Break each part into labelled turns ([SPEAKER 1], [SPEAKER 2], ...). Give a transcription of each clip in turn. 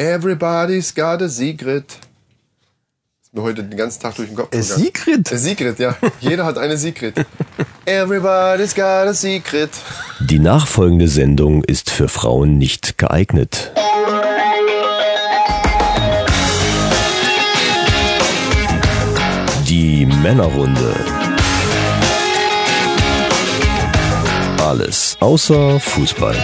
[SPEAKER 1] Everybody's got a secret. Ist mir heute den ganzen Tag durch den Kopf gegangen.
[SPEAKER 2] Secret?
[SPEAKER 1] A secret, ja. Jeder hat eine Secret. Everybody's got a secret.
[SPEAKER 3] Die nachfolgende Sendung ist für Frauen nicht geeignet. Die Männerrunde. Alles außer Fußball.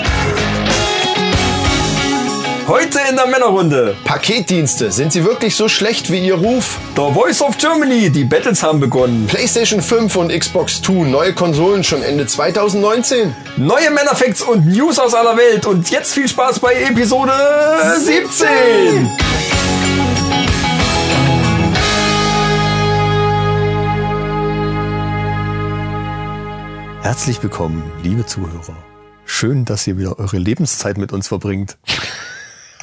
[SPEAKER 2] Heute in der Männerrunde.
[SPEAKER 1] Paketdienste, sind sie wirklich so schlecht wie ihr Ruf?
[SPEAKER 2] The Voice of Germany. Die Battles haben begonnen.
[SPEAKER 1] PlayStation 5 und Xbox 2, neue Konsolen schon Ende 2019?
[SPEAKER 2] Neue Männerfacts und News aus aller Welt. Und jetzt viel Spaß bei Episode 17. Herzlich willkommen, liebe Zuhörer. Schön, dass ihr wieder eure Lebenszeit mit uns verbringt.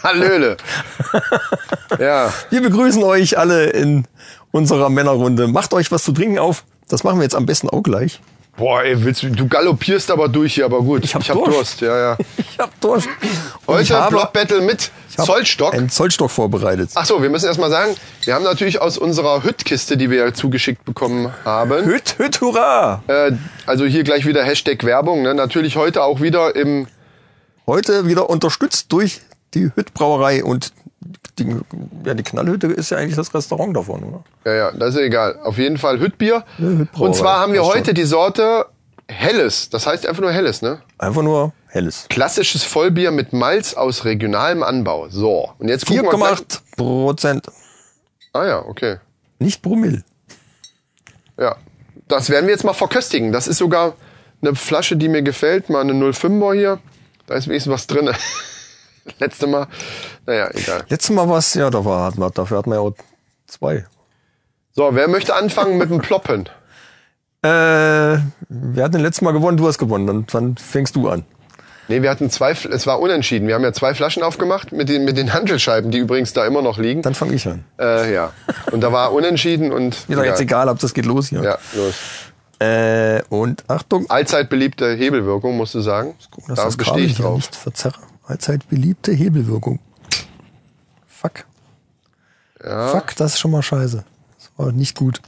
[SPEAKER 1] Hallöle. ja,
[SPEAKER 2] Wir begrüßen euch alle in unserer Männerrunde. Macht euch was zu trinken auf. Das machen wir jetzt am besten auch gleich.
[SPEAKER 1] boah, ey, willst du, du galoppierst aber durch hier, aber gut.
[SPEAKER 2] Ich hab
[SPEAKER 1] hab
[SPEAKER 2] Durst.
[SPEAKER 1] Durst. Ja, ja.
[SPEAKER 2] Ich hab Durst. Und ich
[SPEAKER 1] Heute
[SPEAKER 2] habe
[SPEAKER 1] Block Battle mit Zollstock.
[SPEAKER 2] einen Zollstock vorbereitet.
[SPEAKER 1] Ach so, wir müssen erst mal sagen, wir haben natürlich aus unserer Hüttkiste, die wir zugeschickt bekommen haben,
[SPEAKER 2] Hüt, hüt, hurra!
[SPEAKER 1] äh, also hier gleich wieder Hashtag Werbung, ne? natürlich heute auch wieder im,
[SPEAKER 2] Heute wieder unterstützt durch die Hüttbrauerei und die, ja, die Knallhütte ist ja eigentlich das Restaurant davon, oder?
[SPEAKER 1] ja, ja, das ist egal, auf jeden Fall Hüttbier. Und zwar haben wir heute die Sorte Helles, das heißt einfach nur Helles, ne?
[SPEAKER 2] Einfach nur helles.
[SPEAKER 1] Klassisches Vollbier mit Malz aus regionalem Anbau. So, und jetzt gucken wir gleich-
[SPEAKER 2] 4,8 Prozent.
[SPEAKER 1] Ah ja, okay.
[SPEAKER 2] Nicht Promille.
[SPEAKER 1] Ja, das werden wir jetzt mal verköstigen. Das ist sogar eine Flasche, die mir gefällt. Mal eine 05er hier. Da ist wenigstens was drin. Letzte Mal. Naja, egal.
[SPEAKER 2] Letztes Mal was, ja, da war, wir, dafür hatten wir ja auch zwei.
[SPEAKER 1] So, wer möchte anfangen mit dem Ploppen?
[SPEAKER 2] Äh, wir hatten den letzten Mal gewonnen, du hast gewonnen, dann, dann fängst du an.
[SPEAKER 1] Nee, wir hatten zwei, es war unentschieden. Wir haben ja zwei Flaschen aufgemacht mit den, mit den Handelscheiben, die übrigens da immer noch liegen.
[SPEAKER 2] Dann fange ich an.
[SPEAKER 1] Äh, ja. Und da war unentschieden und.
[SPEAKER 2] Ist doch jetzt egal, ob das geht los hier.
[SPEAKER 1] Ja, los.
[SPEAKER 2] Äh, und Achtung,
[SPEAKER 1] Allzeit beliebte Hebelwirkung, musst du sagen.
[SPEAKER 2] dass
[SPEAKER 1] Da
[SPEAKER 2] das
[SPEAKER 1] bestehe ich drauf.
[SPEAKER 2] nicht verzerre. Allzeit beliebte Hebelwirkung. Fuck.
[SPEAKER 1] Ja.
[SPEAKER 2] Fuck, das ist schon mal scheiße. Das war nicht gut.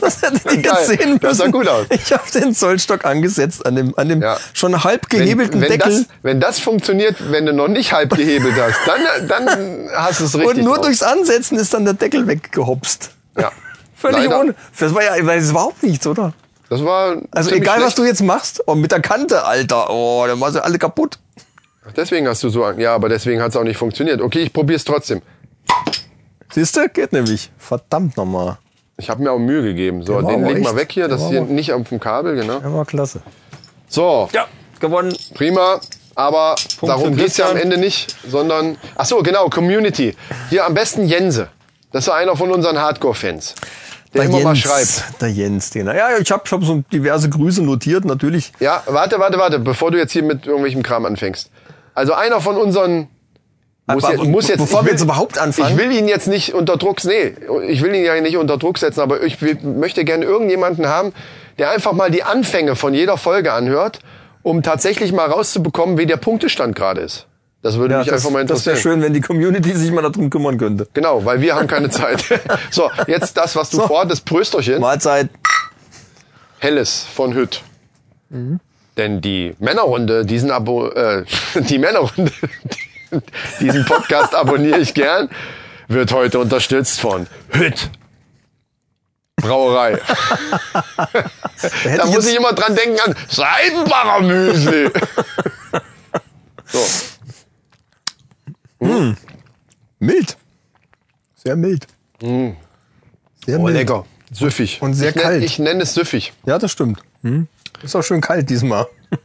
[SPEAKER 2] das hätte ich jetzt sehen
[SPEAKER 1] Das sah
[SPEAKER 2] müssen.
[SPEAKER 1] gut aus.
[SPEAKER 2] Ich habe den Zollstock angesetzt an dem, an dem
[SPEAKER 1] Ja.
[SPEAKER 2] schon halb
[SPEAKER 1] Wenn,
[SPEAKER 2] gehebelten
[SPEAKER 1] wenn,
[SPEAKER 2] Deckel.
[SPEAKER 1] das, wenn das funktioniert, wenn du noch nicht halb gehebelt hast, dann, dann hast du es richtig.
[SPEAKER 2] und nur
[SPEAKER 1] drauf.
[SPEAKER 2] durchs Ansetzen ist dann der Deckel weggehopst.
[SPEAKER 1] Ja.
[SPEAKER 2] Völlig
[SPEAKER 1] Leider.
[SPEAKER 2] ohne. Das war ja das ist überhaupt nichts, oder?
[SPEAKER 1] Das war.
[SPEAKER 2] Also egal, was
[SPEAKER 1] schlecht.
[SPEAKER 2] du jetzt machst. Oh, mit der Kante, Alter. Oh, dann machst du alle kaputt.
[SPEAKER 1] Deswegen hast du so. Ja, aber deswegen hat es auch nicht funktioniert. Okay, ich probiere es trotzdem.
[SPEAKER 2] Siehst du? Geht nämlich. Verdammt nochmal.
[SPEAKER 1] Ich habe mir auch Mühe gegeben. So,
[SPEAKER 2] war
[SPEAKER 1] den leg mal weg hier. Das
[SPEAKER 2] war
[SPEAKER 1] hier nicht auf dem Kabel, genau.
[SPEAKER 2] Der war klasse.
[SPEAKER 1] So,
[SPEAKER 2] Ja, gewonnen.
[SPEAKER 1] prima. Aber
[SPEAKER 2] für
[SPEAKER 1] darum geht's ja am. Ende nicht, sondern. Ach so, genau, Community. Hier am besten Jense. Das ist einer von unseren Hardcore-Fans. Der, immer mal schreibt.
[SPEAKER 2] Der Jens, den. Ja, ich habe ich hab so diverse Grüße notiert, natürlich.
[SPEAKER 1] Ja, warte, warte, warte, bevor du jetzt hier mit irgendwelchem Kram anfängst. Also einer von unseren muss,
[SPEAKER 2] Aber
[SPEAKER 1] jetzt, muss jetzt
[SPEAKER 2] bevor
[SPEAKER 1] ich
[SPEAKER 2] wir
[SPEAKER 1] will-
[SPEAKER 2] jetzt überhaupt anfangen.
[SPEAKER 1] Ich will ihn jetzt nicht unter Druck, nee, ich will ihn ja nicht unter Druck setzen, aber ich will, möchte gerne irgendjemanden haben, der einfach mal die Anfänge von jeder Folge anhört, um tatsächlich mal rauszubekommen, wie der Punktestand gerade ist. Das würde mich
[SPEAKER 2] das
[SPEAKER 1] einfach mal
[SPEAKER 2] das wäre
[SPEAKER 1] interessieren.
[SPEAKER 2] schön, wenn die Community sich mal darum kümmern könnte.
[SPEAKER 1] Genau, weil wir haben keine Zeit. so, jetzt das, was du
[SPEAKER 2] So.
[SPEAKER 1] vorhattest, Prösterchen.
[SPEAKER 2] Mahlzeit.
[SPEAKER 1] Helles von Hütt.
[SPEAKER 2] Mhm.
[SPEAKER 1] Denn die Männerrunde, diesen Abo, äh, die Männerrunde, diesen Podcast abonniere ich gern, wird heute unterstützt von Hütt. Brauerei.
[SPEAKER 2] Da
[SPEAKER 1] muss ich immer dran denken an Seidenbacher Müsli. so,
[SPEAKER 2] mild. Sehr mild. Sehr
[SPEAKER 1] oh,
[SPEAKER 2] mild.
[SPEAKER 1] lecker. Süffig.
[SPEAKER 2] Und sehr
[SPEAKER 1] ich nenn-
[SPEAKER 2] kalt.
[SPEAKER 1] Ich nenne es süffig.
[SPEAKER 2] Ja, das stimmt. Hm. Ist auch schön kalt diesmal.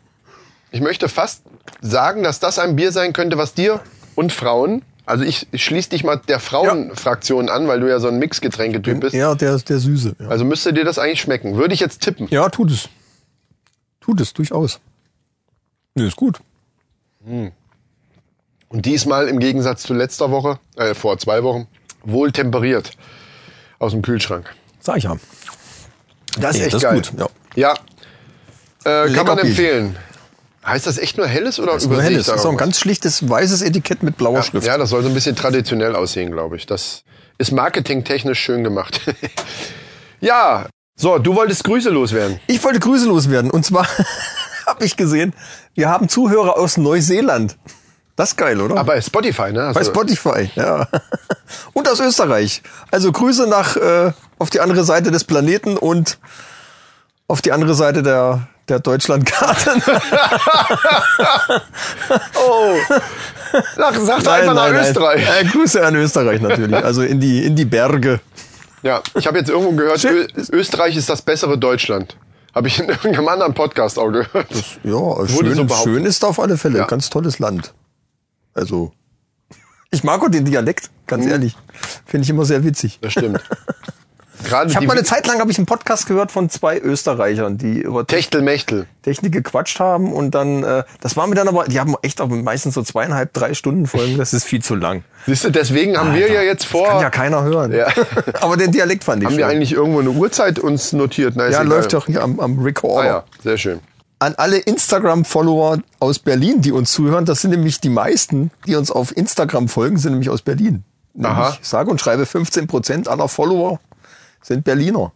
[SPEAKER 1] Ich möchte fast sagen, dass das ein Bier sein könnte, was dir und Frauen, also ich schließe dich mal der Frauenfraktion an, weil du ja so ein Mixgetränketyp bist.
[SPEAKER 2] Ja, der, der Süße. Ja.
[SPEAKER 1] Also müsste dir das eigentlich schmecken. Würde ich jetzt tippen.
[SPEAKER 2] ja, tut es. Tut es, durchaus. Nee, ist gut.
[SPEAKER 1] Und diesmal im Gegensatz zu letzter Woche, äh, vor zwei Wochen, wohl temperiert. Aus dem Kühlschrank.
[SPEAKER 2] Sag ich ja.
[SPEAKER 1] Das ist
[SPEAKER 2] Ja,
[SPEAKER 1] echt
[SPEAKER 2] das ist
[SPEAKER 1] geil.
[SPEAKER 2] gut, ja.
[SPEAKER 1] Ja. Äh, kann man empfehlen. Heißt das echt nur helles oder
[SPEAKER 2] ist nur
[SPEAKER 1] übersehe ich
[SPEAKER 2] helles.
[SPEAKER 1] da
[SPEAKER 2] Das ist so ein ganz schlichtes weißes Etikett mit blauer Schrift.
[SPEAKER 1] Ja, das soll so ein bisschen traditionell aussehen, glaube ich. Das ist marketingtechnisch schön gemacht. ja, so, du wolltest Grüße loswerden.
[SPEAKER 2] Ich wollte Grüße loswerden. Und zwar habe ich gesehen, wir haben Zuhörer aus Neuseeland. Das ist geil, oder?
[SPEAKER 1] Aber bei Spotify, ne? Hast
[SPEAKER 2] Bei Spotify, ja. Und aus Österreich. Also Grüße nach äh, auf die andere Seite des Planeten und auf die andere Seite der der Deutschlandkarte.
[SPEAKER 1] Oh, sag, sag doch einfach nach Österreich.
[SPEAKER 2] Äh, Grüße an Österreich natürlich. Also in die in die Berge.
[SPEAKER 1] Ja, ich habe jetzt irgendwo gehört, Ö Österreich ist das bessere Deutschland. Habe ich in irgendeinem anderen Podcast auch gehört.
[SPEAKER 2] Ja,
[SPEAKER 1] Wurde
[SPEAKER 2] schön,
[SPEAKER 1] so
[SPEAKER 2] schön ist auf alle Fälle.
[SPEAKER 1] Ja.
[SPEAKER 2] Ganz tolles Land. Also ich mag auch den Dialekt, ganz ehrlich. Finde ich immer sehr witzig.
[SPEAKER 1] Das stimmt. Gerade
[SPEAKER 2] Ich habe mal eine Zeit lang habe ich einen Podcast gehört von zwei Österreichern, die über
[SPEAKER 1] Techtelmechtel.
[SPEAKER 2] Technik gequatscht haben und dann, äh, das war mir dann aber, die haben echt auch meistens so zweieinhalb, drei Stunden Folgen, das ist viel zu lang.
[SPEAKER 1] Siehst du, deswegen haben wir ja jetzt vor.
[SPEAKER 2] Kann ja keiner hören.
[SPEAKER 1] Ja.
[SPEAKER 2] aber den Dialekt fand ich
[SPEAKER 1] haben
[SPEAKER 2] schön.
[SPEAKER 1] wir eigentlich irgendwo eine Uhrzeit uns notiert? Ist
[SPEAKER 2] ja,
[SPEAKER 1] egal.
[SPEAKER 2] läuft doch hier am, am Recorder.
[SPEAKER 1] Ah ja, sehr schön.
[SPEAKER 2] An alle Instagram-Follower aus Berlin, die uns zuhören, das sind nämlich die meisten, die uns auf Instagram folgen, sind nämlich aus Berlin.
[SPEAKER 1] Aha.
[SPEAKER 2] Nämlich, sage und schreibe 15 Prozent aller Follower sind Berliner.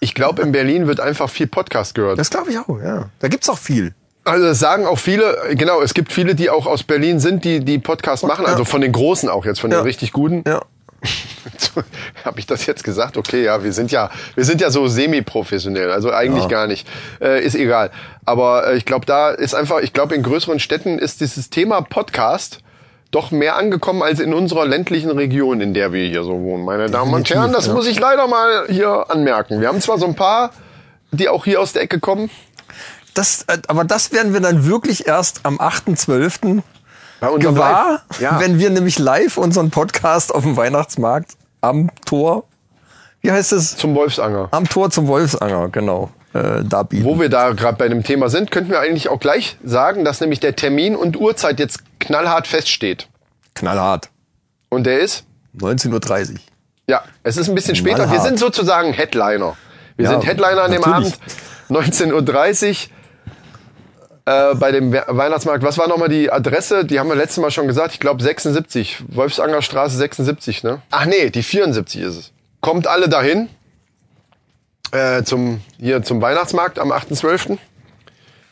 [SPEAKER 1] Ich glaube, in Berlin wird einfach viel Podcast gehört.
[SPEAKER 2] Das glaube ich auch, ja. Da gibt's auch viel.
[SPEAKER 1] Also das sagen auch viele, genau, es gibt viele, die auch aus Berlin sind, die die Podcast machen, also von den Großen auch jetzt, von
[SPEAKER 2] Ja.
[SPEAKER 1] den richtig guten.
[SPEAKER 2] Ja.
[SPEAKER 1] Habe ich das jetzt gesagt? Okay, ja, wir sind ja, wir sind ja so semi-professionell, also eigentlich gar nicht. Äh, ist egal. Aber äh, ich glaube, da ist einfach, ich glaube, in größeren Städten ist dieses Thema Podcast doch mehr angekommen als in unserer ländlichen Region, in der wir hier so wohnen. Meine Damen und
[SPEAKER 2] Definitiv,
[SPEAKER 1] Herren, das
[SPEAKER 2] ja.
[SPEAKER 1] muss ich leider mal hier anmerken. Wir haben zwar so ein paar, die auch hier aus der Ecke kommen.
[SPEAKER 2] Das, äh, aber das werden wir dann wirklich erst am 8.12. Gewahr,
[SPEAKER 1] Ja.
[SPEAKER 2] wenn wir nämlich live unseren Podcast auf dem Weihnachtsmarkt am Tor, wie heißt es?
[SPEAKER 1] zum Wolfsanger.
[SPEAKER 2] Am Tor zum Wolfsanger, genau, äh, da bieten.
[SPEAKER 1] Wo wir da gerade bei dem Thema sind, könnten wir eigentlich auch gleich sagen, dass nämlich der Termin und Uhrzeit jetzt knallhart feststeht.
[SPEAKER 2] Knallhart.
[SPEAKER 1] Und der ist?
[SPEAKER 2] 19.30 Uhr.
[SPEAKER 1] Ja, es ist ein bisschen später. Wir
[SPEAKER 2] Knallhart.
[SPEAKER 1] sind sozusagen Headliner. Wir
[SPEAKER 2] Ja,
[SPEAKER 1] sind Headliner an dem
[SPEAKER 2] natürlich.
[SPEAKER 1] Abend. 19.30 Uhr. Äh, bei dem We- Weihnachtsmarkt. Was war nochmal die Adresse? Die haben wir letztes Mal schon gesagt. Ich glaube 76. Wolfsanger Straße 76, ne? Ach nee, die 74 ist es. Kommt alle dahin. Äh, zum, hier zum Weihnachtsmarkt am 8.12.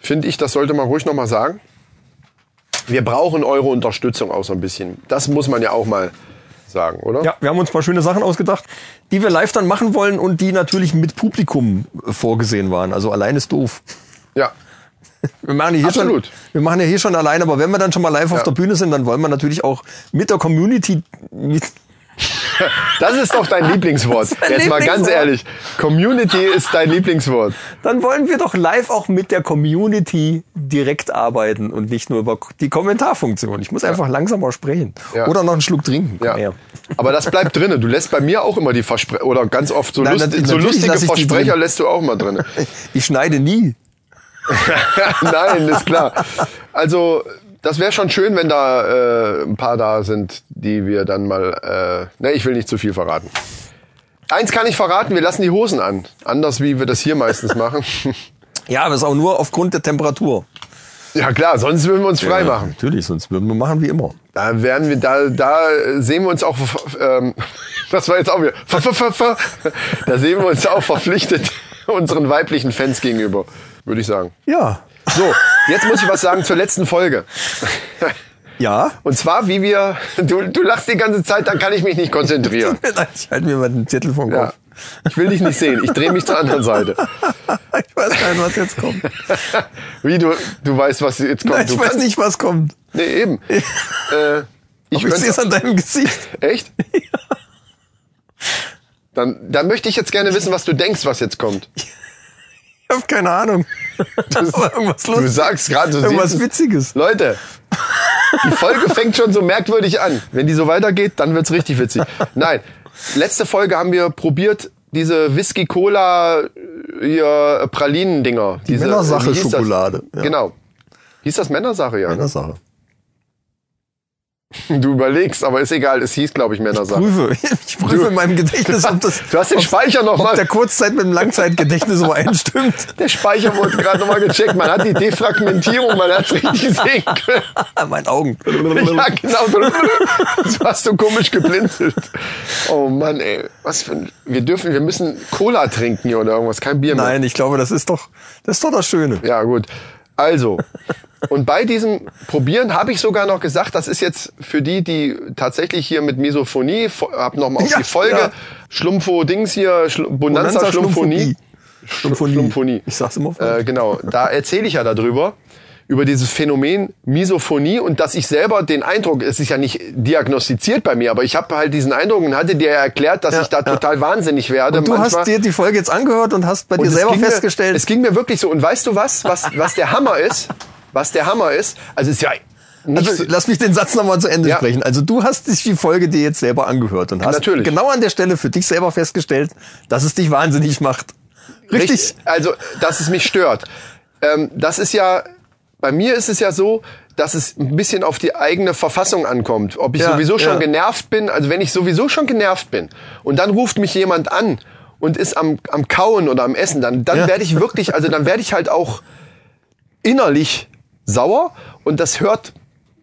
[SPEAKER 1] Finde ich, das sollte man ruhig nochmal sagen. Wir brauchen eure Unterstützung auch so ein bisschen. Das muss man ja auch mal sagen, oder?
[SPEAKER 2] Ja, wir haben uns ein paar schöne Sachen ausgedacht, die wir live dann machen wollen und die natürlich mit Publikum äh, vorgesehen waren. Also allein ist doof.
[SPEAKER 1] Ja.
[SPEAKER 2] Wir machen, ja hier
[SPEAKER 1] Absolut.
[SPEAKER 2] schon, wir machen ja hier schon allein, aber wenn wir dann schon mal live auf der Bühne sind, dann wollen wir natürlich auch mit der Community mit,
[SPEAKER 1] Das ist doch dein Lieblingswort. Jetzt mal ganz
[SPEAKER 2] Lieblingswort.
[SPEAKER 1] ehrlich. Community ist dein Lieblingswort.
[SPEAKER 2] dann wollen wir doch live auch mit der Community direkt arbeiten und nicht nur über die Kommentarfunktion. Ich muss einfach langsamer sprechen.
[SPEAKER 1] Ja.
[SPEAKER 2] Oder noch einen Schluck trinken. Komm
[SPEAKER 1] Ja.
[SPEAKER 2] her.
[SPEAKER 1] Aber das bleibt drinnen. Du lässt bei mir auch immer die Versprecher, oder ganz oft so,
[SPEAKER 2] Nein,
[SPEAKER 1] lust so lustige Versprecher
[SPEAKER 2] drin.
[SPEAKER 1] lässt du auch mal drin.
[SPEAKER 2] Ich schneide nie.
[SPEAKER 1] Nein, ist klar. Also, das wäre schon schön, wenn da äh, ein paar da sind, die wir dann mal. Äh, ne, ich will nicht zu viel verraten. Eins kann ich verraten, wir lassen die Hosen an. Anders wie wir das hier meistens machen.
[SPEAKER 2] Ja, aber ist auch nur aufgrund der Temperatur.
[SPEAKER 1] ja klar, sonst würden wir uns frei machen.
[SPEAKER 2] Natürlich, sonst würden wir machen wie immer.
[SPEAKER 1] Da werden wir, da, da sehen wir uns auch, ähm, das war jetzt auch wieder, da sehen wir uns auch verpflichtet unseren weiblichen Fans gegenüber, würde ich sagen.
[SPEAKER 2] Ja.
[SPEAKER 1] So, jetzt muss ich was sagen zur letzten Folge.
[SPEAKER 2] Ja.
[SPEAKER 1] Und zwar, wie wir, du, du lachst die ganze Zeit, dann kann ich mich nicht konzentrieren.
[SPEAKER 2] Ich halte mir mal den Zettel vom
[SPEAKER 1] Ja.
[SPEAKER 2] Kopf.
[SPEAKER 1] Ich will dich nicht sehen, ich drehe mich zur anderen Seite.
[SPEAKER 2] Ich weiß gar nicht, was jetzt kommt.
[SPEAKER 1] Wie du, du weißt, was jetzt kommt.
[SPEAKER 2] Nein,
[SPEAKER 1] du
[SPEAKER 2] ich weiß nicht, was kommt.
[SPEAKER 1] Nee, eben. äh, ich
[SPEAKER 2] ich sehe es an deinem Gesicht.
[SPEAKER 1] Echt? Dann, dann möchte ich jetzt gerne wissen, was du denkst, was jetzt kommt.
[SPEAKER 2] Ich habe keine Ahnung. Irgendwas
[SPEAKER 1] Du sagst gerade, du
[SPEAKER 2] Irgendwas
[SPEAKER 1] siehst es.
[SPEAKER 2] Witziges.
[SPEAKER 1] Leute, die Folge fängt schon so merkwürdig an. Wenn die so weitergeht, dann wird's richtig witzig. Nein, letzte Folge haben wir probiert, diese Whisky-Cola hier Pralinen-Dinger.
[SPEAKER 2] Die
[SPEAKER 1] diese,
[SPEAKER 2] Männersache
[SPEAKER 1] wie hieß das?
[SPEAKER 2] Schokolade, ja.
[SPEAKER 1] Genau. Hieß das Männersache, ja.
[SPEAKER 2] Eine
[SPEAKER 1] Ne? Du überlegst, aber ist egal. Es hieß, glaube ich, Männersache.
[SPEAKER 2] Prüfe. Ich prüfe in meinem Gedächtnis, ob das.
[SPEAKER 1] Du hast den Speicher noch
[SPEAKER 2] ob der Kurzzeit mit dem Langzeitgedächtnis übereinstimmt.
[SPEAKER 1] Der Speicher wurde gerade nochmal gecheckt. Man hat die Defragmentierung, man hat richtig sehen können.
[SPEAKER 2] An meinen Augen.
[SPEAKER 1] Ja, genau. So hast du komisch geblinzelt. Oh Mann, ey. Was für ein, wir dürfen, wir müssen Cola trinken hier oder irgendwas, kein Bier mehr.
[SPEAKER 2] Nein, ich glaube, das ist doch, das ist doch das Schöne.
[SPEAKER 1] Ja, gut. Also, und bei diesem Probieren habe ich sogar noch gesagt, das ist jetzt für die, die tatsächlich hier mit Misophonie, hab noch mal auf
[SPEAKER 2] Ja,
[SPEAKER 1] die Folge,
[SPEAKER 2] ja.
[SPEAKER 1] Schlumpfo-Dings hier, Schl Bonanza, Schlumphonie.
[SPEAKER 2] Schlumphonie.
[SPEAKER 1] Schlumphonie.
[SPEAKER 2] Ich sag's immer.
[SPEAKER 1] Äh, genau, da erzähle ich ja darüber, über dieses Phänomen Misophonie und dass ich selber den Eindruck, es ist ja nicht diagnostiziert bei mir, aber ich habe halt diesen Eindruck und hatte dir erklärt, dass
[SPEAKER 2] Ja,
[SPEAKER 1] ich da
[SPEAKER 2] ja.
[SPEAKER 1] total wahnsinnig werde.
[SPEAKER 2] Und du
[SPEAKER 1] manchmal.
[SPEAKER 2] hast dir die Folge jetzt angehört und hast bei
[SPEAKER 1] Und
[SPEAKER 2] dir selber festgestellt,
[SPEAKER 1] Mir, es ging mir wirklich so. Und weißt du was? Was, was der Hammer ist? Was der Hammer ist? Also ist ja nicht
[SPEAKER 2] Also,
[SPEAKER 1] so,
[SPEAKER 2] lass mich den Satz nochmal zu Ende
[SPEAKER 1] Ja.
[SPEAKER 2] sprechen. Also du hast dich die Folge dir jetzt selber angehört und hast
[SPEAKER 1] Natürlich.
[SPEAKER 2] genau an der Stelle für dich selber festgestellt, dass es dich wahnsinnig macht. Richtig?
[SPEAKER 1] richtig. Also, dass es mich stört. Ähm, das ist ja, bei mir ist es ja so, dass es ein bisschen auf die eigene Verfassung ankommt. Ob ich
[SPEAKER 2] Ja,
[SPEAKER 1] sowieso schon
[SPEAKER 2] ja.
[SPEAKER 1] genervt bin, also wenn ich sowieso schon genervt bin und dann ruft mich jemand an und ist am, am Kauen oder am Essen, dann, dann werde ich wirklich, also dann werde ich halt auch innerlich sauer und das hört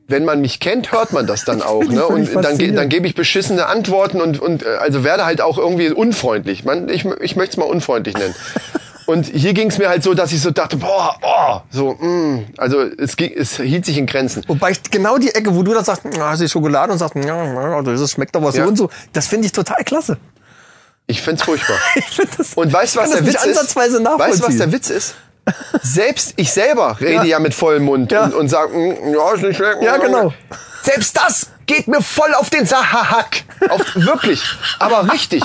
[SPEAKER 1] wenn man mich kennt, hört man das dann auch. Ne? Und dann, ge- dann gebe ich beschissene Antworten und, und äh, also werde halt auch irgendwie unfreundlich. Man, ich ich möchte es mal unfreundlich nennen. Und hier ging es mir halt so, dass ich so dachte, boah, oh, so, mm, also es, ging, es hielt sich in Grenzen.
[SPEAKER 2] Wobei ich genau die Ecke, wo du dann sagst, ah, hast du Schokolade und sagst, ja, das schmeckt aber so
[SPEAKER 1] Ja.
[SPEAKER 2] und so, das finde ich total klasse.
[SPEAKER 1] Ich find's furchtbar.
[SPEAKER 2] Ich find das,
[SPEAKER 1] Und weißt du, was der
[SPEAKER 2] das
[SPEAKER 1] Witz ist? Weißt du, was der Witz ist? Selbst ich selber rede ja,
[SPEAKER 2] Ja.
[SPEAKER 1] mit vollem Mund
[SPEAKER 2] Ja.
[SPEAKER 1] und, und sage, ja, ist nicht schlecht.
[SPEAKER 2] Ja, genau.
[SPEAKER 1] Selbst das geht mir voll auf den Sahahack. Auf, wirklich. Aber richtig.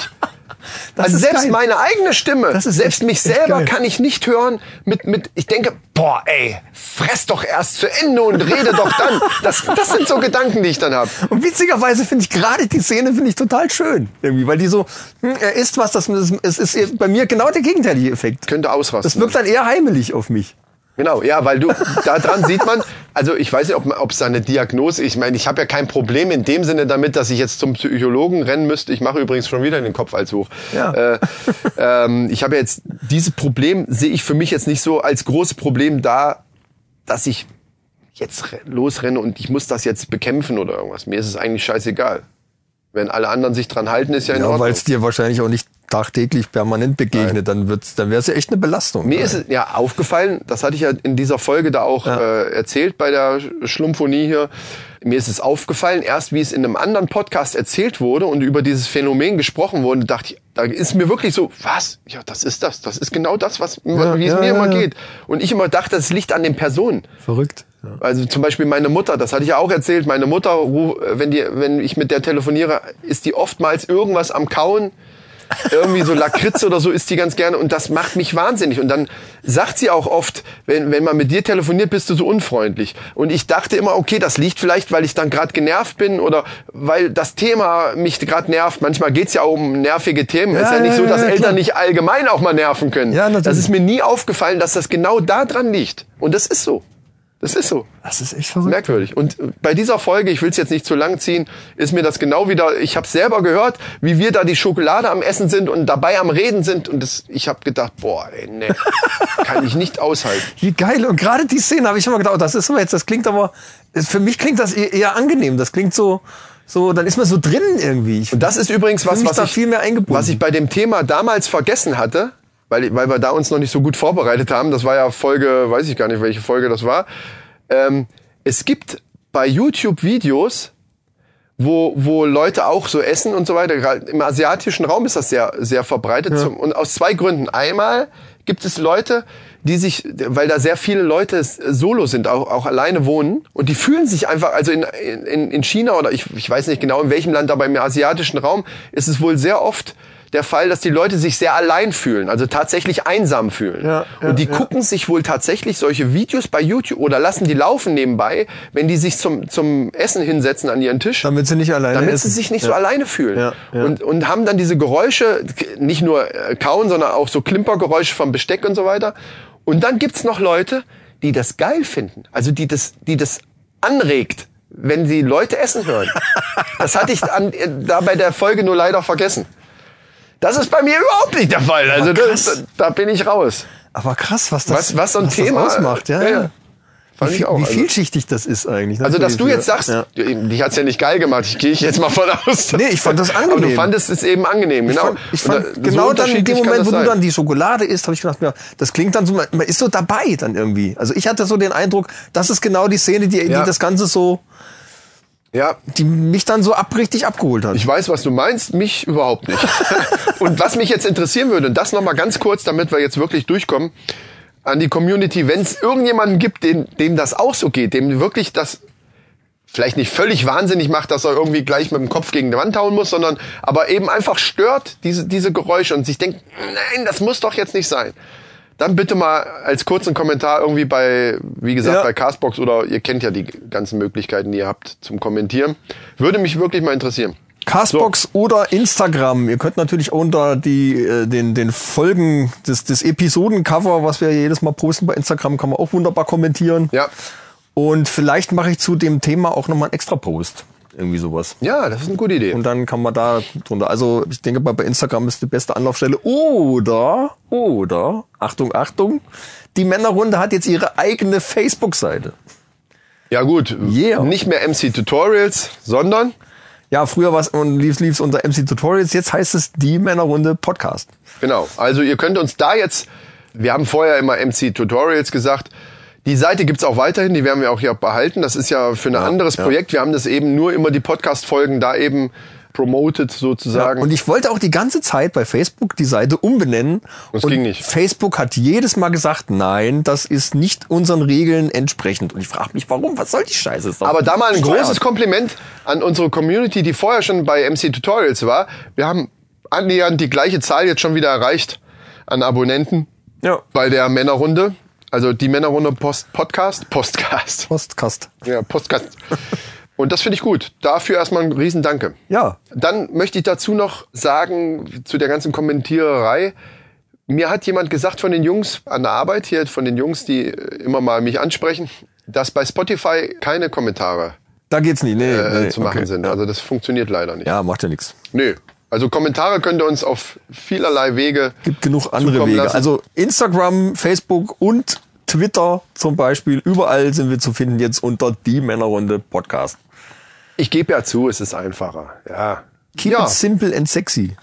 [SPEAKER 2] Das
[SPEAKER 1] also selbst
[SPEAKER 2] geil.
[SPEAKER 1] meine eigene Stimme, selbst
[SPEAKER 2] echt-
[SPEAKER 1] mich selber kann ich nicht hören mit, mit, ich denke, boah, ey, fress doch erst zu Ende und rede doch dann. Das, das sind so Gedanken, die ich dann habe.
[SPEAKER 2] Und witzigerweise finde ich gerade die Szene finde ich total schön. Irgendwie, weil die so, hm, er isst was, das, das es ist bei mir genau der gegenteilige Effekt.
[SPEAKER 1] Könnte ausrasten.
[SPEAKER 2] Das wirkt dann eher heimelig auf mich.
[SPEAKER 1] Genau, ja, weil du da dran sieht man, also ich weiß nicht, ob es da eine Diagnose, ich meine, ich habe ja kein Problem in dem Sinne damit, dass ich jetzt zum Psychologen rennen müsste. Ich mache übrigens schon wieder den Kopf als hoch.
[SPEAKER 2] Ja.
[SPEAKER 1] Äh, ähm, ich habe jetzt dieses Problem sehe ich für mich jetzt nicht so als großes Problem da, dass ich jetzt re- losrenne und ich muss das jetzt bekämpfen oder irgendwas. Mir ist es eigentlich scheißegal. Wenn alle anderen sich dran halten, ist ja in
[SPEAKER 2] Ja,
[SPEAKER 1] Ordnung.
[SPEAKER 2] weil es dir wahrscheinlich auch nicht tagtäglich permanent begegnet, dann wird's, dann wäre es ja echt eine Belastung.
[SPEAKER 1] Mir ist es ja aufgefallen, das hatte ich ja in dieser Folge da auch äh, erzählt bei der Schlumphonie hier. Mir ist es aufgefallen, erst wie es in einem anderen Podcast erzählt wurde und über dieses Phänomen gesprochen wurde, dachte ich, da ist mir wirklich so, was? Ja, das ist das. Das ist genau das, was, wie es
[SPEAKER 2] ja,
[SPEAKER 1] mir
[SPEAKER 2] ja,
[SPEAKER 1] immer
[SPEAKER 2] ja.
[SPEAKER 1] geht. Und ich immer dachte, es liegt an den Personen.
[SPEAKER 2] verrückt. Ja.
[SPEAKER 1] Also zum Beispiel meine Mutter, das hatte ich ja auch erzählt. Meine Mutter, wenn die, wenn ich mit der telefoniere, ist die oftmals irgendwas am Kauen. Irgendwie so Lakritz oder so isst die ganz gerne und das macht mich wahnsinnig. Und dann sagt sie auch oft, wenn, wenn man mit dir telefoniert, bist du so unfreundlich. Und ich dachte immer, okay, das liegt vielleicht, weil ich dann gerade genervt bin oder weil das Thema mich gerade nervt. Manchmal geht's ja auch um nervige Themen. Es ist ja
[SPEAKER 2] Ja,
[SPEAKER 1] nicht
[SPEAKER 2] ja,
[SPEAKER 1] so, dass
[SPEAKER 2] ja,
[SPEAKER 1] Eltern
[SPEAKER 2] klar.
[SPEAKER 1] nicht allgemein auch mal nerven können.
[SPEAKER 2] Ja, natürlich.
[SPEAKER 1] das ist mir nie aufgefallen, dass das genau da dran liegt. Und das ist so. Das ist so.
[SPEAKER 2] Das ist echt verrückt.
[SPEAKER 1] Merkwürdig. Und bei dieser Folge, ich will es jetzt nicht zu lang ziehen, ist mir das genau wieder, ich habe selber gehört, wie wir da die Schokolade am Essen sind und dabei am Reden sind. Und das, ich habe gedacht, boah, ey, nee, kann ich nicht aushalten.
[SPEAKER 2] Wie geil. Und gerade die Szene habe ich immer gedacht, oh, das ist aber jetzt, das klingt aber, für mich klingt das eher, eher angenehm. Das klingt so, so, dann ist man so drin irgendwie. Ich,
[SPEAKER 1] Und das ist übrigens was, was ich,
[SPEAKER 2] viel mehr eingebunden.
[SPEAKER 1] was ich bei dem Thema damals vergessen hatte, weil, weil wir da uns noch nicht so gut vorbereitet haben. Das war ja Folge, weiß ich gar nicht, welche Folge das war. Ähm, es gibt bei YouTube Videos, wo, wo Leute auch so essen und so weiter. Gerade Im asiatischen Raum ist das sehr, sehr verbreitet. Zum, und aus zwei Gründen. Einmal gibt es Leute, die sich, weil da sehr viele Leute solo sind, auch, auch alleine wohnen und die fühlen sich einfach, also in, in, in China oder ich, ich weiß nicht genau in welchem Land, aber im asiatischen Raum ist es wohl sehr oft der Fall, dass die Leute sich sehr allein fühlen, also tatsächlich einsam fühlen.
[SPEAKER 2] Ja, ja,
[SPEAKER 1] und die
[SPEAKER 2] ja.
[SPEAKER 1] gucken sich wohl tatsächlich solche Videos bei YouTube oder lassen die laufen nebenbei, wenn die sich zum, zum Essen hinsetzen an ihren Tisch
[SPEAKER 2] damit sie nicht alleine
[SPEAKER 1] damit
[SPEAKER 2] essen.
[SPEAKER 1] sie sich nicht so alleine fühlen.
[SPEAKER 2] Ja.
[SPEAKER 1] Und, und haben dann diese Geräusche, nicht nur äh, kauen, sondern auch so Klimpergeräusche vom Besteck und so weiter. Und dann gibt's noch Leute, die das geil finden, also die das, die das anregt, wenn sie Leute essen hören. Das hatte ich an, da bei der Folge nur leider vergessen. Das ist bei mir überhaupt nicht der Fall. Also das, da bin ich raus.
[SPEAKER 2] Aber krass, was das,
[SPEAKER 1] Was, was so ein
[SPEAKER 2] das
[SPEAKER 1] Thema
[SPEAKER 2] ausmacht. Ja,
[SPEAKER 1] Ja,
[SPEAKER 2] ja. Wie,
[SPEAKER 1] ich auch.
[SPEAKER 2] wie
[SPEAKER 1] Also-
[SPEAKER 2] vielschichtig das ist eigentlich.
[SPEAKER 1] Also, dass du jetzt sagst,
[SPEAKER 2] Ja.
[SPEAKER 1] dich hat's ja nicht geil gemacht, ich gehe ich jetzt mal von aus.
[SPEAKER 2] Nee, ich fand das
[SPEAKER 1] Aber du
[SPEAKER 2] angenehm.
[SPEAKER 1] fandest es eben angenehm,
[SPEAKER 2] Ich
[SPEAKER 1] genau.
[SPEAKER 2] fand, ich fand
[SPEAKER 1] da- so
[SPEAKER 2] genau dann in dem Moment, wo du
[SPEAKER 1] sein.
[SPEAKER 2] dann die Schokolade isst, habe ich gedacht, ja, das klingt dann so, man ist so dabei dann irgendwie. Also ich hatte so den Eindruck, das ist genau die Szene, die,
[SPEAKER 1] Ja.
[SPEAKER 2] die das Ganze so,
[SPEAKER 1] Ja,
[SPEAKER 2] die mich dann so ab, richtig abgeholt hat.
[SPEAKER 1] ich weiß, was du meinst, mich überhaupt nicht. und was mich jetzt interessieren würde, und das nochmal ganz kurz, damit wir jetzt wirklich durchkommen, an die Community, wenn es irgendjemanden gibt, dem, dem das auch so geht, dem wirklich das vielleicht nicht völlig wahnsinnig macht, dass er irgendwie gleich mit dem Kopf gegen die Wand hauen muss, sondern aber eben einfach stört, diese, diese Geräusche und sich denkt, nein, das muss doch jetzt nicht sein. Dann bitte mal als kurzen Kommentar irgendwie bei, wie gesagt,
[SPEAKER 2] Ja.
[SPEAKER 1] bei Castbox oder ihr kennt ja die ganzen Möglichkeiten, die ihr habt zum Kommentieren. Würde mich wirklich mal interessieren.
[SPEAKER 2] Castbox oder Instagram. Ihr könnt natürlich unter die, äh, den, den Folgen des, des Episodencover, was wir jedes Mal posten bei Instagram, kann man auch wunderbar kommentieren.
[SPEAKER 1] Ja.
[SPEAKER 2] Und vielleicht mache ich zu dem Thema auch nochmal einen extra Post. Irgendwie sowas.
[SPEAKER 1] Ja, das ist eine gute Idee.
[SPEAKER 2] Und dann kann man da drunter. Also ich denke mal, bei Instagram ist die beste Anlaufstelle. Oder, oder, Achtung, Achtung, die Männerrunde hat jetzt ihre eigene Facebook-Seite.
[SPEAKER 1] Ja gut,
[SPEAKER 2] Yeah.
[SPEAKER 1] nicht mehr MC Tutorials, sondern
[SPEAKER 2] Ja, früher war es und lief's, lief's unter MC Tutorials, jetzt heißt es die Männerrunde Podcast.
[SPEAKER 1] Genau. Also ihr könnt uns da jetzt, wir haben vorher immer MC Tutorials gesagt, die Seite gibt's auch weiterhin, die werden wir auch hier behalten. Das ist ja für ein anderes
[SPEAKER 2] ja.
[SPEAKER 1] Projekt. Wir haben das eben nur immer die Podcast-Folgen da eben promoted sozusagen.
[SPEAKER 2] Und ich wollte auch die ganze Zeit bei Facebook die Seite umbenennen.
[SPEAKER 1] Das
[SPEAKER 2] und
[SPEAKER 1] ging nicht.
[SPEAKER 2] Facebook hat jedes Mal gesagt, nein, das ist nicht unseren Regeln entsprechend. Und ich frage mich, warum? Was soll die Scheiße?
[SPEAKER 1] Aber da mal ein
[SPEAKER 2] bescheuert.
[SPEAKER 1] großes Kompliment an unsere Community, die vorher schon bei MC Tutorials war. Wir haben annähernd die gleiche Zahl jetzt schon wieder erreicht an Abonnenten
[SPEAKER 2] Ja.
[SPEAKER 1] bei der Männerrunde. Also die Männerrunde Post Podcast. Postcast.
[SPEAKER 2] Postkast.
[SPEAKER 1] Ja, Podcast. Und das finde ich gut. Dafür erstmal ein Riesendanke.
[SPEAKER 2] Ja.
[SPEAKER 1] Dann möchte ich dazu noch sagen, zu der ganzen Kommentiererei. Mir hat jemand gesagt von den Jungs an der Arbeit hier, von den Jungs, die immer mal mich ansprechen, dass bei Spotify keine Kommentare
[SPEAKER 2] Da geht's nicht. Nee,
[SPEAKER 1] äh,
[SPEAKER 2] nee,
[SPEAKER 1] zu machen
[SPEAKER 2] okay.
[SPEAKER 1] sind. Also das funktioniert leider nicht.
[SPEAKER 2] Ja, macht ja nichts.
[SPEAKER 1] Nö. Also Kommentare könnt ihr uns auf vielerlei Wege.
[SPEAKER 2] Gibt genug andere Wege.
[SPEAKER 1] lassen.
[SPEAKER 2] Also Instagram, Facebook und Twitter zum Beispiel. Überall sind wir zu finden jetzt unter die Männerrunde Podcast.
[SPEAKER 1] Ich gebe ja zu, es ist einfacher. Ja.
[SPEAKER 2] Keep
[SPEAKER 1] ja.
[SPEAKER 2] it simple and sexy.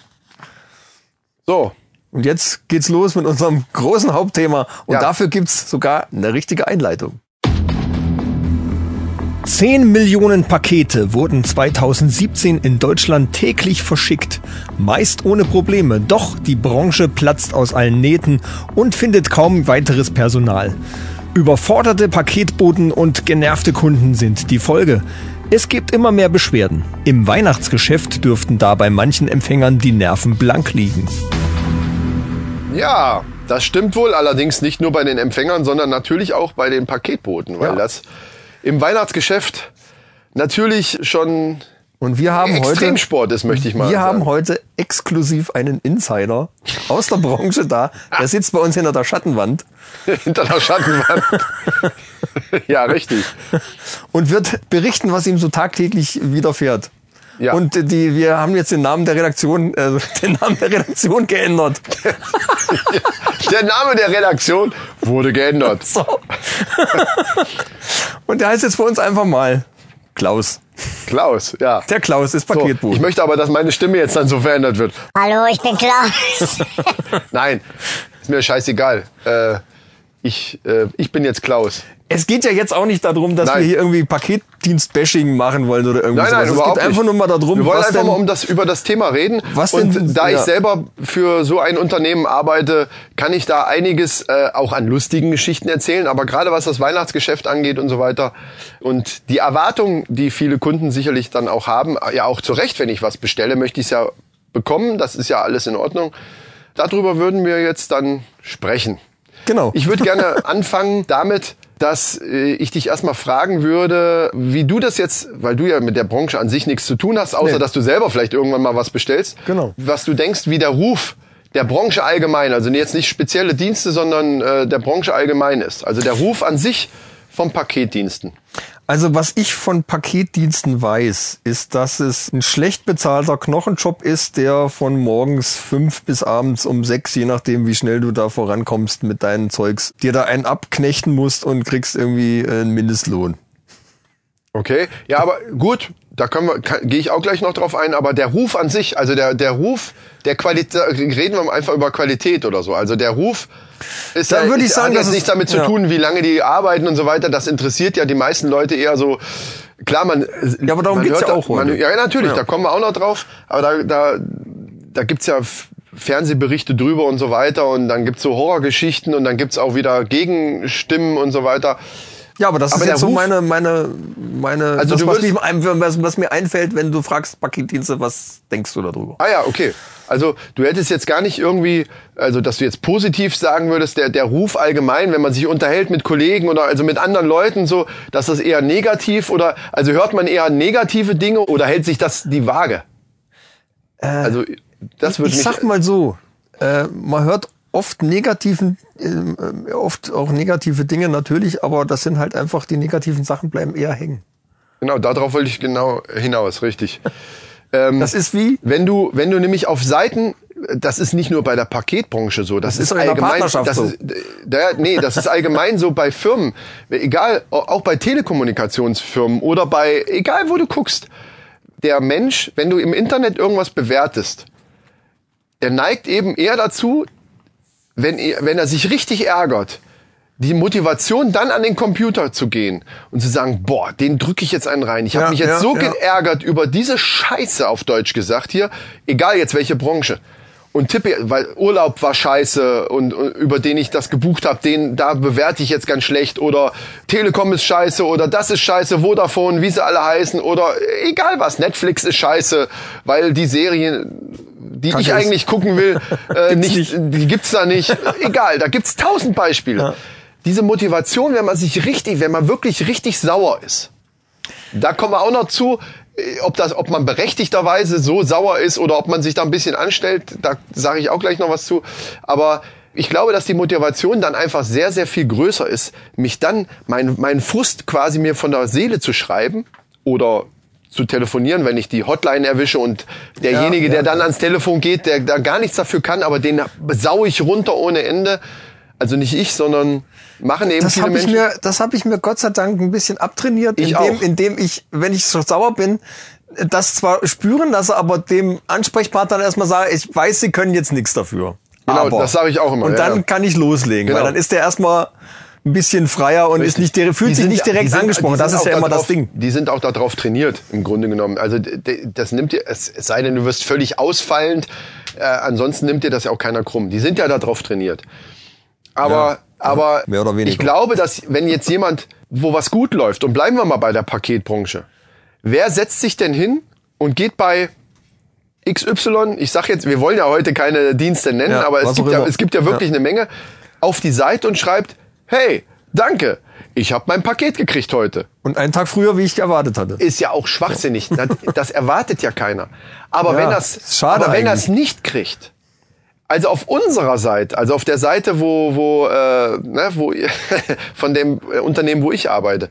[SPEAKER 1] So.
[SPEAKER 2] Und jetzt geht's los mit unserem großen Hauptthema. Und
[SPEAKER 1] Ja.
[SPEAKER 2] dafür gibt's sogar eine richtige Einleitung.
[SPEAKER 4] 10 Millionen Pakete wurden 2017 in Deutschland täglich verschickt, meist ohne Probleme. Doch die Branche platzt aus allen Nähten und findet kaum weiteres Personal. Überforderte Paketboten und genervte Kunden sind die Folge. Es gibt immer mehr Beschwerden. Im Weihnachtsgeschäft dürften da bei manchen Empfängern die Nerven blank liegen.
[SPEAKER 1] Ja, das stimmt wohl. Allerdings nicht nur bei den Empfängern, sondern natürlich auch bei den Paketboten, weil
[SPEAKER 2] Ja.
[SPEAKER 1] das im Weihnachtsgeschäft natürlich schon
[SPEAKER 2] Und wir haben heute,
[SPEAKER 1] Extremsport ist, möchte ich mal
[SPEAKER 2] wir
[SPEAKER 1] sagen.
[SPEAKER 2] haben heute exklusiv einen Insider aus der Branche da. Der sitzt bei uns hinter der Schattenwand
[SPEAKER 1] hinter der Schattenwand. ja, richtig.
[SPEAKER 2] und wird berichten, was ihm so tagtäglich widerfährt.
[SPEAKER 1] Ja.
[SPEAKER 2] Und die, wir haben jetzt den Namen der Redaktion, äh, den Namen der Redaktion geändert.
[SPEAKER 1] Der Name der Redaktion wurde geändert.
[SPEAKER 2] So. Und der heißt jetzt für uns einfach mal Klaus.
[SPEAKER 1] Klaus, ja.
[SPEAKER 2] Der Klaus ist
[SPEAKER 1] So,
[SPEAKER 2] Paketbote.
[SPEAKER 1] ich möchte aber, dass meine Stimme jetzt dann so verändert wird.
[SPEAKER 5] Hallo, ich bin Klaus.
[SPEAKER 1] Nein, ist mir scheißegal. Äh, ich, äh, ich bin jetzt Klaus.
[SPEAKER 2] Es geht ja jetzt auch nicht darum, dass
[SPEAKER 1] Nein.
[SPEAKER 2] wir hier irgendwie Paketdienst-Bashing machen wollen oder irgendwie
[SPEAKER 1] Nein, nein,
[SPEAKER 2] sowas.
[SPEAKER 1] überhaupt
[SPEAKER 2] es geht einfach
[SPEAKER 1] nicht.
[SPEAKER 2] nur mal darum,
[SPEAKER 1] Wir wollen einfach
[SPEAKER 2] denn,
[SPEAKER 1] mal um das, über das Thema reden.
[SPEAKER 2] Was
[SPEAKER 1] und
[SPEAKER 2] denn-
[SPEAKER 1] da ich
[SPEAKER 2] ja.
[SPEAKER 1] selber für so ein Unternehmen arbeite, kann ich da einiges äh, auch an lustigen Geschichten erzählen. Aber gerade was das Weihnachtsgeschäft angeht und so weiter und die Erwartungen, die viele Kunden sicherlich dann auch haben, ja auch zu Recht, wenn ich was bestelle, möchte ich es ja bekommen. Das ist ja alles in Ordnung. Darüber würden wir jetzt dann sprechen.
[SPEAKER 2] Genau.
[SPEAKER 1] Ich würde gerne anfangen damit, dass äh, ich dich erstmal fragen würde, wie du das jetzt, weil du ja mit der Branche an sich nichts zu tun hast, außer
[SPEAKER 2] Nee.
[SPEAKER 1] dass du selber vielleicht irgendwann mal was bestellst.
[SPEAKER 2] Genau.
[SPEAKER 1] Was du denkst, wie der Ruf der Branche allgemein, also jetzt nicht spezielle Dienste, sondern äh, der Branche allgemein ist. Also der Ruf an sich vom Paketdiensten.
[SPEAKER 2] Also was ich von Paketdiensten weiß, ist, dass es ein schlecht bezahlter Knochenjob ist, der von morgens fünf bis abends um sechs, je nachdem wie schnell du da vorankommst mit deinen Zeugs, dir da einen abknechten musst und kriegst irgendwie äh, einen Mindestlohn.
[SPEAKER 1] Okay, ja, aber gut, da können wir, gehe ich auch gleich noch drauf ein, aber der Ruf an sich, also der, der Ruf, der Qualität, reden wir einfach über Qualität oder so. Also der Ruf ist
[SPEAKER 2] Da
[SPEAKER 1] ja,
[SPEAKER 2] würde ich sagen,
[SPEAKER 1] hat
[SPEAKER 2] es-
[SPEAKER 1] nichts damit zu
[SPEAKER 2] ja.
[SPEAKER 1] tun, wie lange die arbeiten und so weiter. Das interessiert ja die meisten Leute eher so. Klar, man.
[SPEAKER 2] Ja, aber darum geht's ja auch.
[SPEAKER 1] Man, ja, natürlich,
[SPEAKER 2] Ja.
[SPEAKER 1] da kommen wir auch noch drauf. Aber da, da, da gibt's ja Fernsehberichte drüber und so weiter und dann gibt's so Horrorgeschichten und dann gibt's auch wieder Gegenstimmen und so weiter.
[SPEAKER 2] Ja, aber das
[SPEAKER 1] Aber
[SPEAKER 2] ist jetzt so
[SPEAKER 1] Ruf-
[SPEAKER 2] meine, meine, meine,
[SPEAKER 1] Also
[SPEAKER 2] das,
[SPEAKER 1] du
[SPEAKER 2] was,
[SPEAKER 1] würdest-
[SPEAKER 2] mir, ein- was, was mir einfällt, wenn du fragst Paketdienste, was denkst du darüber?
[SPEAKER 1] Ah ja, okay. Also du hättest jetzt gar nicht irgendwie, also dass du jetzt positiv sagen würdest, der, der Ruf allgemein, wenn man sich unterhält mit Kollegen oder also mit anderen Leuten so, dass das eher negativ oder also hört man eher negative Dinge oder hält sich das die Waage? also das würde
[SPEAKER 2] Ich
[SPEAKER 1] mich
[SPEAKER 2] sag mal so, äh, man hört oft negativen, äh, oft auch negative Dinge natürlich, aber das sind halt einfach die negativen Sachen bleiben eher hängen.
[SPEAKER 1] genau darauf wollte ich genau hinaus, richtig. Ähm,
[SPEAKER 2] Das ist wie
[SPEAKER 1] wenn du wenn du nämlich auf Seiten das ist nicht nur bei der Paketbranche so, das,
[SPEAKER 2] Das ist
[SPEAKER 1] ist allgemein, das
[SPEAKER 2] so.
[SPEAKER 1] ist, da, nee, das ist allgemein so bei Firmen, egal, auch bei Telekommunikationsfirmen oder bei, egal wo du guckst, der Mensch, wenn du im Internet irgendwas bewertest, der neigt eben eher dazu, wenn, er- wenn er sich richtig ärgert, die Motivation dann an den Computer zu gehen und zu sagen, boah, den drücke ich jetzt einen rein. Ich habe
[SPEAKER 2] Ja,
[SPEAKER 1] mich jetzt
[SPEAKER 2] ja,
[SPEAKER 1] so
[SPEAKER 2] ja.
[SPEAKER 1] geärgert über diese Scheiße auf Deutsch gesagt hier, egal jetzt welche Branche. Und tippe, weil Urlaub war scheiße und, und über den ich das gebucht habe, den da bewerte ich jetzt ganz schlecht oder Telekom ist scheiße oder das ist scheiße, Vodafone, wie sie alle heißen oder egal was, Netflix ist scheiße, weil die Serien, die ich
[SPEAKER 2] ist.
[SPEAKER 1] eigentlich gucken will, äh,
[SPEAKER 2] Gibt's
[SPEAKER 1] nicht, die gibt's da nicht. Egal, da gibt's tausend Beispiele. Diese Motivation, wenn man sich richtig, wenn man wirklich richtig sauer ist, da kommen wir auch noch zu, äh, ob das, ob man berechtigterweise so sauer ist oder ob man sich da ein bisschen anstellt. Da sage ich auch gleich noch was zu. Aber ich glaube, dass die Motivation dann einfach sehr, sehr viel größer ist, mich dann meinen meinen Frust quasi mir von der Seele zu schreiben oder zu telefonieren, wenn ich die Hotline erwische und derjenige,
[SPEAKER 2] Ja,
[SPEAKER 1] der
[SPEAKER 2] ja.
[SPEAKER 1] dann ans Telefon geht, der da gar nichts dafür kann, aber den sau ich runter ohne Ende. Also nicht ich, sondern machen eben
[SPEAKER 2] das
[SPEAKER 1] viele
[SPEAKER 2] habe ich
[SPEAKER 1] Menschen.
[SPEAKER 2] mir, das habe ich mir Gott sei Dank ein bisschen abtrainiert,
[SPEAKER 1] Ich
[SPEAKER 2] indem,
[SPEAKER 1] auch.
[SPEAKER 2] indem ich, wenn ich so sauer bin, das zwar spüren lasse, aber dem Ansprechpartner dann erstmal sage, ich weiß, sie können jetzt nichts dafür.
[SPEAKER 1] Genau,
[SPEAKER 2] aber.
[SPEAKER 1] das sage ich auch immer,
[SPEAKER 2] Und
[SPEAKER 1] ja,
[SPEAKER 2] dann kann ich loslegen,
[SPEAKER 1] Genau.
[SPEAKER 2] weil dann ist der erstmal ein bisschen freier und ist nicht, direkt- fühlt
[SPEAKER 1] Die
[SPEAKER 2] sich
[SPEAKER 1] sind
[SPEAKER 2] nicht
[SPEAKER 1] ja-
[SPEAKER 2] direkt
[SPEAKER 1] sind-
[SPEAKER 2] angesprochen. Das ist ja immer
[SPEAKER 1] darauf,
[SPEAKER 2] das Ding.
[SPEAKER 1] Die sind auch darauf trainiert, im Grunde genommen. Also das nimmt dir, es sei denn, du wirst völlig ausfallend, äh, ansonsten nimmt dir das ja auch keiner krumm. Die sind ja darauf trainiert. Aber, aber
[SPEAKER 2] mehr oder weniger.
[SPEAKER 1] ich glaube, dass wenn jetzt jemand, wo was gut läuft, und bleiben wir mal bei der Paketbranche, wer setzt sich denn hin und geht bei XY, ich sag jetzt, wir wollen ja heute keine Dienste nennen,
[SPEAKER 2] Ja,
[SPEAKER 1] aber es gibt, ja, es gibt ja wirklich
[SPEAKER 2] Ja.
[SPEAKER 1] eine Menge, auf die Seite und schreibt, hey, danke, ich habe mein Paket gekriegt heute.
[SPEAKER 2] Und einen Tag früher, wie ich erwartet hatte.
[SPEAKER 1] Ist ja auch schwachsinnig. Das, das erwartet ja keiner. Aber
[SPEAKER 2] Ja,
[SPEAKER 1] wenn das,
[SPEAKER 2] schade
[SPEAKER 1] aber wenn das nicht kriegt, also auf unserer Seite, also auf der Seite, wo, wo, äh, ne, wo von dem äh, Unternehmen, wo ich arbeite,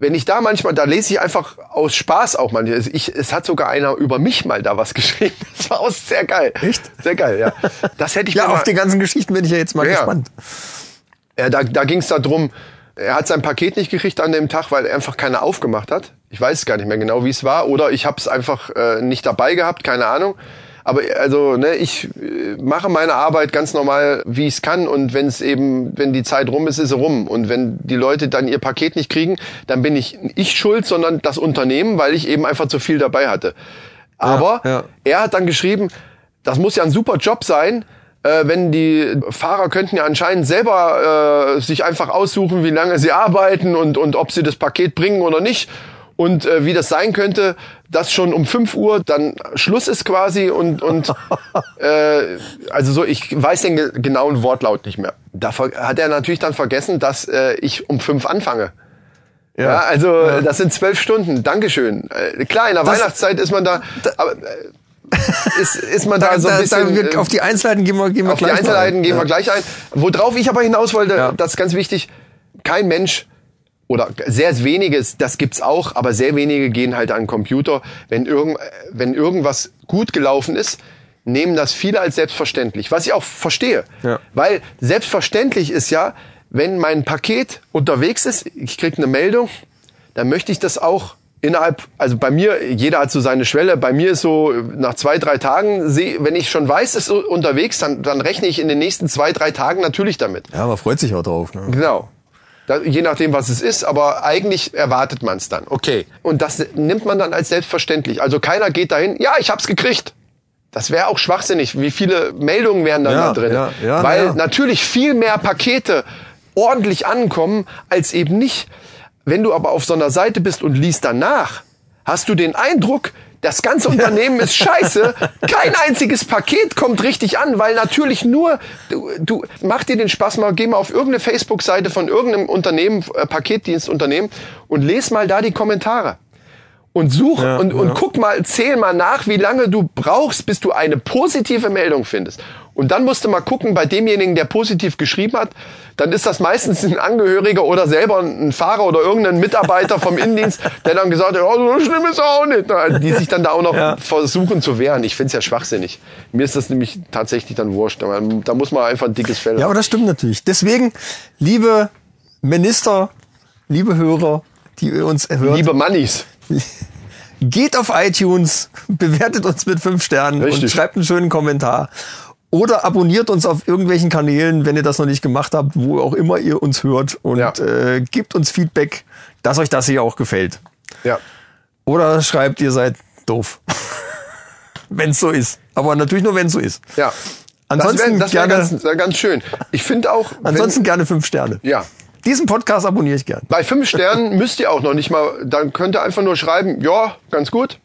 [SPEAKER 1] wenn ich da manchmal, da lese ich einfach aus Spaß auch mal. Ich, es hat sogar einer über mich mal da was geschrieben. Das war auch sehr geil.
[SPEAKER 2] Echt?
[SPEAKER 1] Sehr geil, ja. Das hätte ich
[SPEAKER 2] Ja,
[SPEAKER 1] mir
[SPEAKER 2] auf die ganzen Geschichten bin ich ja jetzt mal
[SPEAKER 1] ja.
[SPEAKER 2] gespannt.
[SPEAKER 1] Ja, da, da ging es darum, er hat sein Paket nicht gekriegt an dem Tag, weil er einfach keiner aufgemacht hat. Ich weiß gar nicht mehr genau, wie es war. Oder ich habe es einfach äh, nicht dabei gehabt, keine Ahnung. Aber also, ne, ich äh, mache meine Arbeit ganz normal, wie ich es kann. Und wenn es eben, wenn die Zeit rum ist, ist sie rum. Und wenn die Leute dann ihr Paket nicht kriegen, dann bin ich ich schuld, sondern das Unternehmen, weil ich eben einfach zu viel dabei hatte. Aber
[SPEAKER 2] ja.
[SPEAKER 1] er hat dann geschrieben, das muss ja ein super Job sein, äh, wenn die Fahrer könnten ja anscheinend selber äh, sich einfach aussuchen, wie lange sie arbeiten und, und ob sie das Paket bringen oder nicht. Und äh, wie das sein könnte, dass schon um 5 Uhr dann Schluss ist quasi und, und äh, also so, ich weiß den ge genauen Wortlaut nicht mehr. Da hat er natürlich dann vergessen, dass äh, ich um 5 anfange. Ja, also äh, das sind zwölf Stunden. Dankeschön. Äh, klar, in der
[SPEAKER 2] Das-
[SPEAKER 1] Weihnachtszeit ist man da, aber äh, ist, ist man da, so ein
[SPEAKER 2] Da-
[SPEAKER 1] bisschen.
[SPEAKER 2] da, wir,
[SPEAKER 1] äh,
[SPEAKER 2] auf die Einzelheiten gehen wir, gehen wir
[SPEAKER 1] auf die
[SPEAKER 2] gleich mal
[SPEAKER 1] Einzelheiten
[SPEAKER 2] ein.
[SPEAKER 1] gehen
[SPEAKER 2] ja.
[SPEAKER 1] wir gleich ein. Worauf ich aber hinaus wollte,
[SPEAKER 2] Ja.
[SPEAKER 1] das ist ganz wichtig, kein Mensch oder sehr wenige, das gibt's auch, aber sehr wenige gehen halt an den Computer. Wenn, irgend, wenn irgendwas gut gelaufen ist, nehmen das viele als selbstverständlich, was ich auch verstehe.
[SPEAKER 2] Ja.
[SPEAKER 1] Weil selbstverständlich ist ja, wenn mein Paket unterwegs ist, ich krieg eine Meldung, dann möchte ich das auch innerhalb, also bei mir, jeder hat so seine Schwelle, bei mir ist so nach zwei, drei Tagen, seh- wenn ich schon weiß, es ist unterwegs, dann, dann rechne ich in den nächsten zwei, drei Tagen natürlich damit.
[SPEAKER 2] Ja, man freut sich auch drauf. Ne?
[SPEAKER 1] Genau. Da, je nachdem, was es ist, aber eigentlich erwartet man es dann. Okay. Und das nimmt man dann als selbstverständlich. Also keiner geht dahin, ja, ich hab's gekriegt. Das wäre auch schwachsinnig. Wie viele Meldungen wären dann
[SPEAKER 2] Ja,
[SPEAKER 1] da drin?
[SPEAKER 2] ja, ja,
[SPEAKER 1] Weil
[SPEAKER 2] na ja.
[SPEAKER 1] natürlich viel mehr Pakete ordentlich ankommen, als eben nicht. Wenn du aber auf so einer Seite bist und liest danach, hast du den Eindruck, das ganze Unternehmen ist scheiße. Kein einziges Paket kommt richtig an, weil natürlich nur, du, du mach dir den Spaß mal, geh mal auf irgendeine Facebook-Seite von irgendeinem Unternehmen, äh, Paketdienstunternehmen und les mal da die Kommentare. Und such
[SPEAKER 2] Ja,
[SPEAKER 1] und, und
[SPEAKER 2] ja.
[SPEAKER 1] guck mal, zähl mal nach, wie lange du brauchst, bis du eine positive Meldung findest. Und dann musst du mal gucken, bei demjenigen, der positiv geschrieben hat, dann ist das meistens ein Angehöriger oder selber ein Fahrer oder irgendein Mitarbeiter vom Innendienst, der dann gesagt hat, oh, so schlimm ist auch nicht. Die sich dann da auch noch
[SPEAKER 2] Ja.
[SPEAKER 1] versuchen zu wehren. Ich find's ja schwachsinnig. Mir ist das nämlich tatsächlich dann wurscht. Da muss man einfach ein dickes Fell
[SPEAKER 2] Ja,
[SPEAKER 1] haben.
[SPEAKER 2] aber das stimmt natürlich. Deswegen, liebe Minister, liebe Hörer, die uns hört,
[SPEAKER 1] Liebe Mannis.
[SPEAKER 2] geht auf iTunes, bewertet uns mit fünf Sternen und
[SPEAKER 1] Richtig.
[SPEAKER 2] schreibt einen schönen Kommentar. Oder abonniert uns auf irgendwelchen Kanälen, wenn ihr das noch nicht gemacht habt, wo auch immer ihr uns hört und
[SPEAKER 1] Ja.
[SPEAKER 2] äh, gebt uns Feedback, dass euch das hier auch gefällt.
[SPEAKER 1] Ja.
[SPEAKER 2] Oder schreibt, ihr seid doof. wenn es so ist. Aber natürlich nur, wenn es so ist.
[SPEAKER 1] Ja.
[SPEAKER 2] Ansonsten
[SPEAKER 1] das wäre wär
[SPEAKER 2] gerne-
[SPEAKER 1] ganz, wär ganz schön. Ich finde auch, wenn-
[SPEAKER 2] Ansonsten gerne fünf Sterne.
[SPEAKER 1] ja.
[SPEAKER 2] Diesen Podcast abonniere ich gern.
[SPEAKER 1] Bei fünf Sternen müsst ihr auch noch nicht mal, dann könnt ihr einfach nur schreiben, ja, ganz gut.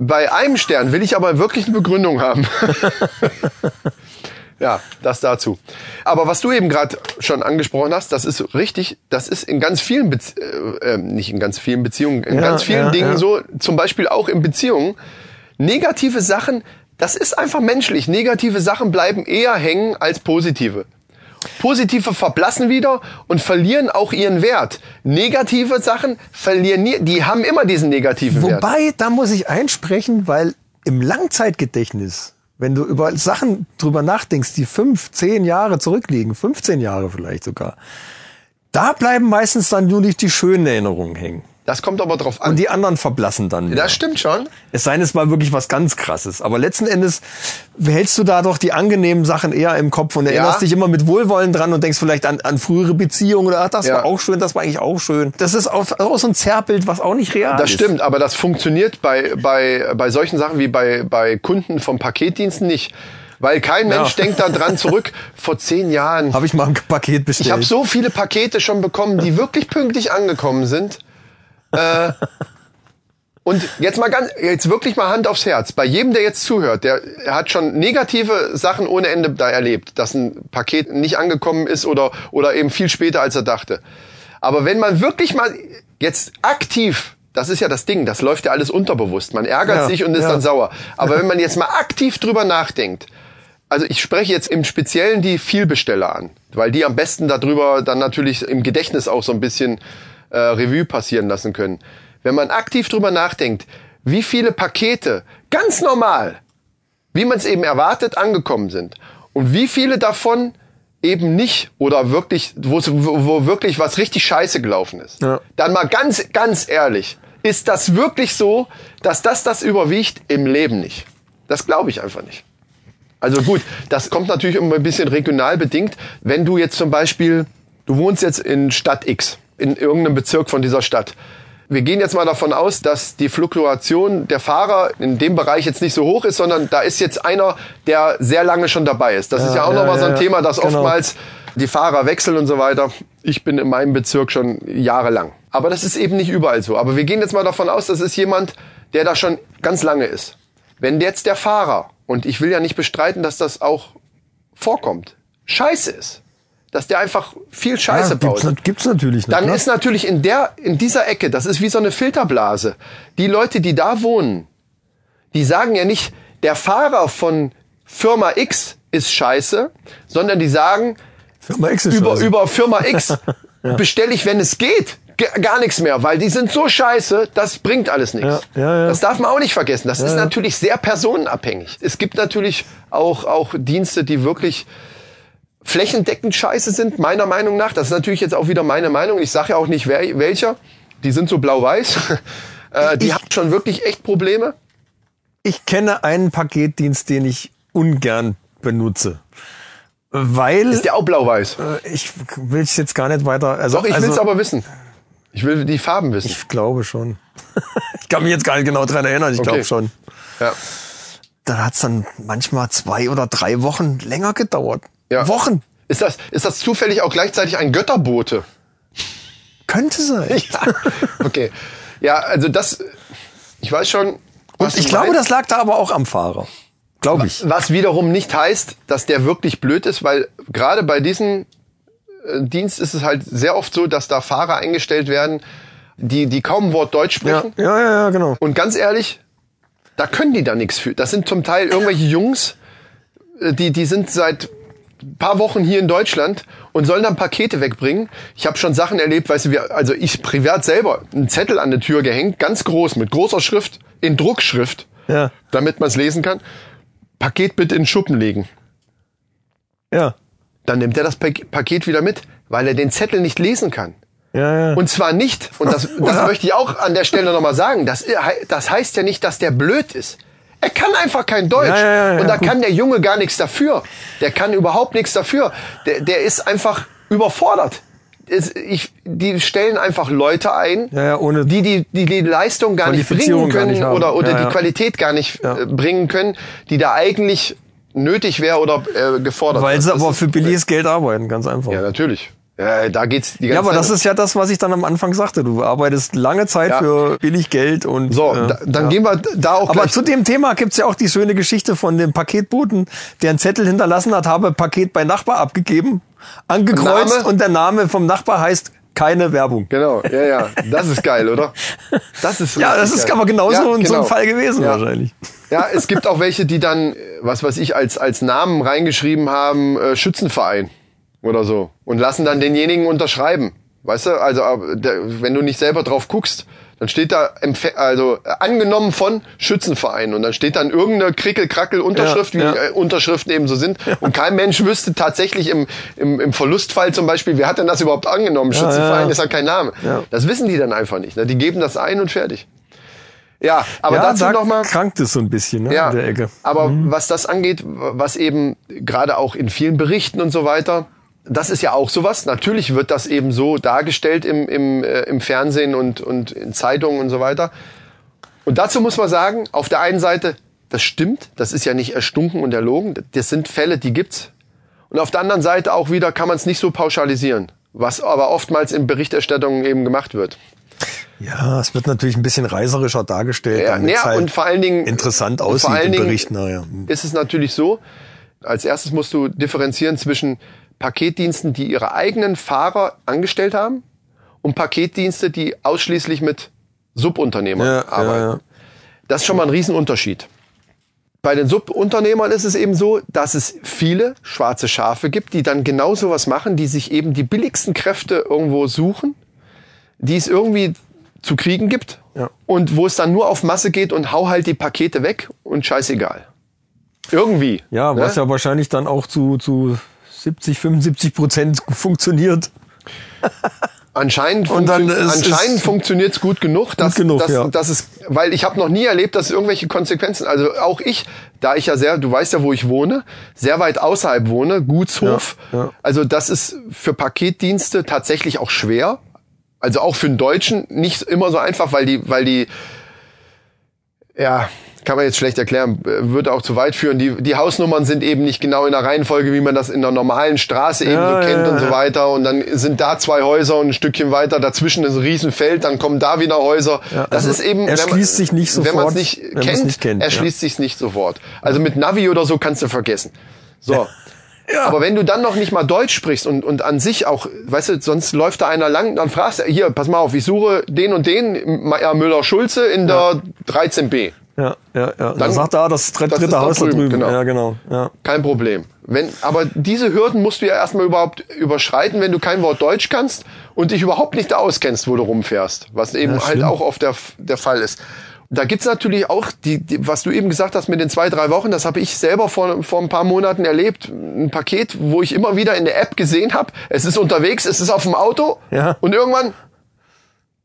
[SPEAKER 1] Bei einem Stern will ich aber wirklich eine Begründung haben. ja, das dazu. Aber was du eben gerade schon angesprochen hast, das ist richtig, das ist in ganz vielen, Bezie äh, äh, nicht in ganz vielen Beziehungen, in
[SPEAKER 2] Ja,
[SPEAKER 1] ganz vielen
[SPEAKER 2] ja,
[SPEAKER 1] Dingen
[SPEAKER 2] ja.
[SPEAKER 1] so, zum Beispiel auch in Beziehungen, negative Sachen, das ist einfach menschlich. Negative Sachen bleiben eher hängen als positive. Positive verblassen wieder und verlieren auch ihren Wert. Negative Sachen verlieren nie, die haben immer diesen negativen Wert.
[SPEAKER 2] Wobei, da muss ich einsprechen, weil im Langzeitgedächtnis, wenn du über Sachen drüber nachdenkst, die fünf, zehn Jahre zurückliegen, 15 Jahre vielleicht sogar, da bleiben meistens dann nur nicht die schönen Erinnerungen hängen.
[SPEAKER 1] Das kommt aber drauf an.
[SPEAKER 2] Und die anderen verblassen dann. wieder.
[SPEAKER 1] das stimmt schon.
[SPEAKER 2] Es sei denn, es war wirklich was ganz krasses. Aber letzten Endes behältst du da doch die angenehmen Sachen eher im Kopf und erinnerst
[SPEAKER 1] Ja.
[SPEAKER 2] dich immer mit Wohlwollen dran und denkst vielleicht an, an frühere Beziehungen oder ach, das
[SPEAKER 1] Ja.
[SPEAKER 2] war auch schön, das war eigentlich auch schön. Das ist auch, auch so ein Zerrbild, was auch nicht real
[SPEAKER 1] Das
[SPEAKER 2] ist.
[SPEAKER 1] stimmt, aber das funktioniert bei, bei, bei solchen Sachen wie bei, bei Kunden vom Paketdiensten nicht. Weil kein Mensch denkt da dran zurück, vor zehn Jahren.
[SPEAKER 2] Habe ich mal ein Paket bestellt.
[SPEAKER 1] Ich habe so viele Pakete schon bekommen, die wirklich pünktlich angekommen sind. Äh, und jetzt mal ganz, jetzt wirklich mal Hand aufs Herz. Bei jedem, der jetzt zuhört, der hat schon negative Sachen ohne Ende da erlebt, dass ein Paket nicht angekommen ist oder, oder eben viel später, als er dachte. Aber wenn man wirklich mal jetzt aktiv, das ist ja das Ding, das läuft ja alles unterbewusst. Man ärgert
[SPEAKER 2] Ja,
[SPEAKER 1] sich und ist
[SPEAKER 2] ja.
[SPEAKER 1] dann sauer. Aber wenn man jetzt mal aktiv drüber nachdenkt, also ich spreche jetzt im Speziellen die Vielbesteller an, weil die am besten darüber dann natürlich im Gedächtnis auch so ein bisschen äh, Revue passieren lassen können. Wenn man aktiv drüber nachdenkt, wie viele Pakete ganz normal, wie man es eben erwartet, angekommen sind und wie viele davon eben nicht oder wirklich, wo, wo wirklich was richtig scheiße gelaufen ist.
[SPEAKER 2] Ja.
[SPEAKER 1] Dann mal ganz, ganz ehrlich, ist das wirklich so, dass das das überwiegt? Im Leben nicht. Das glaube ich einfach nicht. Also gut, das kommt natürlich immer ein bisschen regional bedingt. Wenn du jetzt zum Beispiel, du wohnst jetzt in Stadt X, in irgendeinem Bezirk von dieser Stadt. Wir gehen jetzt mal davon aus, dass die Fluktuation der Fahrer in dem Bereich jetzt nicht so hoch ist, sondern da ist jetzt einer, der sehr lange schon dabei ist. Das ist ja auch
[SPEAKER 2] ja,
[SPEAKER 1] nochmal so ein
[SPEAKER 2] ja,
[SPEAKER 1] Thema, dass
[SPEAKER 2] genau.
[SPEAKER 1] oftmals die Fahrer wechseln und so weiter. Ich bin in meinem Bezirk schon jahrelang. Aber das ist eben nicht überall so. Aber wir gehen jetzt mal davon aus, das ist jemand, der da schon ganz lange ist. Wenn jetzt der Fahrer, und ich will ja nicht bestreiten, dass das auch vorkommt, scheiße ist, dass der einfach viel Scheiße
[SPEAKER 2] ja,
[SPEAKER 1] baut,
[SPEAKER 2] gibt's, gibt's natürlich nicht.
[SPEAKER 1] dann
[SPEAKER 2] ne?
[SPEAKER 1] ist natürlich in der, in dieser Ecke, das ist wie so eine Filterblase. Die Leute, die da wohnen, die sagen ja nicht, der Fahrer von Firma X ist scheiße, sondern die sagen,
[SPEAKER 2] Firma X ist
[SPEAKER 1] über,
[SPEAKER 2] scheiße.
[SPEAKER 1] über Firma X bestelle ich, wenn es geht, gar nichts mehr, weil die sind so scheiße, das bringt alles nichts.
[SPEAKER 2] Ja, ja, ja.
[SPEAKER 1] Das darf man auch nicht vergessen. Das ist natürlich sehr personenabhängig. Es gibt natürlich auch, auch Dienste, die wirklich flächendeckend scheiße sind, meiner Meinung nach. Das ist natürlich jetzt auch wieder meine Meinung. Ich sage ja auch nicht wer, welcher. Die sind so blau-weiß. äh, die
[SPEAKER 2] Ich-
[SPEAKER 1] haben schon wirklich echt Probleme.
[SPEAKER 2] Ich kenne einen Paketdienst, den ich ungern benutze. Weil
[SPEAKER 1] Ist der auch blau-weiß?
[SPEAKER 2] äh, ich will es jetzt gar nicht weiter. Also,
[SPEAKER 1] Doch, ich
[SPEAKER 2] also,
[SPEAKER 1] will's aber wissen. Ich will die Farben wissen.
[SPEAKER 2] Ich glaube schon. ich kann mich jetzt gar nicht genau dran erinnern, ich
[SPEAKER 1] Okay.
[SPEAKER 2] glaube schon.
[SPEAKER 1] ja.
[SPEAKER 2] Dann hat's dann manchmal zwei oder drei Wochen länger gedauert.
[SPEAKER 1] Ja.
[SPEAKER 2] Wochen.
[SPEAKER 1] Ist das, ist das zufällig auch gleichzeitig ein Götterbote?
[SPEAKER 2] Könnte sein.
[SPEAKER 1] Ja. Okay. Ja, also das, ich weiß schon.
[SPEAKER 2] Und ich glaube,
[SPEAKER 1] meinst.
[SPEAKER 2] das lag da aber auch am Fahrer. Glaube ich.
[SPEAKER 1] Was wiederum nicht heißt, dass der wirklich blöd ist, weil gerade bei diesem äh, Dienst ist es halt sehr oft so, dass da Fahrer eingestellt werden, die, die kaum ein Wort Deutsch
[SPEAKER 2] Ja,
[SPEAKER 1] sprechen.
[SPEAKER 2] ja, ja, ja, genau.
[SPEAKER 1] Und ganz ehrlich, da können die da nichts für. Das sind zum Teil irgendwelche Jungs, äh, die, die sind seit paar Wochen hier in Deutschland und sollen dann Pakete wegbringen. Ich habe schon Sachen erlebt, weißt du, wir, also ich privat selber, einen Zettel an der Tür gehängt, ganz groß, mit großer Schrift, in Druckschrift,
[SPEAKER 2] Ja,
[SPEAKER 1] damit man es lesen kann. Paket bitte in den Schuppen legen.
[SPEAKER 2] ja,
[SPEAKER 1] Dann nimmt er das Pak- Paket wieder mit, weil er den Zettel nicht lesen kann.
[SPEAKER 2] ja, ja.
[SPEAKER 1] Und zwar nicht, und das, das möchte ich auch an der Stelle nochmal sagen, das, das heißt ja nicht, dass der blöd ist. Er kann einfach kein Deutsch.
[SPEAKER 2] Ja, ja, ja,
[SPEAKER 1] und da
[SPEAKER 2] gut.
[SPEAKER 1] kann der Junge gar nichts dafür. Der kann überhaupt nichts dafür. Der, der ist einfach überfordert. Es, ich, die stellen einfach Leute ein, die, die, die die Leistung gar nicht bringen können
[SPEAKER 2] nicht
[SPEAKER 1] oder, oder die. Qualität gar nicht äh, bringen können, die da eigentlich nötig wäre oder äh, gefordert
[SPEAKER 2] Weil sie aber für billiges Geld arbeiten, ganz einfach.
[SPEAKER 1] Ja, natürlich. Ja, da geht's die ganze
[SPEAKER 2] Ja, aber
[SPEAKER 1] Zeit
[SPEAKER 2] das ist ja das, was ich dann am Anfang sagte. Du arbeitest lange Zeit
[SPEAKER 1] Ja.
[SPEAKER 2] für billig Geld und.
[SPEAKER 1] So,
[SPEAKER 2] äh,
[SPEAKER 1] da, dann
[SPEAKER 2] ja.
[SPEAKER 1] gehen wir da auch
[SPEAKER 2] Aber zu dem Thema gibt's ja auch die schöne Geschichte von dem Paketboten, der einen Zettel hinterlassen hat, habe Paket bei Nachbar abgegeben, angekreuzt
[SPEAKER 1] Name?
[SPEAKER 2] und der Name vom Nachbar heißt keine Werbung.
[SPEAKER 1] Genau, ja, ja. Das ist geil, oder? Das ist
[SPEAKER 2] Ja, das ist
[SPEAKER 1] geil.
[SPEAKER 2] aber genauso
[SPEAKER 1] Ja,
[SPEAKER 2] in so
[SPEAKER 1] genau.
[SPEAKER 2] einem Fall gewesen
[SPEAKER 1] Ja.
[SPEAKER 2] wahrscheinlich.
[SPEAKER 1] Ja, es gibt auch welche, die dann, äh, was weiß ich, als, als Namen reingeschrieben haben, äh, Schützenverein oder so. Und lassen dann denjenigen unterschreiben. Weißt du, also äh, wenn du nicht selber drauf guckst, dann steht da also äh, angenommen von Schützenverein und dann steht dann irgendeine krickel-krackel Unterschrift,
[SPEAKER 2] Ja,
[SPEAKER 1] wie
[SPEAKER 2] ja.
[SPEAKER 1] Äh, Unterschriften eben so sind. Und kein Mensch wüsste tatsächlich im, im, im Verlustfall zum Beispiel, wer hat denn das überhaupt angenommen? Schützenverein
[SPEAKER 2] ja, ja.
[SPEAKER 1] ist ja kein Name.
[SPEAKER 2] Ja.
[SPEAKER 1] Das wissen die dann einfach nicht. Ne? Die geben das ein und fertig. Ja, aber
[SPEAKER 2] ja,
[SPEAKER 1] dazu
[SPEAKER 2] da
[SPEAKER 1] noch mal
[SPEAKER 2] krankt es so ein bisschen ne,
[SPEAKER 1] ja,
[SPEAKER 2] in der Ecke.
[SPEAKER 1] Aber was das angeht, was eben gerade auch in vielen Berichten und so weiter, das ist ja auch sowas. Natürlich wird das eben so dargestellt im, im, äh, im Fernsehen und, und in Zeitungen und so weiter. Und dazu muss man sagen, auf der einen Seite, das stimmt, das ist ja nicht erstunken und erlogen, das sind Fälle, die gibt's. Und auf der anderen Seite auch wieder kann man es nicht so pauschalisieren, was aber oftmals in Berichterstattungen eben gemacht wird.
[SPEAKER 2] Ja, es wird natürlich ein bisschen reißerischer dargestellt.
[SPEAKER 1] Ja, ja,
[SPEAKER 2] halt
[SPEAKER 1] und vor allen Dingen
[SPEAKER 2] interessant aussieht
[SPEAKER 1] vor allen
[SPEAKER 2] im
[SPEAKER 1] Dingen
[SPEAKER 2] Bericht. Naja.
[SPEAKER 1] ist es natürlich so, als erstes musst du differenzieren zwischen Paketdiensten, die ihre eigenen Fahrer angestellt haben und Paketdienste, die ausschließlich mit Subunternehmern
[SPEAKER 2] Ja, ja,
[SPEAKER 1] arbeiten.
[SPEAKER 2] ja.
[SPEAKER 1] Das ist schon mal ein Riesenunterschied. Bei den Subunternehmern ist es eben so, dass es viele schwarze Schafe gibt, die dann genau sowas machen, die sich eben die billigsten Kräfte irgendwo suchen, die es irgendwie zu kriegen gibt
[SPEAKER 2] Ja.
[SPEAKER 1] und wo es dann nur auf Masse geht und hau halt die Pakete weg und scheißegal. Irgendwie.
[SPEAKER 2] Ja,
[SPEAKER 1] ne?
[SPEAKER 2] was ja wahrscheinlich dann auch zu, zu 70, 75 Prozent funktioniert.
[SPEAKER 1] Anscheinend, funktio- anscheinend
[SPEAKER 2] ist-
[SPEAKER 1] funktioniert's gut genug, dass,
[SPEAKER 2] genug,
[SPEAKER 1] dass,
[SPEAKER 2] ja.
[SPEAKER 1] dass es, weil ich habe noch nie erlebt, dass es irgendwelche Konsequenzen, also auch ich, da ich ja sehr, du weißt ja, wo ich wohne, sehr weit außerhalb wohne, Gutshof,
[SPEAKER 2] Ja, ja.
[SPEAKER 1] also das ist für Paketdienste tatsächlich auch schwer, also auch für einen Deutschen nicht immer so einfach, weil die, weil die, ja, kann man jetzt schlecht erklären, äh, würde auch zu weit führen. Die, die Hausnummern sind eben nicht genau in der Reihenfolge, wie man das in der normalen Straße eben
[SPEAKER 2] Ja,
[SPEAKER 1] so kennt
[SPEAKER 2] ja,
[SPEAKER 1] und so
[SPEAKER 2] ja.
[SPEAKER 1] weiter. Und dann sind da zwei Häuser und ein Stückchen weiter, dazwischen ist ein Riesenfeld, dann kommen da wieder Häuser.
[SPEAKER 2] Ja,
[SPEAKER 1] das
[SPEAKER 2] also
[SPEAKER 1] ist eben,
[SPEAKER 2] erschließt
[SPEAKER 1] wenn man,
[SPEAKER 2] sich nicht
[SPEAKER 1] Wenn man es
[SPEAKER 2] sofort,
[SPEAKER 1] nicht
[SPEAKER 2] nicht kennt,
[SPEAKER 1] erschließt sich's nicht sofort. Also mit Navi oder so kannst du vergessen. So. Aber wenn du dann noch nicht mal Deutsch sprichst und, und an sich auch, weißt du, sonst läuft da einer lang, dann fragst du, hier, pass mal auf, ich suche den und den, Meier Müller-Schulze in der 13b.
[SPEAKER 2] Ja, ja, ja. Dann, sagt er, ah, das dritte
[SPEAKER 1] das da
[SPEAKER 2] Haus da
[SPEAKER 1] drüben,
[SPEAKER 2] drüben.
[SPEAKER 1] genau.
[SPEAKER 2] Ja, genau. Ja.
[SPEAKER 1] Kein Problem. Wenn, aber diese Hürden musst du ja erstmal überhaupt überschreiten, wenn du kein Wort Deutsch kannst und dich überhaupt nicht da auskennst, wo du rumfährst. Was eben
[SPEAKER 2] Ja,
[SPEAKER 1] halt auch oft der, der Fall ist. Da gibt's natürlich auch, die, die, was du eben gesagt hast mit den zwei, drei Wochen, das habe ich selber vor, vor ein paar Monaten erlebt. Ein Paket, wo ich immer wieder in der App gesehen habe, es ist unterwegs, es ist auf dem Auto
[SPEAKER 2] Ja.
[SPEAKER 1] und irgendwann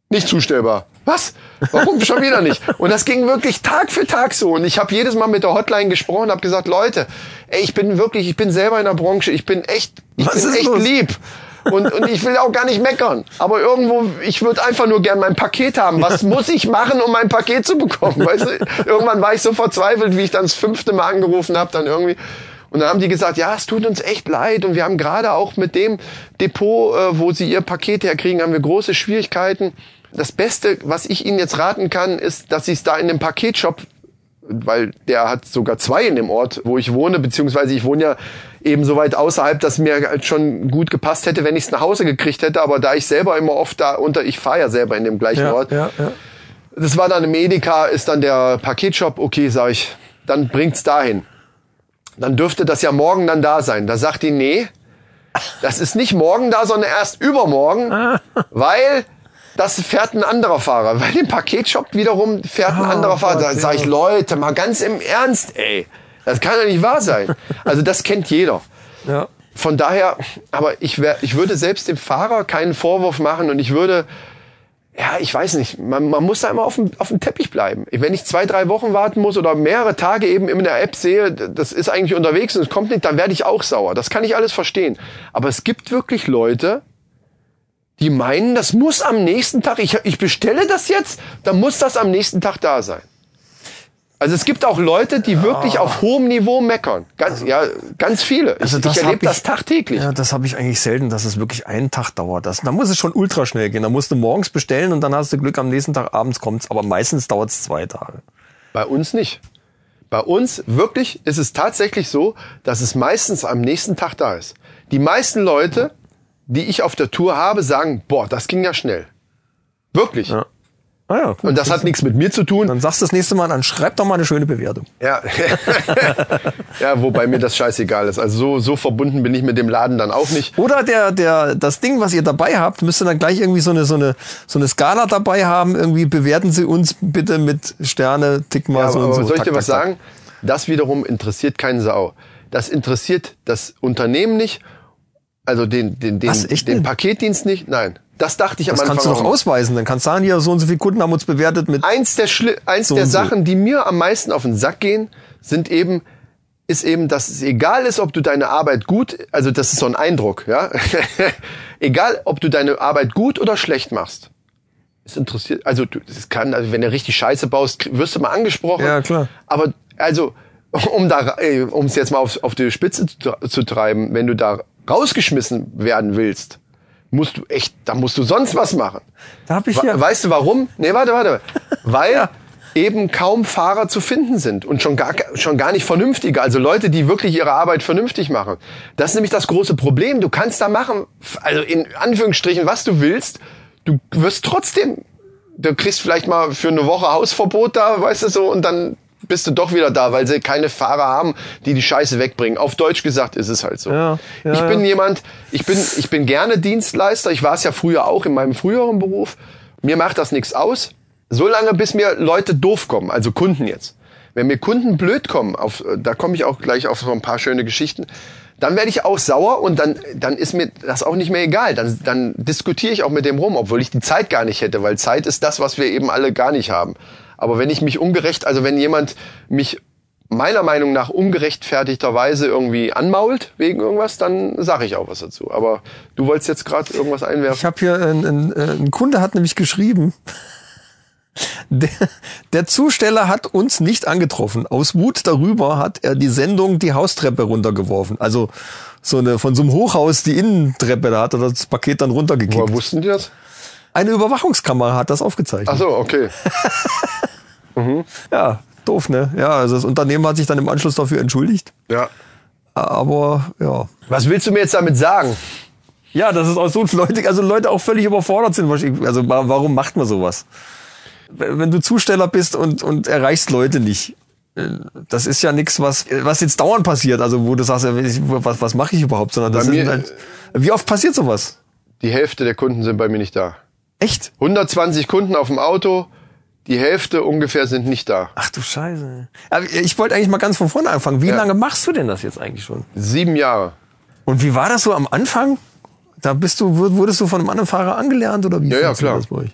[SPEAKER 1] nicht zustellbar. Was? Warum schon wieder nicht? Und das ging wirklich Tag für Tag so. Und ich habe jedes Mal mit der Hotline gesprochen, habe gesagt, Leute, ey, ich bin wirklich, ich bin selber in der Branche, ich bin echt, ich
[SPEAKER 2] Was
[SPEAKER 1] bin echt
[SPEAKER 2] los?
[SPEAKER 1] lieb. Und, und ich will auch gar nicht meckern. Aber irgendwo, ich würde einfach nur gern mein Paket haben. Was muss ich machen, um mein Paket zu bekommen? Weißt du? Irgendwann war ich so verzweifelt, wie ich dann das fünfte Mal angerufen habe, dann irgendwie. Und dann haben die gesagt, ja, es tut uns echt leid. Und wir haben gerade auch mit dem Depot, äh, wo sie ihr Paket herkriegen, haben wir große Schwierigkeiten. Das Beste, was ich Ihnen jetzt raten kann, ist, dass Sie es da in dem Paketshop weil der hat sogar zwei in dem Ort, wo ich wohne, beziehungsweise ich wohne ja eben so weit außerhalb, dass mir halt schon gut gepasst hätte, wenn ich es nach Hause gekriegt hätte, aber da ich selber immer oft da unter, ich fahre ja selber in dem gleichen
[SPEAKER 2] Ja,
[SPEAKER 1] Ort.
[SPEAKER 2] ja, ja.
[SPEAKER 1] Das war dann im Edeka, ist dann der Paketshop, okay, sag ich, dann bringt's dahin. Dann dürfte das ja morgen dann da sein. Da sagt die, nee, das ist nicht morgen da, sondern erst übermorgen, weil das fährt ein anderer Fahrer. Weil im Paketshop wiederum fährt ein anderer Fahrer. Da sage ich, Leute, mal ganz im Ernst, ey. Das kann doch nicht wahr sein. Also das kennt jeder.
[SPEAKER 2] ja.
[SPEAKER 1] Von daher, aber ich, wär, ich würde selbst dem Fahrer keinen Vorwurf machen und ich würde, ja, ich weiß nicht, man, man muss da immer auf dem, auf dem Teppich bleiben. Wenn ich zwei, drei Wochen warten muss oder mehrere Tage eben in der App sehe, das ist eigentlich unterwegs und es kommt nicht, dann werde ich auch sauer. Das kann ich alles verstehen. Aber es gibt wirklich Leute, die meinen, das muss am nächsten Tag, ich, ich bestelle das jetzt, dann muss das am nächsten Tag da sein. Also es gibt auch Leute, die wirklich auf hohem Niveau meckern. Ganz, ja, ganz viele.
[SPEAKER 2] Also
[SPEAKER 1] ich ich erlebe das tagtäglich.
[SPEAKER 2] Ja, das habe ich eigentlich selten, dass es wirklich einen Tag dauert. Das, da muss es schon ultra schnell gehen. Da musst du morgens bestellen und dann hast du Glück, am nächsten Tag abends kommt's. Aber meistens dauert es zwei Tage.
[SPEAKER 1] Bei uns nicht. Bei uns wirklich ist es tatsächlich so, dass es meistens am nächsten Tag da ist. Die meisten Leute, die ich auf der Tour habe, sagen, boah, das ging ja schnell. Wirklich.
[SPEAKER 2] Ja. Ah ja, gut.
[SPEAKER 1] Und das hat nichts mit mir zu tun.
[SPEAKER 2] Dann sagst du das nächste Mal, dann schreib doch mal eine schöne Bewertung.
[SPEAKER 1] Ja. ja, wobei mir das scheißegal ist. Also so, so verbunden bin ich mit dem Laden dann auch nicht.
[SPEAKER 2] Oder der, der, das Ding, was ihr dabei habt, müsst ihr dann gleich irgendwie so eine, so eine, so eine Skala dabei haben. Irgendwie bewerten Sie uns bitte mit Sterne, tick mal
[SPEAKER 1] Ja,
[SPEAKER 2] so
[SPEAKER 1] aber
[SPEAKER 2] und so.
[SPEAKER 1] soll ich dir was sagen? Das wiederum interessiert keinen Sau. Das interessiert das Unternehmen nicht, also den, den, den,
[SPEAKER 2] Was,
[SPEAKER 1] den
[SPEAKER 2] nicht?
[SPEAKER 1] Paketdienst nicht. Nein. Das dachte ich am
[SPEAKER 2] Das
[SPEAKER 1] Anfang
[SPEAKER 2] kannst du doch ausweisen. Dann kannst du sagen, hier so und so viele Kunden haben uns bewertet mit.
[SPEAKER 1] eins der, Schli eins
[SPEAKER 2] So
[SPEAKER 1] der
[SPEAKER 2] und so.
[SPEAKER 1] Sachen, die mir am meisten auf den Sack gehen, sind eben, ist eben, dass es egal ist, ob du deine Arbeit gut, also das ist so ein Eindruck, ja. egal, ob du deine Arbeit gut oder schlecht machst. Es interessiert, also du, das kann, also wenn du richtig Scheiße baust, wirst du mal angesprochen.
[SPEAKER 2] Ja, klar.
[SPEAKER 1] Aber also, um da, um es jetzt mal auf, auf die Spitze zu treiben, wenn du da rausgeschmissen werden willst, musst du echt, da musst du sonst was machen.
[SPEAKER 2] Da hab ich ja.
[SPEAKER 1] Weißt du warum? Nee, warte, warte. Weil eben kaum Fahrer zu finden sind und schon gar, schon gar nicht vernünftige, also Leute, die wirklich ihre Arbeit vernünftig machen. Das ist nämlich das große Problem. Du kannst da machen, also in Anführungsstrichen, was du willst. Du wirst trotzdem, du kriegst vielleicht mal für eine Woche Hausverbot da, weißt du so, und dann bist du doch wieder da, weil sie keine Fahrer haben, die die Scheiße wegbringen. Auf Deutsch gesagt ist es halt so.
[SPEAKER 2] Ja, ja,
[SPEAKER 1] ich bin
[SPEAKER 2] ja.
[SPEAKER 1] jemand, ich bin, ich bin gerne Dienstleister. Ich war es ja früher auch in meinem früheren Beruf. Mir macht das nichts aus. Solange bis mir Leute doof kommen, also Kunden jetzt. Wenn mir Kunden blöd kommen, auf, da komme ich auch gleich auf so ein paar schöne Geschichten, dann werde ich auch sauer und dann, dann ist mir das auch nicht mehr egal. Dann, dann diskutiere ich auch mit dem rum, obwohl ich die Zeit gar nicht hätte, weil Zeit ist das, was wir eben alle gar nicht haben. Aber wenn ich mich ungerecht, also wenn jemand mich meiner Meinung nach ungerechtfertigterweise irgendwie anmault wegen irgendwas, dann sage ich auch was dazu. Aber du wolltest jetzt gerade irgendwas einwerfen.
[SPEAKER 2] Ich habe hier ein, ein, äh, ein Kunde hat nämlich geschrieben, der, der Zusteller hat uns nicht angetroffen. Aus Wut darüber hat er die Sendung die Haustreppe runtergeworfen. Also so eine von so einem Hochhaus die Innentreppe, da hat er das Paket dann runtergekickt.
[SPEAKER 1] Woher wussten die das?
[SPEAKER 2] Eine Überwachungskamera hat das aufgezeichnet.
[SPEAKER 1] Ach so, okay.
[SPEAKER 2] Ja, doof, ne? Ja, also das Unternehmen hat sich dann im Anschluss dafür entschuldigt.
[SPEAKER 1] Ja.
[SPEAKER 2] Aber ja.
[SPEAKER 1] Was willst du mir jetzt damit sagen?
[SPEAKER 2] Ja, das ist auch so Leute, also Leute auch völlig überfordert sind. Also wa- warum macht man sowas? wenn du Zusteller bist und, und erreichst Leute nicht. Äh, Das ist ja nichts, was, was jetzt dauernd passiert, also wo du sagst, was, was mache ich überhaupt, sondern das ist halt, wie oft passiert sowas?
[SPEAKER 1] Die Hälfte der Kunden sind bei mir nicht da.
[SPEAKER 2] Echt?
[SPEAKER 1] 120 Kunden auf dem Auto, die Hälfte ungefähr sind nicht da.
[SPEAKER 2] Ach du Scheiße. Aber ich wollte eigentlich mal ganz von vorne anfangen. Wie
[SPEAKER 1] Ja.
[SPEAKER 2] lange machst du denn das jetzt eigentlich schon?
[SPEAKER 1] Sieben Jahre.
[SPEAKER 2] Und wie war das so am Anfang? Da bist du, wur- wurdest du von einem anderen Fahrer angelernt oder wie?
[SPEAKER 1] Ja, ja, klar.
[SPEAKER 2] Das bei euch?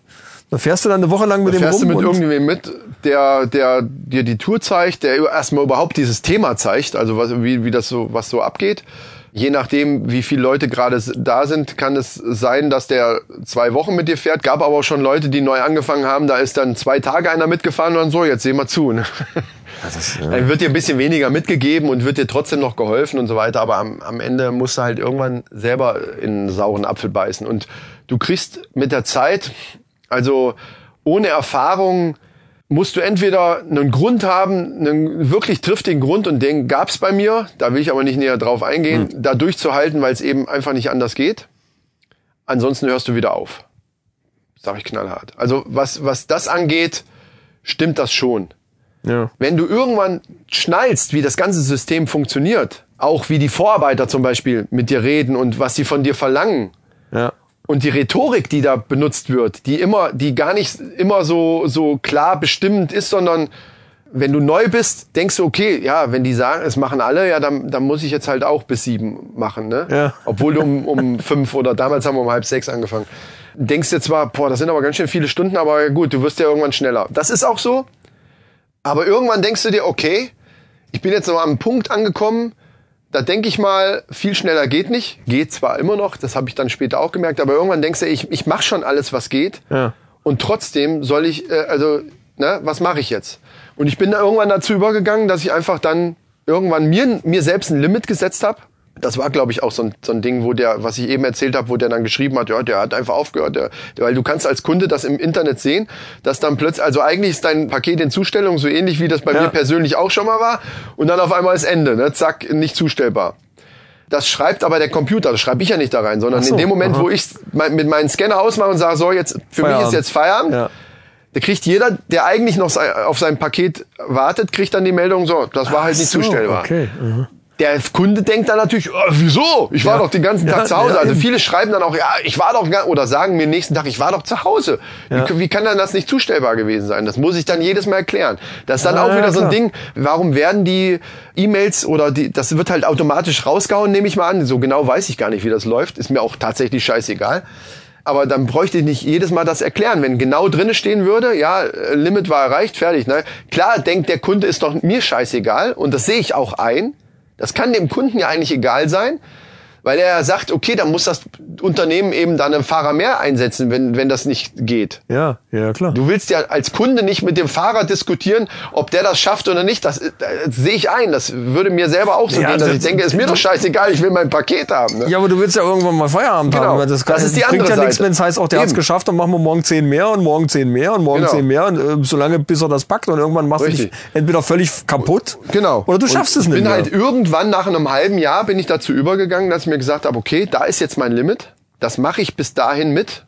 [SPEAKER 2] Da fährst du dann eine Woche lang mit dem
[SPEAKER 1] Fährst du
[SPEAKER 2] rum
[SPEAKER 1] mit
[SPEAKER 2] und-
[SPEAKER 1] irgendjemandem mit, der, der dir die Tour zeigt, der erstmal überhaupt dieses Thema zeigt, also was, wie, wie das so, was so abgeht. Je nachdem, wie viele Leute gerade da sind, kann es sein, dass der zwei Wochen mit dir fährt. Gab aber auch schon Leute, die neu angefangen haben. Da ist dann zwei Tage einer mitgefahren und so, jetzt sehen wir zu. Ne? Dann wird dir ein bisschen weniger mitgegeben und wird dir trotzdem noch geholfen und so weiter. Aber am, am Ende musst du halt irgendwann selber in einen sauren Apfel beißen. Und du kriegst mit der Zeit, also ohne Erfahrung, musst du entweder einen Grund haben, einen wirklich triftigen Grund, und den gab's bei mir, da will ich aber nicht näher drauf eingehen, da durchzuhalten, weil es eben einfach nicht anders geht. Ansonsten hörst du wieder auf. Sag ich knallhart. Also was, was das angeht, stimmt das schon.
[SPEAKER 2] Ja.
[SPEAKER 1] Wenn du irgendwann schnallst, wie das ganze System funktioniert, auch wie die Vorarbeiter zum Beispiel mit dir reden und was sie von dir verlangen,
[SPEAKER 2] Ja.
[SPEAKER 1] Und die Rhetorik, die da benutzt wird, die immer, die gar nicht immer so, so klar bestimmend ist, sondern wenn du neu bist, denkst du, okay, ja, wenn die sagen, es machen alle, ja, dann, dann muss ich jetzt halt auch bis sieben machen, ne?
[SPEAKER 2] Ja.
[SPEAKER 1] Obwohl du um, um fünf oder damals haben wir um halb sechs angefangen. Denkst dir zwar, boah, das sind aber ganz schön viele Stunden, aber gut, du wirst ja irgendwann schneller. Das ist auch so. Aber irgendwann denkst du dir, okay, ich bin jetzt noch am Punkt angekommen, da denke ich mal, viel schneller geht nicht. Geht zwar immer noch, das habe ich dann später auch gemerkt, aber irgendwann denkst du, ich, ich mache schon alles, was geht.
[SPEAKER 2] Ja.
[SPEAKER 1] Und trotzdem soll ich, äh, also, ne, was mache ich jetzt? Und ich bin da irgendwann dazu übergegangen, dass ich einfach dann irgendwann mir, mir selbst ein Limit gesetzt habe. Das war, glaube ich, auch so ein, so ein Ding, wo der, was ich eben erzählt habe, wo der dann geschrieben hat, ja, der hat einfach aufgehört. Der, weil du kannst als Kunde das im Internet sehen, dass dann plötzlich, also eigentlich ist dein Paket in Zustellung so ähnlich, wie das bei
[SPEAKER 2] Ja.
[SPEAKER 1] mir persönlich auch schon mal war. Und dann auf einmal ist Ende, ne? zack, nicht zustellbar. Das schreibt aber der Computer, das schreibe ich ja nicht da rein, sondern
[SPEAKER 2] so,
[SPEAKER 1] in dem Moment,
[SPEAKER 2] aha.
[SPEAKER 1] wo ich mit meinem Scanner ausmache und sage, so, jetzt, für mich
[SPEAKER 2] Feierabend.
[SPEAKER 1] ist jetzt Feierabend,
[SPEAKER 2] Ja.
[SPEAKER 1] da kriegt jeder, der eigentlich noch auf sein Paket wartet, kriegt dann die Meldung, so, das war halt nicht
[SPEAKER 2] So,
[SPEAKER 1] zustellbar.
[SPEAKER 2] Okay. mhm.
[SPEAKER 1] Der Kunde denkt dann natürlich, oh, wieso? Ich war
[SPEAKER 2] Ja.
[SPEAKER 1] doch den ganzen
[SPEAKER 2] Ja,
[SPEAKER 1] Tag zu Hause.
[SPEAKER 2] ja,
[SPEAKER 1] also
[SPEAKER 2] eben.
[SPEAKER 1] viele schreiben dann auch, ja, ich war doch, oder sagen mir nächsten Tag, ich war doch zu Hause.
[SPEAKER 2] Ja.
[SPEAKER 1] Wie, wie kann dann das nicht zustellbar gewesen sein? Das muss ich dann jedes Mal erklären. Das ist dann
[SPEAKER 2] Ja,
[SPEAKER 1] auch wieder
[SPEAKER 2] ja,
[SPEAKER 1] so ein. Ding, warum werden die E-Mails oder die, das wird halt automatisch rausgehauen, nehme ich mal an. So genau weiß ich gar nicht, wie das läuft. Ist mir auch tatsächlich scheißegal. Aber dann bräuchte ich nicht jedes Mal das erklären. Wenn genau drinne stehen würde, ja, äh, Limit war erreicht, fertig. Ne? Klar denkt der Kunde ist doch mir scheißegal und das sehe ich auch ein. Das kann dem Kunden ja eigentlich egal sein, weil er sagt, okay, dann muss das Unternehmen eben dann einen Fahrer mehr einsetzen, wenn, wenn das nicht geht.
[SPEAKER 2] Ja, ja, klar.
[SPEAKER 1] Du willst ja als Kunde nicht mit dem Fahrer diskutieren, ob der das schafft oder nicht. Das, das sehe ich ein. Das würde mir selber auch so
[SPEAKER 2] Ja,
[SPEAKER 1] gehen, dass
[SPEAKER 2] das-
[SPEAKER 1] ich denke, ist mir doch scheißegal, ich will mein Paket haben. Ne?
[SPEAKER 2] Ja, aber du willst ja irgendwann mal Feierabend
[SPEAKER 1] Genau.
[SPEAKER 2] haben. Das, kann,
[SPEAKER 1] Das ist die
[SPEAKER 2] bringt
[SPEAKER 1] andere
[SPEAKER 2] ja nichts, wenn es heißt, auch der hat's
[SPEAKER 1] Eben.
[SPEAKER 2] geschafft, dann machen wir morgen zehn mehr und morgen zehn mehr und morgen
[SPEAKER 1] Genau.
[SPEAKER 2] zehn mehr und äh, solange bis er das packt und irgendwann machst du dich entweder völlig kaputt
[SPEAKER 1] Genau.
[SPEAKER 2] oder du schaffst
[SPEAKER 1] Und
[SPEAKER 2] es
[SPEAKER 1] ich
[SPEAKER 2] nicht
[SPEAKER 1] bin
[SPEAKER 2] mehr.
[SPEAKER 1] halt irgendwann nach einem halben Jahr bin ich dazu übergegangen, dass ich mir gesagt habe, okay, da ist jetzt mein Limit. Das mache ich bis dahin mit.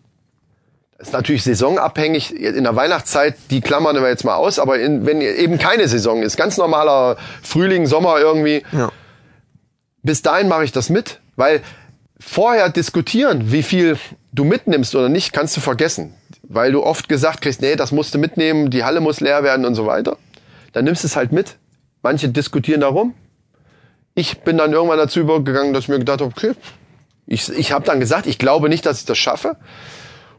[SPEAKER 1] Das ist natürlich saisonabhängig. In der Weihnachtszeit, die klammern wir jetzt mal aus, aber in, wenn eben keine Saison ist, ganz normaler Frühling, Sommer irgendwie,
[SPEAKER 2] ja.
[SPEAKER 1] bis dahin mache ich das mit, weil vorher diskutieren, wie viel du mitnimmst oder nicht, kannst du vergessen. Weil du oft gesagt kriegst, nee, das musst du mitnehmen, die Halle muss leer werden und so weiter. Dann nimmst du es halt mit. Manche diskutieren darum. Ich bin dann irgendwann dazu übergegangen, dass ich mir gedacht habe, okay, ich, ich habe dann gesagt, ich glaube nicht, dass ich das schaffe.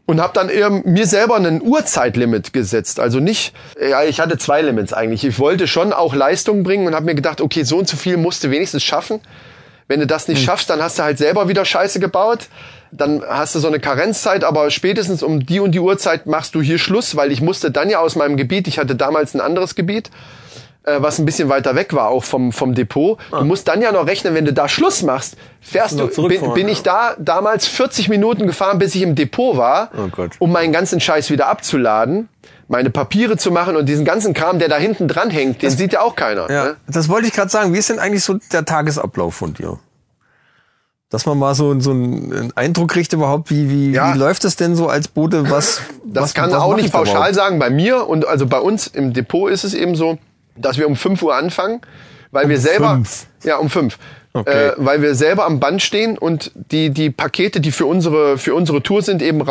[SPEAKER 1] Und habe dann eher mir selber einen Uhrzeitlimit gesetzt. Also nicht, ja, ich hatte zwei Limits eigentlich. Ich wollte schon auch Leistung bringen und habe mir gedacht, okay, so und so viel musst du wenigstens schaffen. Wenn du das nicht schaffst, dann hast du halt selber wieder Scheiße gebaut. Dann hast du so eine Karenzzeit, aber spätestens um die und die Uhrzeit machst du hier Schluss, weil ich musste dann ja aus meinem Gebiet, ich hatte damals ein anderes Gebiet, äh, was ein bisschen weiter weg war, auch vom, vom Depot. Du musst dann ja noch rechnen, wenn du da Schluss machst, fährst du, bin, bin
[SPEAKER 2] ja.
[SPEAKER 1] ich da damals 40 Minuten gefahren, bis ich im Depot war,
[SPEAKER 2] Oh
[SPEAKER 1] um meinen ganzen Scheiß wieder abzuladen, meine Papiere zu machen und diesen ganzen Kram, der da hinten dran hängt, den sieht ja auch keiner.
[SPEAKER 2] Ja,
[SPEAKER 1] Ne?
[SPEAKER 2] das wollte ich gerade sagen. Wie ist denn eigentlich so der Tagesablauf von dir? Dass man mal so, so einen Eindruck kriegt überhaupt, wie, wie,
[SPEAKER 1] Ja.
[SPEAKER 2] wie läuft das denn so als Bote? Was,
[SPEAKER 1] Das
[SPEAKER 2] was,
[SPEAKER 1] kann
[SPEAKER 2] was
[SPEAKER 1] auch nicht pauschal
[SPEAKER 2] überhaupt?
[SPEAKER 1] sagen. Bei mir und also bei uns im Depot ist es eben so, dass wir um 5 Uhr anfangen, weil wir selber
[SPEAKER 2] fünf?
[SPEAKER 1] ja um 5.
[SPEAKER 2] Okay.
[SPEAKER 1] Äh, weil wir selber am Band stehen und die die Pakete, die für unsere für unsere Tour sind, eben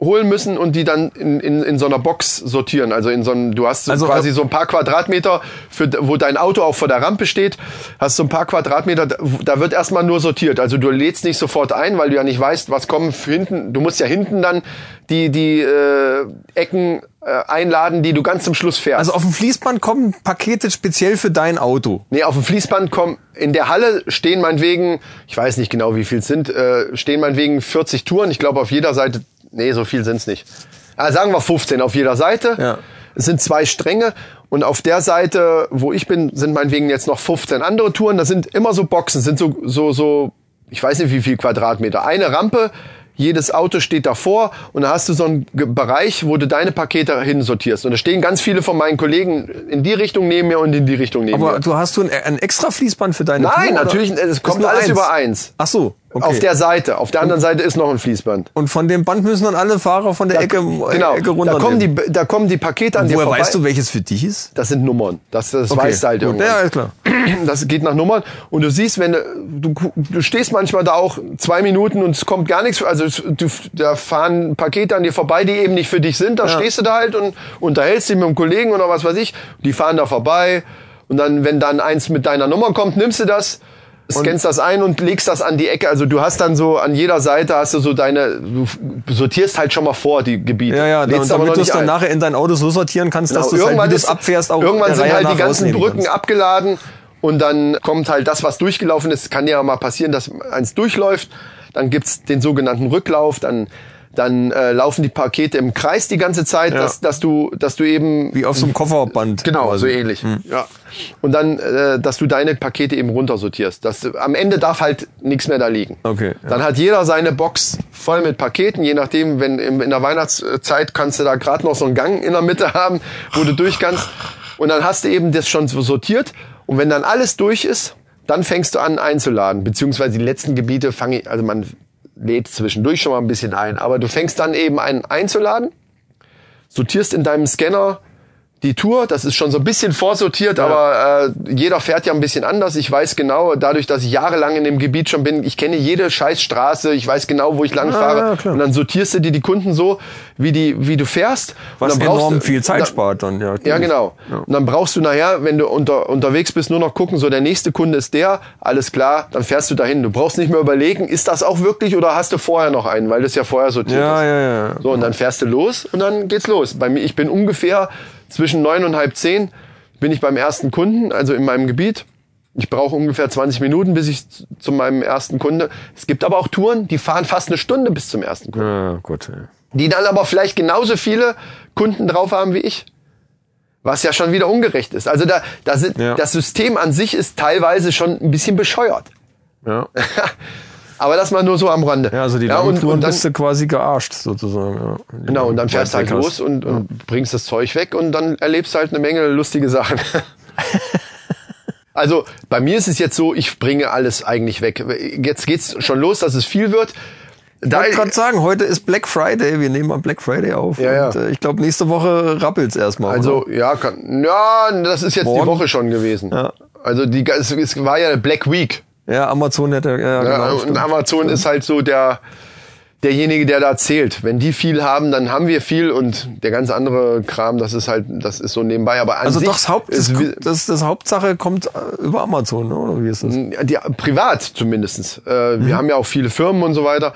[SPEAKER 1] rausholen müssen und die dann in, in, in so einer Box sortieren. Also in so einem, du hast so
[SPEAKER 2] Also,
[SPEAKER 1] quasi so ein paar Quadratmeter, für, wo dein Auto auch vor der Rampe steht, hast so ein paar Quadratmeter, da- wird erstmal nur sortiert. Also du lädst nicht sofort ein, weil du ja nicht weißt, was kommen für hinten. Du musst ja hinten dann die, die äh, Ecken äh, einladen, die du ganz zum Schluss fährst.
[SPEAKER 2] Also auf dem Fließband kommen Pakete speziell für dein Auto.
[SPEAKER 1] Nee, auf dem Fließband kommen, in der Halle stehen meinetwegen, ich weiß nicht genau, wie viel es sind, äh, stehen meinetwegen 40 Touren. Ich glaube auf jeder Seite, nee, so viel sind's nicht. Ah, sagen wir 15 auf jeder Seite.
[SPEAKER 2] Ja.
[SPEAKER 1] Es sind zwei Stränge und auf der Seite, wo ich bin, sind meinetwegen jetzt noch 15 andere Touren. Das sind immer so Boxen, sind so, so, so, ich weiß nicht wie viel Quadratmeter. Eine Rampe, jedes Auto steht davor und da hast du so einen Bereich, wo du deine Pakete hinsortierst. Und da stehen ganz viele von meinen Kollegen in die Richtung neben mir und in die Richtung neben
[SPEAKER 2] Aber
[SPEAKER 1] mir.
[SPEAKER 2] du hast du ein, ein extra Fließband für deine Tour?
[SPEAKER 1] Nein,
[SPEAKER 2] oder?
[SPEAKER 1] natürlich, es kommt alles
[SPEAKER 2] eins?
[SPEAKER 1] über eins.
[SPEAKER 2] Ach so, okay.
[SPEAKER 1] Auf der Seite. Auf der anderen Seite ist noch ein Fließband.
[SPEAKER 2] Und von dem Band müssen dann alle Fahrer von der Ecke,
[SPEAKER 1] genau.
[SPEAKER 2] Ecke runter.
[SPEAKER 1] da kommen die, da kommen die Pakete an dir
[SPEAKER 2] Woher
[SPEAKER 1] vorbei.
[SPEAKER 2] weißt du, welches für dich ist?
[SPEAKER 1] Das sind Nummern. Das, das
[SPEAKER 2] Okay,
[SPEAKER 1] weißt du halt irgendwann.
[SPEAKER 2] Ja, ist klar.
[SPEAKER 1] Das geht nach Nummern. Und du siehst, wenn du, du, stehst manchmal da auch zwei Minuten und es kommt gar nichts. Also du, da fahren Pakete an dir vorbei, die eben nicht für dich sind. Da stehst du da halt und unterhältst dich mit einem Kollegen oder was weiß ich. Die fahren da vorbei. Und dann, wenn dann eins mit deiner Nummer kommt, nimmst du das, scannst das ein und legst das an die Ecke. Also du hast dann so an jeder Seite hast du so deine, du sortierst halt schon mal vor die Gebiete.
[SPEAKER 2] Ja, ja,
[SPEAKER 1] Lädst
[SPEAKER 2] damit, damit du es dann nachher in dein Auto so sortieren kannst, dass
[SPEAKER 1] Genau,
[SPEAKER 2] du es halt, du es
[SPEAKER 1] ist-
[SPEAKER 2] abfährst, auch
[SPEAKER 1] Irgendwann sind halt die ganzen Brücken
[SPEAKER 2] kannst.
[SPEAKER 1] abgeladen und dann kommt halt das, was durchgelaufen ist. Kann ja mal passieren, dass eins durchläuft. Dann gibt's den sogenannten Rücklauf. Dann dann äh, laufen die Pakete im Kreis die ganze Zeit,
[SPEAKER 2] Ja.
[SPEAKER 1] dass, dass du dass du eben
[SPEAKER 2] Wie auf so einem Kofferband.
[SPEAKER 1] Genau,
[SPEAKER 2] quasi.
[SPEAKER 1] so ähnlich. Ja. Und dann, äh, dass du deine Pakete eben runtersortierst. Dass, am Ende darf halt nichts mehr da liegen.
[SPEAKER 2] Okay, ja.
[SPEAKER 1] Dann hat jeder seine Box voll mit Paketen. Je nachdem, wenn im- in der Weihnachtszeit kannst du da gerade noch so einen Gang in der Mitte haben, wo du durch kannst. Und dann hast du eben das schon so sortiert. Und wenn dann alles durch ist, dann fängst du an einzuladen. Beziehungsweise die letzten Gebiete fange ich, also man lädt zwischendurch schon mal ein bisschen ein. Aber du fängst dann eben an einzuladen sortierst in deinem Scanner die Tour, das ist schon so ein bisschen vorsortiert, aber äh, jeder fährt ja ein bisschen anders. Ich weiß genau, dadurch, dass ich jahrelang in dem Gebiet schon bin, ich kenne jede Scheißstraße, ich weiß genau, wo ich lang fahre.
[SPEAKER 2] ja, klar.
[SPEAKER 1] und dann sortierst du dir die Kunden so, wie die, wie du fährst.
[SPEAKER 2] Was
[SPEAKER 1] brauchst
[SPEAKER 2] enorm
[SPEAKER 1] du-
[SPEAKER 2] viel Zeit
[SPEAKER 1] da-
[SPEAKER 2] spart dann, ja.
[SPEAKER 1] ja, genau. Und dann brauchst du nachher, wenn du unter, unterwegs bist, nur noch gucken, so der nächste Kunde ist der, alles klar, dann fährst du dahin. Du brauchst nicht mehr überlegen, ist das auch wirklich oder hast du vorher noch einen, weil das ja vorher sortiert
[SPEAKER 2] Ja,
[SPEAKER 1] ist.
[SPEAKER 2] ja, ja.
[SPEAKER 1] So, und dann fährst du los und dann geht's los. Bei mir, ich bin ungefähr zwischen neun und halb zehn bin ich beim ersten Kunden, also in meinem Gebiet. Ich brauche ungefähr 20 Minuten, bis ich zu meinem ersten Kunde. Es gibt aber auch Touren, die fahren fast eine Stunde bis zum ersten Kunden.
[SPEAKER 2] Ja, gut. Ja.
[SPEAKER 1] Die dann aber vielleicht genauso viele Kunden drauf haben wie ich. Was ja schon wieder ungerecht ist. Also da, da sind,
[SPEAKER 2] Ja.
[SPEAKER 1] das System an sich ist teilweise schon ein bisschen bescheuert.
[SPEAKER 2] Ja.
[SPEAKER 1] aber das mal nur so am Rande.
[SPEAKER 2] ja, also die
[SPEAKER 1] ja, und, und dann,
[SPEAKER 2] bist du quasi gearscht, sozusagen. Ja.
[SPEAKER 1] Genau, und dann fährst du halt los und, und bringst das Zeug weg und dann erlebst du halt eine Menge lustige Sachen. also bei mir ist es jetzt so, ich bringe alles eigentlich weg. Jetzt geht's schon los, dass es viel wird.
[SPEAKER 2] Ich
[SPEAKER 1] Da,
[SPEAKER 2] wollte gerade sagen, heute ist Black Friday. Wir nehmen am Black Friday auf.
[SPEAKER 1] Ja, ja.
[SPEAKER 2] und, äh, ich glaube, nächste Woche rappelt's erstmal.
[SPEAKER 1] also
[SPEAKER 2] oder?
[SPEAKER 1] ja, kann, ja, das ist jetzt
[SPEAKER 2] Morgen?
[SPEAKER 1] die Woche schon gewesen.
[SPEAKER 2] Ja.
[SPEAKER 1] Also die, es, es war ja Black Week.
[SPEAKER 2] Ja, Amazon hätte. Ja,
[SPEAKER 1] Ja,
[SPEAKER 2] genau,
[SPEAKER 1] und
[SPEAKER 2] stimmt.
[SPEAKER 1] Amazon ist halt so der derjenige, der da zählt. Wenn die viel haben, dann haben wir viel und der ganz andere Kram, das ist halt, das ist so nebenbei. Aber an
[SPEAKER 2] Also
[SPEAKER 1] sich
[SPEAKER 2] doch, das, Haupt,
[SPEAKER 1] ist,
[SPEAKER 2] das, das Hauptsache kommt äh, über Amazon, ne? oder wie ist das?
[SPEAKER 1] die, privat zumindestens. Äh,
[SPEAKER 2] Mhm.
[SPEAKER 1] Wir haben ja auch viele Firmen und so weiter.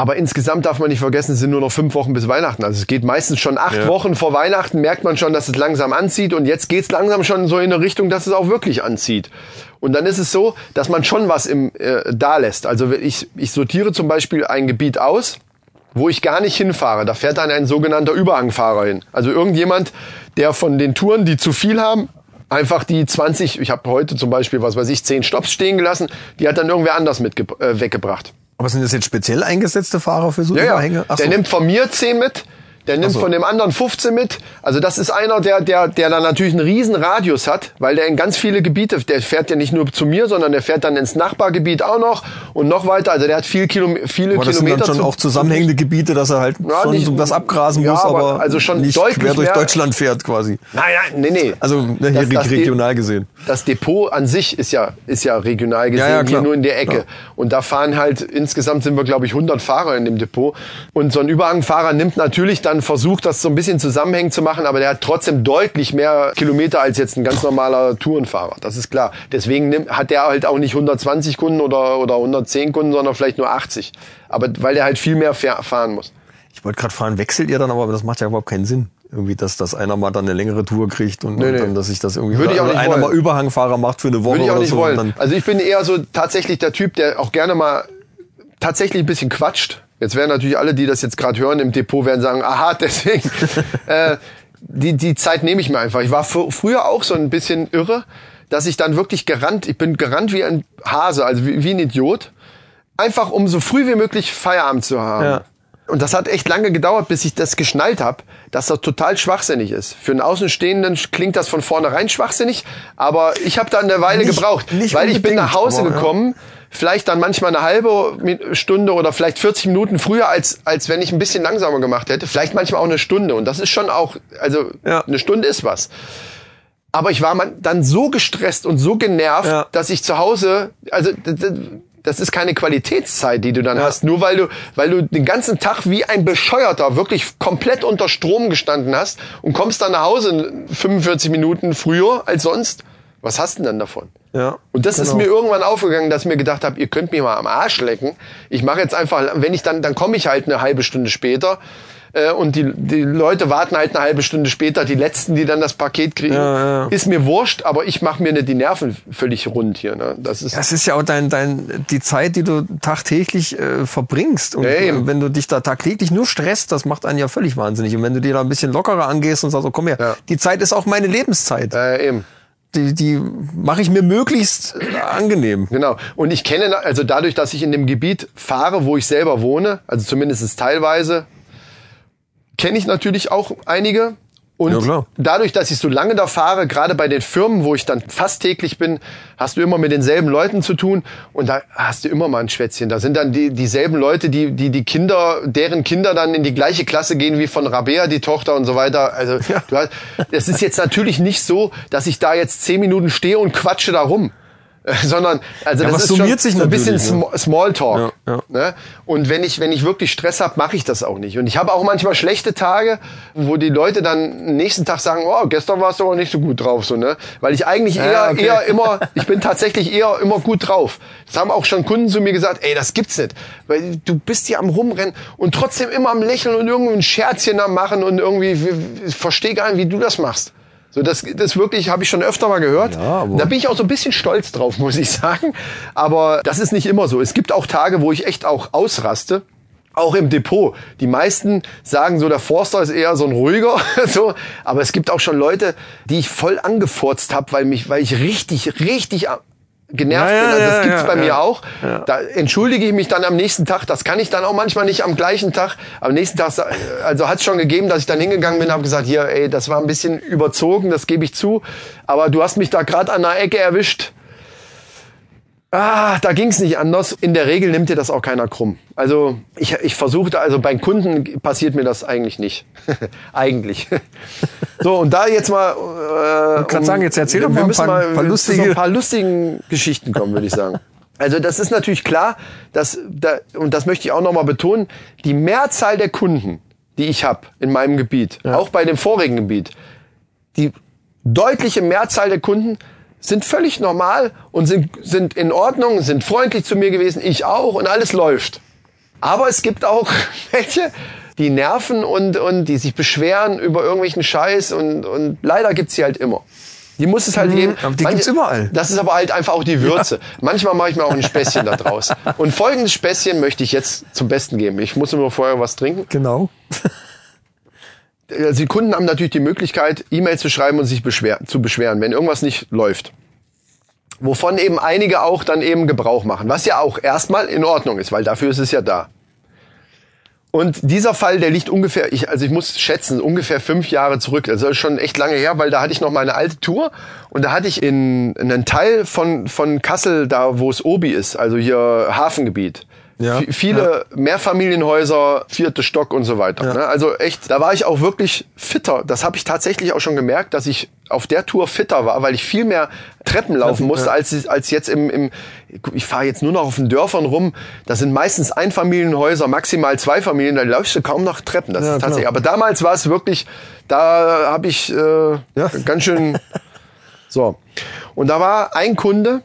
[SPEAKER 1] Aber insgesamt darf man nicht vergessen, es sind nur noch fünf Wochen bis Weihnachten. Also es geht meistens schon acht
[SPEAKER 2] Ja.
[SPEAKER 1] Wochen vor Weihnachten, merkt man schon, dass es langsam anzieht. Und jetzt geht's langsam schon so in eine Richtung, dass es auch wirklich anzieht. Und dann ist es so, dass man schon was im äh, da lässt. Also ich, ich sortiere zum Beispiel ein Gebiet aus, wo ich gar nicht hinfahre. Da fährt dann ein sogenannter Überhangfahrer hin. Also irgendjemand, der von den Touren, die zu viel haben, einfach die 20, ich habe heute zum Beispiel, was weiß ich, 10 Stops stehen gelassen, die hat dann irgendwer anders mit äh, weggebracht.
[SPEAKER 2] Aber sind das jetzt speziell eingesetzte Fahrer für so
[SPEAKER 1] Ja, ja.
[SPEAKER 2] Überhänge? Ach
[SPEAKER 1] Der
[SPEAKER 2] so.
[SPEAKER 1] nimmt von mir 10 mit, Der nimmt
[SPEAKER 2] so.
[SPEAKER 1] von dem anderen 15 mit. Also das ist einer, der, der, der dann natürlich einen riesen Radius hat, weil der in ganz viele Gebiete, der fährt ja nicht nur zu mir, sondern der fährt dann ins Nachbargebiet auch noch und noch weiter. Also der hat viel Kilom viele
[SPEAKER 2] Aber das sind
[SPEAKER 1] Kilometer
[SPEAKER 2] dann schon auch zusammenhängende Gebiete, dass er halt
[SPEAKER 1] Ja,
[SPEAKER 2] schon
[SPEAKER 1] nicht-
[SPEAKER 2] so was abgrasen
[SPEAKER 1] ja,
[SPEAKER 2] muss,
[SPEAKER 1] aber
[SPEAKER 2] aber,
[SPEAKER 1] also schon
[SPEAKER 2] nicht
[SPEAKER 1] deutlich
[SPEAKER 2] quer durch
[SPEAKER 1] mehr-
[SPEAKER 2] Deutschland fährt quasi.
[SPEAKER 1] Nein, nein, nee, nee.
[SPEAKER 2] Also ne, hier
[SPEAKER 1] Das- das
[SPEAKER 2] regional gesehen.
[SPEAKER 1] Das Depot an sich ist ja, ist ja regional gesehen,
[SPEAKER 2] Ja,
[SPEAKER 1] hier nur in der Ecke. Und da fahren halt, insgesamt sind wir, glaube ich, 100 Fahrer in dem Depot. Und so ein Überhangfahrer nimmt natürlich dann, versucht das so ein bisschen zusammenhängend zu machen, aber der hat trotzdem deutlich mehr Kilometer als jetzt ein ganz normaler Tourenfahrer. Das ist klar. Deswegen hat der halt auch nicht 120 Kunden oder, oder 110 Kunden, sondern vielleicht nur 80. Aber weil der halt viel mehr fahr- fahren muss.
[SPEAKER 2] Ich wollte gerade fragen, wechselt ihr dann, aber das macht ja überhaupt keinen Sinn. Irgendwie, dass, dass einer mal dann eine längere Tour kriegt und, und
[SPEAKER 1] nee.
[SPEAKER 2] dann, dass sich das irgendwie
[SPEAKER 1] Würde ich auch nicht
[SPEAKER 2] einer
[SPEAKER 1] wollen.
[SPEAKER 2] mal Überhangfahrer macht für eine Woche
[SPEAKER 1] Würde ich auch
[SPEAKER 2] oder
[SPEAKER 1] nicht
[SPEAKER 2] so.
[SPEAKER 1] wollen.
[SPEAKER 2] Und dann,
[SPEAKER 1] Also ich bin eher so tatsächlich der Typ, der auch gerne mal tatsächlich ein bisschen quatscht. Jetzt werden natürlich alle, die das jetzt gerade hören im Depot, werden sagen, aha, deswegen. äh, die, die Zeit nehme ich mir einfach. Ich war fr- früher auch so ein bisschen irre, dass ich dann wirklich gerannt, ich bin gerannt wie ein Hase, also wie, wie ein Idiot. Einfach um so früh wie möglich Feierabend zu haben.
[SPEAKER 2] Ja.
[SPEAKER 1] Und das hat echt lange gedauert, bis ich das geschnallt habe, dass das total schwachsinnig ist. Für einen Außenstehenden klingt das von vornherein schwachsinnig, aber ich habe da eine Weile
[SPEAKER 2] Nicht-
[SPEAKER 1] gebraucht,
[SPEAKER 2] nicht
[SPEAKER 1] weil ich bin nach Hause
[SPEAKER 2] aber, ja.
[SPEAKER 1] gekommen, vielleicht dann manchmal eine halbe Stunde oder vielleicht 40 Minuten früher, als, als wenn ich ein bisschen langsamer gemacht hätte. Vielleicht manchmal auch eine Stunde. Und das ist schon auch, also
[SPEAKER 2] Ja.
[SPEAKER 1] eine Stunde ist was. Aber ich war dann so gestresst und so genervt,
[SPEAKER 2] Ja.
[SPEAKER 1] dass ich zu Hause, also das ist keine Qualitätszeit, die du dann hast, nur weil du, weil du den ganzen Tag wie ein Bescheuerter wirklich komplett unter Strom gestanden hast und kommst dann nach Hause 45 Minuten früher als sonst. Was hast du denn dann davon?
[SPEAKER 2] Ja,
[SPEAKER 1] Und das ist
[SPEAKER 2] genau.
[SPEAKER 1] mir irgendwann aufgegangen, dass ich mir gedacht habe, ihr könnt mir mal am Arsch lecken. Ich mache jetzt einfach, wenn ich dann, dann komme ich halt eine halbe Stunde später. Äh, und die, die Leute warten halt eine halbe Stunde später, die letzten, die dann das Paket kriegen.
[SPEAKER 2] Ja, ja.
[SPEAKER 1] Ist mir wurscht, aber ich mache mir nicht die Nerven völlig rund hier. Ne? Das ist
[SPEAKER 2] Das ist ja auch dein, dein, die Zeit, die du tagtäglich äh, verbringst. Und
[SPEAKER 1] Ja, eben.
[SPEAKER 2] äh, wenn du dich da tagtäglich nur stresst, das macht einen ja völlig wahnsinnig. Und wenn du dir da ein bisschen lockerer angehst und sagst, oh, komm her,
[SPEAKER 1] Ja.
[SPEAKER 2] die Zeit ist auch meine Lebenszeit.
[SPEAKER 1] äh, eben.
[SPEAKER 2] Die, die mache ich mir möglichst äh, angenehm.
[SPEAKER 1] Genau. Und ich kenne, also dadurch, dass ich in dem Gebiet fahre, wo ich selber wohne, also zumindest teilweise, kenne ich natürlich auch einige. Und
[SPEAKER 2] Ja,
[SPEAKER 1] dadurch, dass ich so lange da fahre, gerade bei den Firmen, wo ich dann fast täglich bin, hast du immer mit denselben Leuten zu tun und da hast du immer mal ein Schwätzchen. Da sind dann die, dieselben Leute, die, die die Kinder, deren Kinder dann in die gleiche Klasse gehen wie von Rabea, die Tochter und so weiter. Also du hast, es ist jetzt natürlich nicht so, dass ich da jetzt zehn Minuten stehe und quatsche da rum. Sondern also
[SPEAKER 2] Ja,
[SPEAKER 1] das ist schon
[SPEAKER 2] sich
[SPEAKER 1] so ein bisschen
[SPEAKER 2] ne?
[SPEAKER 1] Sm Smalltalk.
[SPEAKER 2] Ja, ja.
[SPEAKER 1] Ne? Und wenn ich wenn ich wirklich Stress habe, mache ich das auch nicht. Und ich habe auch manchmal schlechte Tage, wo die Leute dann nächsten Tag sagen, oh, gestern warst du aber nicht so gut drauf, so ne, weil ich eigentlich eher
[SPEAKER 2] okay.
[SPEAKER 1] eher immer, ich bin tatsächlich eher immer gut drauf. Das haben auch schon Kunden zu mir gesagt, ey, das gibt's nicht, weil du bist hier am rumrennen und trotzdem immer am lächeln und irgendwie ein Scherzchen am machen und irgendwie verstehe gar nicht, wie du das machst. So, das, das wirklich habe ich schon öfter mal gehört.
[SPEAKER 2] aber-
[SPEAKER 1] da bin ich auch so ein bisschen stolz drauf, muss ich sagen. Aber das ist nicht immer so. Es gibt auch Tage, wo ich echt auch ausraste. Auch im Depot. Die meisten sagen so, der Forster ist eher so ein ruhiger, so. Aber es gibt auch schon Leute, die ich voll angefurzt habe, weil mich, weil ich richtig, richtig genervt
[SPEAKER 2] Ja,
[SPEAKER 1] bin. Also das gibt's bei mir auch. Da entschuldige ich mich dann am nächsten Tag. Das kann ich dann auch manchmal nicht am gleichen Tag. Am nächsten Tag, also hat's schon gegeben, dass ich dann hingegangen bin und habe gesagt, hier, ey, das war ein bisschen überzogen, das gebe ich zu. Aber du hast mich da gerade an der Ecke erwischt. Ah, da ging's nicht anders. In der Regel nimmt dir das auch keiner krumm. Also ich, ich versuche, also beim Kunden passiert mir das eigentlich nicht. eigentlich. so, und da jetzt mal... Äh,
[SPEAKER 2] grad sagen, jetzt erzähl doch
[SPEAKER 1] wir
[SPEAKER 2] mal ein
[SPEAKER 1] müssen
[SPEAKER 2] paar-
[SPEAKER 1] mal
[SPEAKER 2] paar
[SPEAKER 1] zu
[SPEAKER 2] lustige-
[SPEAKER 1] ein paar lustigen Geschichten kommen, würde ich sagen. Also das ist natürlich klar, dass da, und das möchte ich auch nochmal betonen, die Mehrzahl der Kunden, die ich habe in meinem Gebiet, auch bei dem vorigen Gebiet, die deutliche Mehrzahl der Kunden sind völlig normal und sind, sind in Ordnung, sind freundlich zu mir gewesen, ich auch und alles läuft. Aber es gibt auch welche, die nerven und, und die sich beschweren über irgendwelchen Scheiß und, und leider gibt's sie halt immer. Die muss es halt geben.
[SPEAKER 2] Mhm, aber die gibt's überall.
[SPEAKER 1] Das ist aber halt einfach auch die Würze. Manchmal mache ich mir auch ein Späßchen da draus. Und folgendes Späßchen möchte ich jetzt zum Besten geben. Ich muss nur vorher was trinken.
[SPEAKER 2] Genau.
[SPEAKER 1] Also die Kunden haben natürlich die Möglichkeit, E-Mail zu schreiben und sich beschwer zu beschweren, wenn irgendwas nicht läuft. Wovon eben einige auch dann eben Gebrauch machen, was ja auch erstmal in Ordnung ist, weil dafür ist es ja da. Und dieser Fall, der liegt ungefähr, ich, also ich muss schätzen, ungefähr fünf Jahre zurück. Also schon echt lange her, weil da hatte ich noch meine alte Tour und da hatte ich in, in einen Teil von, von Kassel, da wo es Obi ist, also hier Hafengebiet.
[SPEAKER 2] Ja,
[SPEAKER 1] Viele Mehrfamilienhäuser, vierte Stock und so weiter.
[SPEAKER 2] Ja.
[SPEAKER 1] Ne? Also echt, da war ich auch wirklich fitter. Das habe ich tatsächlich auch schon gemerkt, dass ich auf der Tour fitter war, weil ich viel mehr Treppen laufen musste, als, als jetzt im, im ich fahre jetzt nur noch auf den Dörfern rum. Das sind meistens Einfamilienhäuser, maximal zwei Familien, da läufst du kaum noch Treppen. Das
[SPEAKER 2] Ja,
[SPEAKER 1] ist tatsächlich.
[SPEAKER 2] klar.
[SPEAKER 1] Aber damals war es wirklich, da habe ich äh, ganz schön so. Und da war ein Kunde,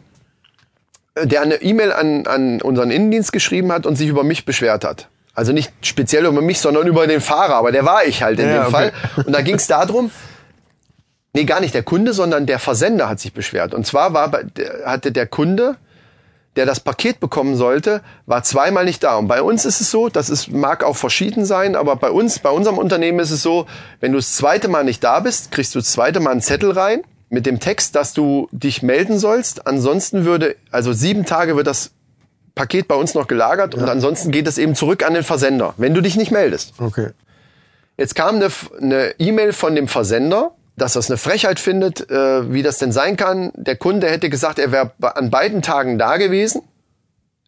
[SPEAKER 1] der eine E-Mail an, an unseren Innendienst geschrieben hat und sich über mich beschwert hat. Also nicht speziell über mich, sondern über den Fahrer. Aber der war ich halt in
[SPEAKER 2] Ja,
[SPEAKER 1] dem
[SPEAKER 2] okay.
[SPEAKER 1] Fall. Und da ging es darum, nee, gar nicht der Kunde, sondern der Versender hat sich beschwert. Und zwar war, hatte der Kunde, der das Paket bekommen sollte, war zweimal nicht da. Und bei uns ist es so, das ist, mag auch verschieden sein, aber bei uns, bei unserem Unternehmen ist es so, wenn du das zweite Mal nicht da bist, kriegst du das zweite Mal einen Zettel rein mit dem Text, dass du dich melden sollst. Ansonsten würde, also sieben Tage wird das Paket bei uns noch gelagert und ansonsten geht es eben zurück an den Versender, wenn du dich nicht meldest.
[SPEAKER 2] Okay.
[SPEAKER 1] Jetzt kam eine E-Mail von dem Versender, dass das eine Frechheit findet, äh, wie das denn sein kann. Der Kunde hätte gesagt, er wäre an beiden Tagen da gewesen.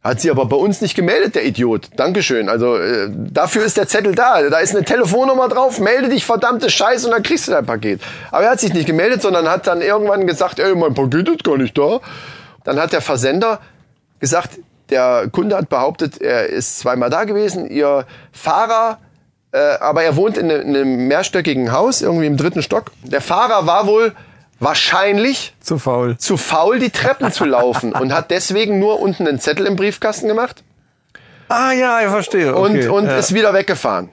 [SPEAKER 1] Hat sie aber bei uns nicht gemeldet, der Idiot. Dankeschön. Also äh, dafür ist der Zettel da. Da ist eine Telefonnummer drauf. Melde dich, verdammte Scheiße, und dann kriegst du dein Paket. Aber er hat sich nicht gemeldet, sondern hat dann irgendwann gesagt, ey, mein Paket ist gar nicht da. Dann hat der Versender gesagt, der Kunde hat behauptet, er ist zweimal da gewesen. Ihr Fahrer, äh, aber er wohnt in, ne- in einem mehrstöckigen Haus, irgendwie im dritten Stock. Der Fahrer war wohl wahrscheinlich
[SPEAKER 2] Zu faul.
[SPEAKER 1] zu faul, die Treppen zu laufen und hat deswegen nur unten einen Zettel im Briefkasten gemacht
[SPEAKER 2] Ah ja, ich verstehe.
[SPEAKER 1] und,
[SPEAKER 2] Okay.
[SPEAKER 1] und
[SPEAKER 2] ja.
[SPEAKER 1] ist wieder weggefahren.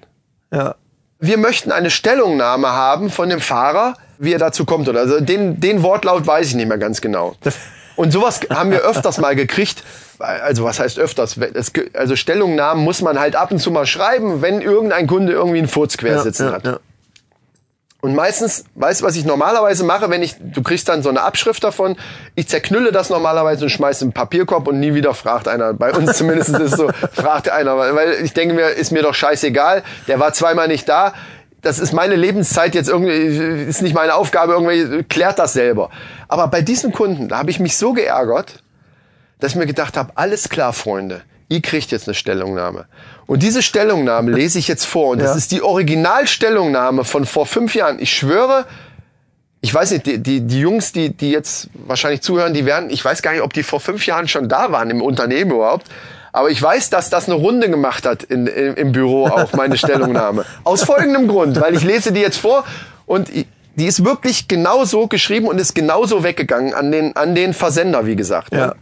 [SPEAKER 2] ja.
[SPEAKER 1] Wir möchten eine Stellungnahme haben von dem Fahrer, wie er dazu kommt. Oder also den, den Wortlaut weiß ich nicht mehr ganz genau. Und sowas haben wir öfters mal gekriegt. Also was heißt öfters? Es Also Stellungnahmen muss man halt ab und zu mal schreiben, wenn irgendein Kunde irgendwie einen Furz quer sitzen
[SPEAKER 2] ja,
[SPEAKER 1] hat. Und meistens, weißt du, was ich normalerweise mache, wenn ich, du kriegst dann so eine Abschrift davon, ich zerknülle das normalerweise und schmeiß in den Papierkorb und nie wieder fragt einer. Bei uns zumindest ist es so, fragt einer, weil weil ich denke mir, ist mir doch scheißegal, der war zweimal nicht da. Das ist meine Lebenszeit jetzt irgendwie, ist nicht meine Aufgabe, irgendwie, klärt das selber. Aber bei diesen Kunden, da habe ich mich so geärgert, dass ich mir gedacht habe, alles klar, Freunde, ihr kriegt jetzt eine Stellungnahme. Und diese Stellungnahme lese ich jetzt vor. Und das
[SPEAKER 2] Ja.
[SPEAKER 1] ist die Originalstellungnahme von vor fünf Jahren. Ich schwöre, ich weiß nicht, die, die, die Jungs, die, die jetzt wahrscheinlich zuhören, die werden, ich weiß gar nicht, ob die vor fünf Jahren schon da waren im Unternehmen überhaupt. Aber ich weiß, dass das eine Runde gemacht hat in, im, im Büro auch, meine Stellungnahme. Aus folgendem Grund, weil ich lese die jetzt vor und die ist wirklich genau so geschrieben und ist genauso weggegangen an den, an den Versender, wie gesagt.
[SPEAKER 2] Ja.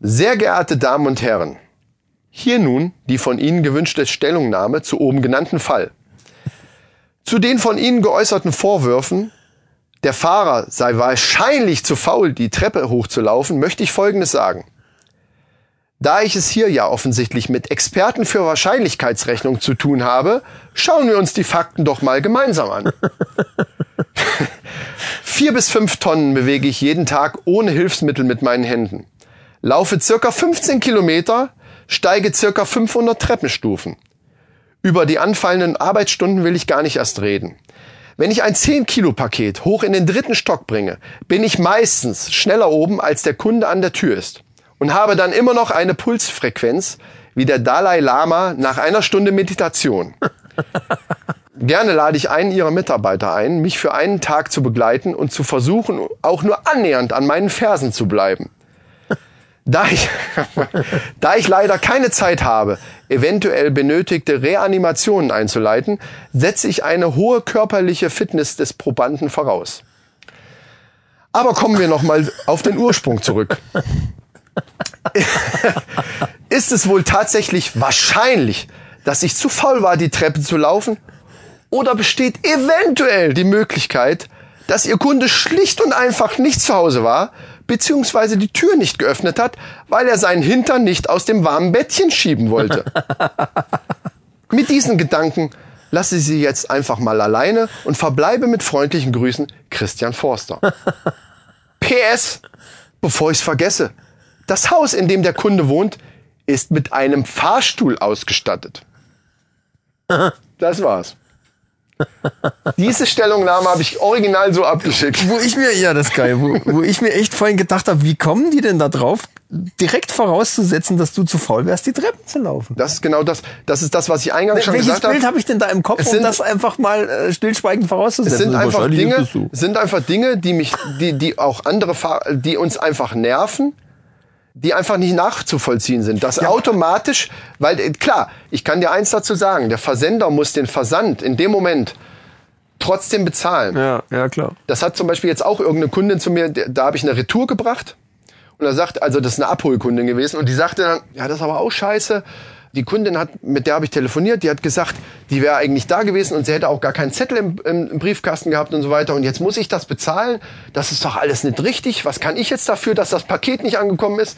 [SPEAKER 1] Sehr geehrte Damen und Herren, hier nun die von Ihnen gewünschte Stellungnahme zu oben genannten Fall. Zu den von Ihnen geäußerten Vorwürfen, der Fahrer sei wahrscheinlich zu faul, die Treppe hochzulaufen, möchte ich Folgendes sagen. Da ich es hier ja offensichtlich mit Experten für Wahrscheinlichkeitsrechnung zu tun habe, schauen wir uns die Fakten doch mal gemeinsam an. Vier bis fünf Tonnen bewege ich jeden Tag ohne Hilfsmittel mit meinen Händen. Laufe circa 15 Kilometer, steige circa 500 Treppenstufen. Über die anfallenden Arbeitsstunden will ich gar nicht erst reden. Wenn ich ein 10-Kilo-Paket hoch in den dritten Stock bringe, bin ich meistens schneller oben, als der Kunde an der Tür ist. Und habe dann immer noch eine Pulsfrequenz wie der Dalai Lama nach einer Stunde Meditation. Gerne lade ich einen Ihrer Mitarbeiter ein, mich für einen Tag zu begleiten und zu versuchen, auch nur annähernd an meinen Fersen zu bleiben. Da ich, da ich leider keine Zeit habe, eventuell benötigte Reanimationen einzuleiten, setze ich eine hohe körperliche Fitness des Probanden voraus. Aber kommen wir nochmal auf den Ursprung zurück. Ist es wohl tatsächlich wahrscheinlich, dass ich zu faul war, die Treppe zu laufen? Oder besteht eventuell die Möglichkeit, dass Ihr Kunde schlicht und einfach nicht zu Hause war, beziehungsweise die Tür nicht geöffnet hat, weil er seinen Hintern nicht aus dem warmen Bettchen schieben wollte? Mit diesen Gedanken lasse ich Sie jetzt einfach mal alleine und verbleibe mit freundlichen Grüßen Christian Forster. PS, bevor ich es vergesse, das Haus, in dem der Kunde wohnt, ist mit einem Fahrstuhl ausgestattet. Das war's. Diese Stellungnahme habe ich original so abgeschickt.
[SPEAKER 2] Wo ich mir, ja, das ist geil, wo, wo ich mir echt vorhin gedacht habe, wie kommen die denn da drauf, direkt vorauszusetzen, dass du zu faul wärst, die Treppen zu laufen?
[SPEAKER 1] Das ist genau das. Das ist das, was ich eingangs schon
[SPEAKER 2] Welches
[SPEAKER 1] gesagt habe.
[SPEAKER 2] Bild habe ich denn da im Kopf,
[SPEAKER 1] Es
[SPEAKER 2] um
[SPEAKER 1] sind-
[SPEAKER 2] das einfach mal äh, stillschweigend
[SPEAKER 1] Es
[SPEAKER 2] vorauszusetzen?
[SPEAKER 1] sind einfach Dinge,
[SPEAKER 2] es so.
[SPEAKER 1] es sind einfach Dinge, die mich, die, die auch andere, Fahr die uns einfach nerven, die einfach nicht nachzuvollziehen sind. Das automatisch, weil äh, klar, ich kann dir eins dazu sagen: Der Versender muss den Versand in dem Moment trotzdem bezahlen.
[SPEAKER 2] Ja, ja, klar.
[SPEAKER 1] Das hat zum Beispiel jetzt auch irgendeine Kundin zu mir, da habe ich eine Retour gebracht. Und er sagt, also das ist eine Abholkundin gewesen. Und die sagte dann, ja, das ist aber auch scheiße. Die Kundin hat, mit der habe ich telefoniert, die hat gesagt, die wäre eigentlich da gewesen und sie hätte auch gar keinen Zettel im, im, Briefkasten gehabt und so weiter. Und jetzt muss ich das bezahlen. Das ist doch alles nicht richtig. Was kann ich jetzt dafür, dass das Paket nicht angekommen ist?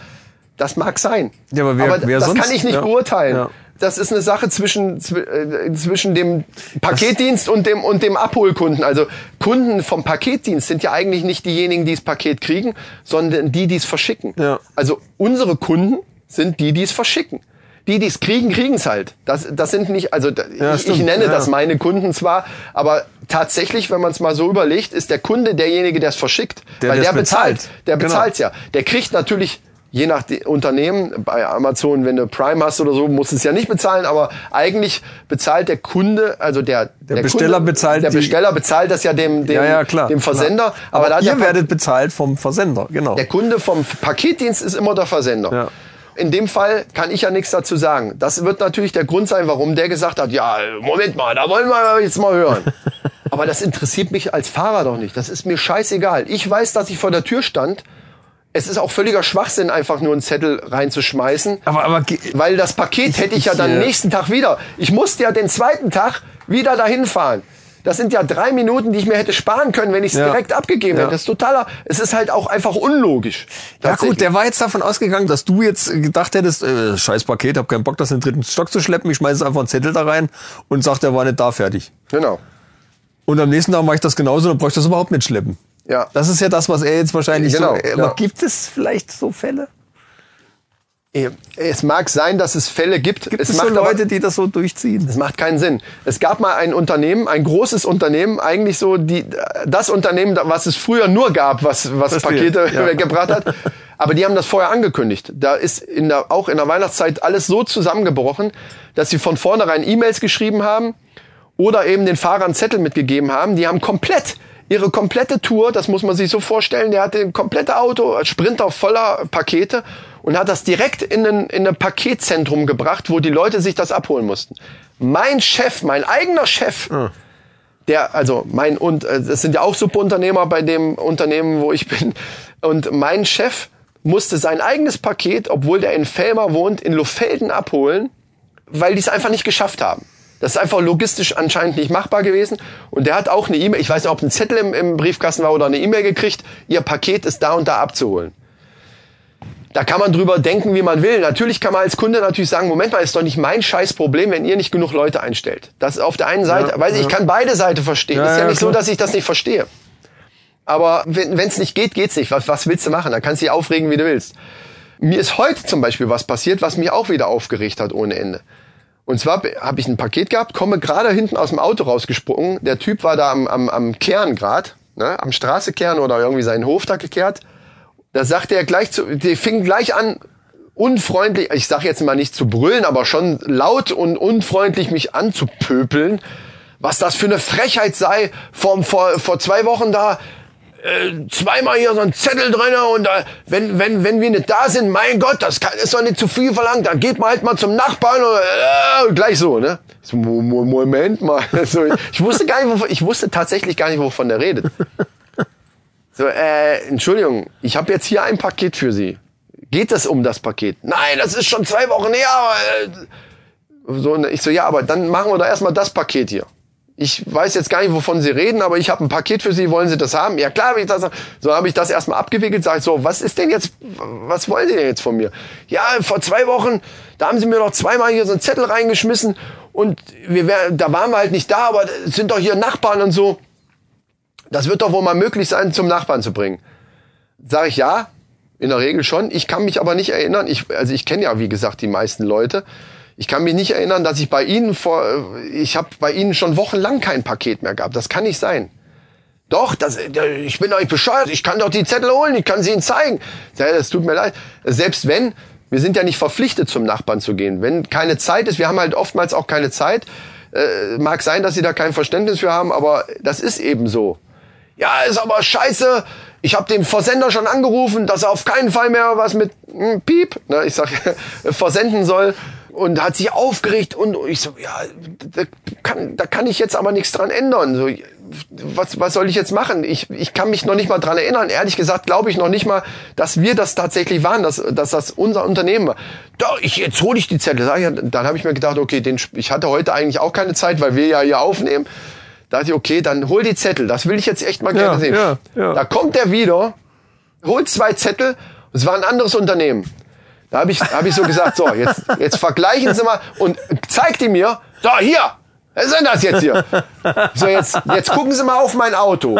[SPEAKER 1] Das mag sein.
[SPEAKER 2] Ja, aber wer- wer
[SPEAKER 1] das
[SPEAKER 2] sonst?
[SPEAKER 1] kann ich nicht
[SPEAKER 2] Ja.
[SPEAKER 1] beurteilen.
[SPEAKER 2] Ja.
[SPEAKER 1] Das ist eine Sache zwischen, zw- äh, zwischen dem Paketdienst und dem, und dem Abholkunden. Also Kunden vom Paketdienst sind ja eigentlich nicht diejenigen, die das Paket kriegen, sondern die, die es verschicken.
[SPEAKER 2] Ja.
[SPEAKER 1] Also unsere Kunden sind die, die es verschicken. Die, die es kriegen, kriegen es halt. Das, das sind nicht, also
[SPEAKER 2] Ja,
[SPEAKER 1] ich, ich nenne
[SPEAKER 2] Ja.
[SPEAKER 1] das meine Kunden zwar, aber tatsächlich, wenn man es mal so überlegt, ist der Kunde derjenige, der es verschickt.
[SPEAKER 2] Der,
[SPEAKER 1] weil der bezahlt.
[SPEAKER 2] bezahlt.
[SPEAKER 1] Der
[SPEAKER 2] Genau.
[SPEAKER 1] bezahlt ja. Der kriegt natürlich je nach Unternehmen, bei Amazon, wenn du Prime hast oder so, musst du es ja nicht bezahlen, aber eigentlich bezahlt der Kunde, also der, der,
[SPEAKER 2] Besteller
[SPEAKER 1] Kunde,
[SPEAKER 2] bezahlt
[SPEAKER 1] der Besteller bezahlt das ja dem, dem,
[SPEAKER 2] Ja, ja, klar.
[SPEAKER 1] dem Versender.
[SPEAKER 2] Klar.
[SPEAKER 1] Aber,
[SPEAKER 2] Aber, ihr
[SPEAKER 1] der,
[SPEAKER 2] werdet bezahlt vom Versender, genau.
[SPEAKER 1] der Kunde vom Paketdienst ist immer der Versender.
[SPEAKER 2] Ja.
[SPEAKER 1] In dem Fall kann ich ja nichts dazu sagen. Das wird natürlich der Grund sein, warum der gesagt hat, ja, Moment mal, da wollen wir jetzt mal hören. Aber das interessiert mich als Fahrer doch nicht. Das ist mir scheißegal. Ich weiß, dass ich vor der Tür stand. Es ist auch völliger Schwachsinn, einfach nur einen Zettel reinzuschmeißen.
[SPEAKER 2] aber, aber
[SPEAKER 1] Weil das Paket hätte ich ja dann nächsten Tag wieder. Ich musste ja den zweiten Tag wieder dahin fahren. Das sind ja drei Minuten, die ich mir hätte sparen können, wenn ich es
[SPEAKER 2] Ja.
[SPEAKER 1] direkt abgegeben
[SPEAKER 2] Ja.
[SPEAKER 1] hätte. Das ist totaler. Es ist halt auch einfach unlogisch.
[SPEAKER 2] Ja gut, der war jetzt davon ausgegangen, dass du jetzt gedacht hättest, äh, scheiß Paket, hab keinen Bock, das in den dritten Stock zu schleppen, ich schmeiße einfach einen Zettel da rein und sagt, der war nicht da, fertig.
[SPEAKER 1] Genau.
[SPEAKER 2] Und am nächsten Tag mache ich das genauso, dann brauche ich das überhaupt nicht schleppen.
[SPEAKER 1] Ja.
[SPEAKER 2] Das ist ja das, was er jetzt wahrscheinlich
[SPEAKER 1] Genau,
[SPEAKER 2] so...
[SPEAKER 1] ja.
[SPEAKER 2] Aber gibt es vielleicht so Fälle?
[SPEAKER 1] Es mag sein, dass es Fälle gibt.
[SPEAKER 2] Gibt es,
[SPEAKER 1] es
[SPEAKER 2] so
[SPEAKER 1] macht aber-
[SPEAKER 2] Leute, die das so durchziehen?
[SPEAKER 1] Das macht keinen Sinn. Es gab mal ein Unternehmen, ein großes Unternehmen, eigentlich so die, das Unternehmen, was es früher nur gab, was, was
[SPEAKER 2] Verstehe,
[SPEAKER 1] Pakete
[SPEAKER 2] ja.
[SPEAKER 1] weggebracht hat. Aber die haben das vorher angekündigt. Da ist in der, auch in der Weihnachtszeit alles so zusammengebrochen, dass sie von vornherein E-Mails geschrieben haben oder eben den Fahrern Zettel mitgegeben haben. Die haben komplett ihre komplette Tour, das muss man sich so vorstellen, der hatte ein komplette Auto, Sprinter voller Pakete und hat das direkt in ein, in ein Paketzentrum gebracht, wo die Leute sich das abholen mussten. Mein Chef, mein eigener Chef, der, also mein und äh, das sind ja auch Subunternehmer bei dem Unternehmen, wo ich bin. Und mein Chef musste sein eigenes Paket, obwohl der in Felmer wohnt, in Lofelden abholen, weil die es einfach nicht geschafft haben. Das ist einfach logistisch anscheinend nicht machbar gewesen. Und der hat auch eine E-Mail, ich weiß nicht, ob ein Zettel im, im Briefkasten war oder eine E-Mail gekriegt, ihr Paket ist da und da abzuholen. Da kann man drüber denken, wie man will. Natürlich kann man als Kunde natürlich sagen, Moment mal, ist doch nicht mein scheiß Problem, wenn ihr nicht genug Leute einstellt. Das ist auf der einen Seite,
[SPEAKER 2] Ja,
[SPEAKER 1] weiß ich, ich
[SPEAKER 2] ja.
[SPEAKER 1] kann beide Seiten verstehen.
[SPEAKER 2] Ja,
[SPEAKER 1] ist ja,
[SPEAKER 2] ja,
[SPEAKER 1] nicht so,
[SPEAKER 2] klar.
[SPEAKER 1] dass ich das nicht verstehe. Aber wenn es nicht geht, geht's nicht. Was, was willst du machen? Da kannst du dich aufregen, wie du willst. Mir ist heute zum Beispiel was passiert, was mich auch wieder aufgeregt hat ohne Ende. Und zwar habe ich ein Paket gehabt, komme gerade hinten aus dem Auto rausgesprungen. Der Typ war da am, am, am Kern grad, ne, am Straßekern oder irgendwie seinen Hof da gekehrt. Da sagte er gleich zu, die fing gleich an, unfreundlich, ich sag jetzt mal nicht zu brüllen, aber schon laut und unfreundlich mich anzupöpeln, was das für eine Frechheit sei, vor, vor, vor zwei Wochen da äh, zweimal hier so ein Zettel drinne und äh, wenn, wenn, wenn wir nicht da sind, mein Gott, das kann, ist doch nicht zu viel verlangt, dann geht man halt mal zum Nachbarn oder äh, gleich so, ne? So, Mo- Mo- Moment mal. So, ich wusste gar nicht, wovon, ich wusste tatsächlich gar nicht, wovon der redet. So, äh, Entschuldigung, ich habe jetzt hier ein Paket für Sie. Geht es um das Paket? Nein, das ist schon zwei Wochen her. aber, Äh, so, und ich so, ja, aber dann machen wir doch erstmal das Paket hier. Ich weiß jetzt gar nicht, wovon Sie reden, aber ich habe ein Paket für Sie. Wollen Sie das haben? Ja klar, will ich das haben. So habe ich das erstmal abgewickelt. Sag ich so, was ist denn jetzt, was wollen Sie denn jetzt von mir? Ja, vor zwei Wochen, da haben Sie mir doch zweimal hier so einen Zettel reingeschmissen und wir wär, da waren wir halt nicht da, aber sind doch hier Nachbarn und so. Das wird doch wohl mal möglich sein, zum Nachbarn zu bringen. Sag ich ja, in der Regel schon. Ich kann mich aber nicht erinnern. Ich, also ich kenne ja, wie gesagt, die meisten Leute. Ich kann mich nicht erinnern, dass ich bei Ihnen vor, ich habe bei Ihnen schon wochenlang kein Paket mehr gehabt. Das kann nicht sein. Doch, das, ich bin doch nicht bescheuert. Ich kann doch die Zettel holen. Ich kann sie Ihnen zeigen. Das tut mir leid. Selbst wenn, wir sind ja nicht verpflichtet, zum Nachbarn zu gehen. Wenn keine Zeit ist, wir haben halt oftmals auch keine Zeit. Äh, mag sein, dass Sie da kein Verständnis für haben, aber das ist eben so. Ja, ist aber scheiße. Ich habe den Versender schon angerufen, dass er auf keinen Fall mehr was mit hm, Piep, ne, ich sag, versenden soll und hat sich aufgeregt und ich so, ja, da kann, da kann ich jetzt aber nichts dran ändern. So, was, was soll ich jetzt machen? Ich, ich kann mich noch nicht mal dran erinnern. Ehrlich gesagt glaube ich noch nicht mal, dass wir das tatsächlich waren, dass, dass das unser Unternehmen war. Doch, ich, jetzt hole ich die Zettel. Dann habe ich mir gedacht, okay, den, ich hatte heute eigentlich auch keine Zeit, weil wir ja hier aufnehmen. Da dachte ich, okay, dann hol die Zettel. Das will ich jetzt echt mal gerne
[SPEAKER 2] Ja,
[SPEAKER 1] sehen.
[SPEAKER 2] ja, ja.
[SPEAKER 1] Da kommt er wieder, holt zwei Zettel. Es war ein anderes Unternehmen. Da habe ich, hab ich so gesagt, so, jetzt, jetzt vergleichen Sie mal und zeigt die mir, so, hier, was ist denn das jetzt hier? So, jetzt, jetzt gucken Sie mal auf mein Auto.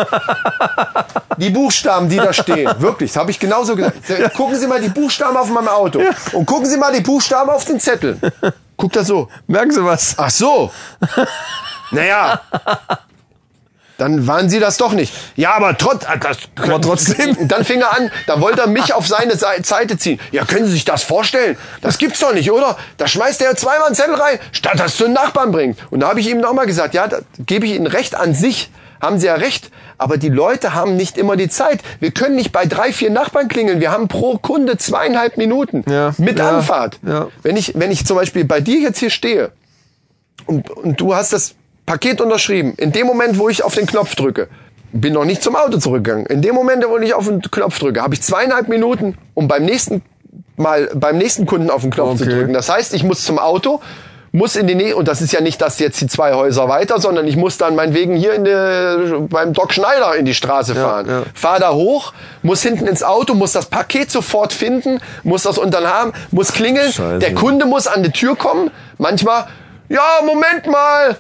[SPEAKER 1] Die Buchstaben, die da stehen. Wirklich, das habe ich genauso gesagt. Gucken Sie mal die Buchstaben auf meinem Auto. Und gucken Sie mal die Buchstaben auf den Zetteln. Guckt er so.
[SPEAKER 2] Merken Sie was?
[SPEAKER 1] Ach so. Naja. Dann waren sie das doch nicht. Ja, aber trotz, äh, das,
[SPEAKER 2] Aber trotzdem.
[SPEAKER 1] Dann fing er an, da wollte er mich auf seine Sei- Seite ziehen. Ja, können Sie sich das vorstellen? Das gibt's doch nicht, oder? Da schmeißt er zweimal einen Zettel rein, statt das zu den Nachbarn bringt. Und da habe ich ihm nochmal gesagt, ja, da gebe ich Ihnen recht an sich. Haben Sie ja recht. Aber die Leute haben nicht immer die Zeit. Wir können nicht bei drei, vier Nachbarn klingeln. Wir haben pro Kunde zweieinhalb Minuten.
[SPEAKER 2] Ja,
[SPEAKER 1] Mit
[SPEAKER 2] ja,
[SPEAKER 1] Anfahrt.
[SPEAKER 2] ja.
[SPEAKER 1] Wenn ich, wenn ich zum Beispiel bei dir jetzt hier stehe, und, und du hast das Paket unterschrieben. In dem Moment, wo ich auf den Knopf drücke, bin noch nicht zum Auto zurückgegangen. In dem Moment, wo ich auf den Knopf drücke, habe ich zweieinhalb Minuten, um beim nächsten Mal beim nächsten Kunden auf den Knopf zu
[SPEAKER 2] Okay.
[SPEAKER 1] drücken. Das heißt, ich muss zum Auto, muss in die Nähe, und das ist ja nicht das jetzt die zwei Häuser weiter, sondern ich muss dann meinetwegen hier in der, beim Doc Schneider in die Straße fahren.
[SPEAKER 2] ja.
[SPEAKER 1] Fahr da hoch, muss hinten ins Auto, muss das Paket sofort finden, muss das unten haben, muss klingeln.
[SPEAKER 2] Scheiße.
[SPEAKER 1] Der Kunde muss an die Tür kommen. Manchmal, ja, Moment mal.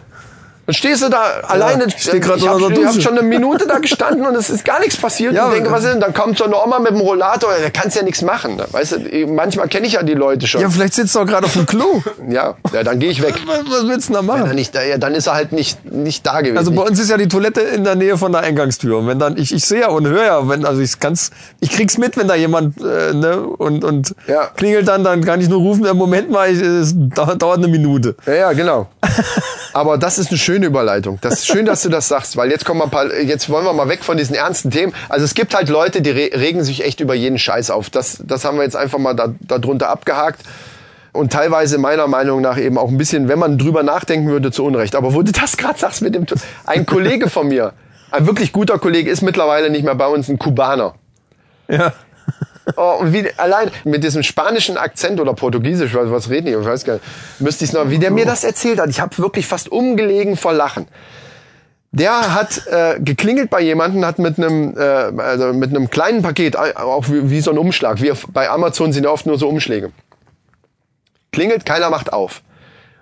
[SPEAKER 1] Dann stehst du da alleine.
[SPEAKER 2] ich steh grad
[SPEAKER 1] ich habe hab schon eine Minute da gestanden und es ist gar nichts passiert.
[SPEAKER 2] Ja,
[SPEAKER 1] und denke,
[SPEAKER 2] aber-
[SPEAKER 1] was ist denn? Dann kommt so eine Oma mit dem Rollator, da kannst ja nichts machen. ne? Weißt du, manchmal kenne ich ja die Leute schon.
[SPEAKER 2] Ja, vielleicht sitzt er auch gerade auf dem Klo.
[SPEAKER 1] Ja, ja dann gehe ich weg.
[SPEAKER 2] Was, was willst du denn da
[SPEAKER 1] Wenn er
[SPEAKER 2] machen?
[SPEAKER 1] nicht, ja, dann ist er halt nicht, nicht da gewesen.
[SPEAKER 2] Also bei uns ist ja die Toilette in der Nähe von der Eingangstür. Und wenn dann, ich, ich sehe ja und höre ja, wenn, also ich kann's, ich krieg's mit, wenn da jemand äh, ne, und, und
[SPEAKER 1] Ja.
[SPEAKER 2] klingelt dann, dann kann ich nur rufen, äh, Moment mal, ich, es dauert, dauert eine Minute.
[SPEAKER 1] Ja, ja, genau. Aber das ist eine schöne Überleitung. Das ist schön, dass du das sagst, weil jetzt kommen wir ein paar, jetzt wollen wir mal weg von diesen ernsten Themen. Also es gibt halt Leute, die re regen sich echt über jeden Scheiß auf. Das, das haben wir jetzt einfach mal da, da drunter abgehakt. Und teilweise meiner Meinung nach eben auch ein bisschen, wenn man drüber nachdenken würde, zu Unrecht. Aber wo du das gerade sagst mit dem, ein Kollege von mir, ein wirklich guter Kollege, ist mittlerweile nicht mehr bei uns, ein Kubaner.
[SPEAKER 2] Ja.
[SPEAKER 1] Oh, und wie, allein mit diesem spanischen Akzent oder Portugiesisch, was, was reden die? Ich weiß gar nicht. Müsste ich noch, wie der mir das erzählt hat. Ich habe wirklich fast umgelegen vor Lachen. Der hat äh, geklingelt bei jemandem, hat mit einem äh, also mit einem kleinen Paket, äh, auch wie, wie so ein Umschlag. Wir bei Amazon sind ja oft nur so Umschläge. Klingelt, keiner macht auf.